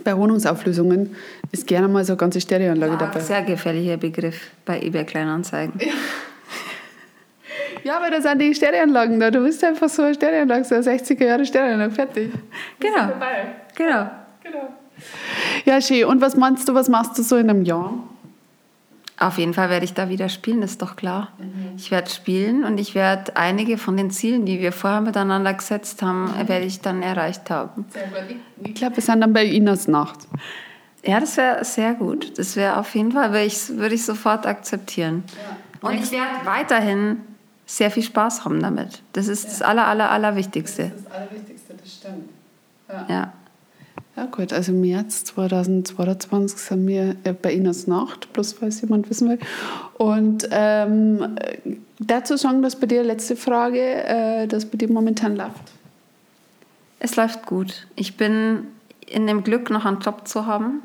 Speaker 1: bei Wohnungsauflösungen ist gerne mal so eine ganze Stereoanlage ja, dabei.
Speaker 2: Sehr gefährlicher Begriff bei eBay Kleinanzeigen. Ja.
Speaker 1: Ja, aber da sind die Stereoanlagen da. Du bist einfach so eine Stereoanlage, so eine 60er Jahre Stereoanlage, fertig.
Speaker 2: Genau. Genau.
Speaker 1: genau. Ja, schön. Und was meinst du, was machst du so in einem Jahr?
Speaker 2: Auf jeden Fall werde ich da wieder spielen, das ist doch klar. Mhm. Ich werde spielen und ich werde einige von den Zielen, die wir vorher miteinander gesetzt haben, mhm. werde ich dann erreicht haben.
Speaker 1: Sehr gut. Ich glaube, wir sind dann bei Inas Nacht.
Speaker 2: Ja, das wäre sehr gut. Das wäre auf jeden Fall, würde ich, würde ich sofort akzeptieren. Ja. Und ich werde weiterhin sehr viel Spaß haben damit. Das ist ja. das Aller, Aller, Allerwichtigste.
Speaker 1: Das ist das Allerwichtigste, das stimmt.
Speaker 2: Ja. ja.
Speaker 1: Ja gut, also März 2022 sind wir bei Inas Nacht, bloß falls jemand wissen will. Und ähm, dazu sagen, dass bei dir, letzte Frage, äh, dass bei dir momentan läuft.
Speaker 2: Es läuft gut. Ich bin in dem Glück, noch einen Job zu haben.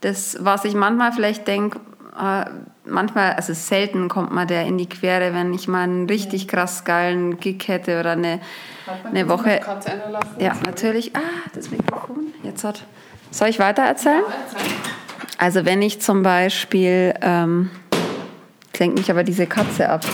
Speaker 2: Das, was ich manchmal vielleicht denke, äh, manchmal, also selten kommt man der in die Quere, wenn ich mal einen richtig krass geilen Gig hätte oder eine, eine Woche. Ja, natürlich. Ah, das Mikrofon. Jetzt hat. Soll ich weiter erzählen? Also wenn ich zum Beispiel, ähm, lenkt mich aber diese Katze ab.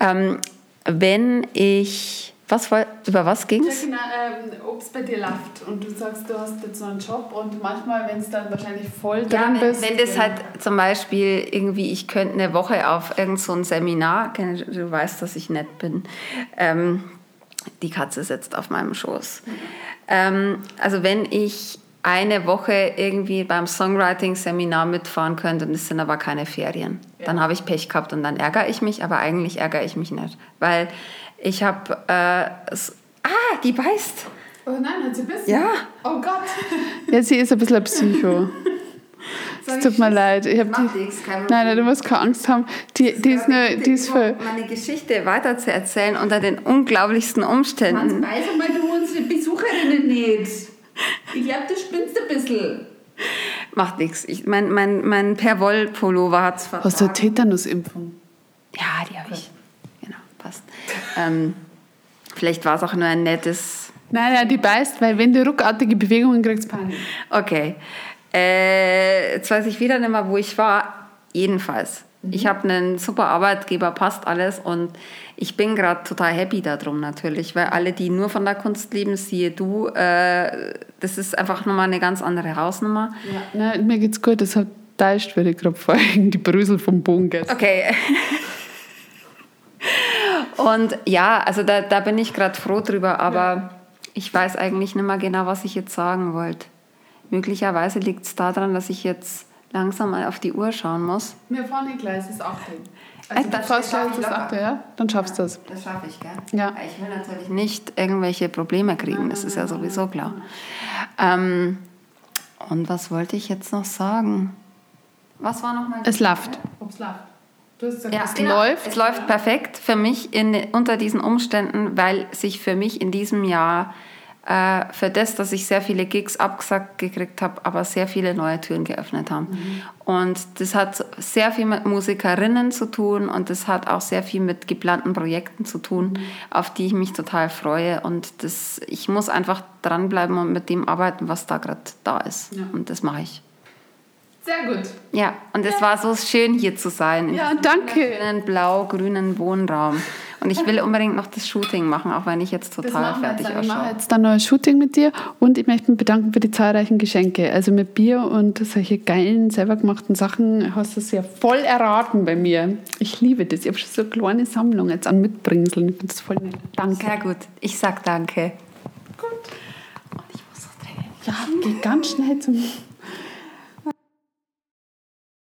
Speaker 2: Ähm, wenn ich was über was ging es?
Speaker 1: Ja, genau, ähm, ob es bei dir läuft und du sagst, du hast jetzt so einen Job und manchmal, wenn es dann wahrscheinlich voll ja, drin
Speaker 2: wenn, bist. Wenn das halt zum Beispiel irgendwie, ich könnte eine Woche auf irgendein so Seminar, du weißt, dass ich nett bin, ähm, die Katze sitzt auf meinem Schoß. Mhm. Ähm, also wenn ich eine Woche irgendwie beim Songwriting-Seminar mitfahren könnte und es sind aber keine Ferien. Ja. Dann habe ich Pech gehabt und dann ärgere ich mich, aber eigentlich ärgere ich mich nicht. Weil ich habe. Äh, ah, die beißt.
Speaker 1: Oh nein, hat sie bissen?
Speaker 2: Ja.
Speaker 1: Oh Gott. Ja, sie ist ein bisschen ein Psycho. Es tut mir leid. Ich hab die, nichts, nein, nein, du musst keine Angst haben. Die, die ist, nur, die ist voll.
Speaker 2: Meine Geschichte weiter zu erzählen unter den unglaublichsten Umständen.
Speaker 1: Hans, weiß mal du unsere Besucherinnen nicht. Ich glaube, du spinnst ein bisschen.
Speaker 2: Macht nichts. mein, mein, mein Perwoll-Pullover hat es.
Speaker 1: Hast du eine Tetanusimpfung?
Speaker 2: Ja, die habe ich. Ähm, vielleicht war es auch nur ein nettes.
Speaker 1: Nein, nein, die beißt, weil wenn du ruckartige Bewegungen kriegst, Panik.
Speaker 2: Okay. Äh, jetzt weiß ich wieder nicht mehr, wo ich war. Jedenfalls. Mhm. Ich habe einen super Arbeitgeber, passt alles und ich bin gerade total happy darum natürlich, weil alle, die nur von der Kunst leben, siehe du, äh, das ist einfach nochmal eine ganz andere Hausnummer.
Speaker 1: Ja, na, mir geht's gut, das hat täuscht, weil ich gerade vorhin die Brüssel vom Bogen gegessen
Speaker 2: Okay. Und ja, also da, da bin ich gerade froh drüber, aber ja. ich weiß eigentlich nicht mehr genau, was ich jetzt sagen wollte. Möglicherweise liegt es daran, dass ich jetzt langsam mal auf die Uhr schauen muss.
Speaker 1: Mir nicht gleich, es ist 8. Also das du fährst gleich das 8, ja? Dann schaffst du
Speaker 2: das. Das schaffe ich, gell?
Speaker 1: Ja.
Speaker 2: Ich will natürlich nicht irgendwelche Probleme kriegen, das ist ja sowieso klar. Ähm, und was wollte ich jetzt noch sagen? Was war noch mal?
Speaker 1: Es läuft. Ob es läuft.
Speaker 2: Du hast gesagt, ja, es genau. läuft. Es läuft perfekt für mich in, unter diesen Umständen, weil sich für mich in diesem Jahr äh, für das, dass ich sehr viele Gigs abgesagt gekriegt habe, aber sehr viele neue Türen geöffnet haben. Mhm. Und das hat sehr viel mit Musikerinnen zu tun und das hat auch sehr viel mit geplanten Projekten zu tun, mhm. auf die ich mich total freue. Und das, ich muss einfach dranbleiben und mit dem arbeiten, was da gerade da ist. Ja. Und das mache ich.
Speaker 1: Sehr gut.
Speaker 2: Ja, und es war so schön hier zu sein.
Speaker 1: ja, danke.
Speaker 2: In blau-grünen Wohnraum. Und ich will unbedingt noch das Shooting machen, auch wenn ich jetzt total fertig ausschaue.
Speaker 1: Ich mache jetzt dann noch ein Shooting mit dir und ich möchte mich bedanken für die zahlreichen Geschenke. Also mit Bier und solche geilen, selber gemachten Sachen hast du es ja voll erraten bei mir. Ich liebe das. Ich habe schon so eine kleine Sammlung jetzt an Mitbringseln. Ich finde das voll nett. Danke.
Speaker 2: Sehr gut. Ich sag danke.
Speaker 1: Ja, geh ganz schnell zum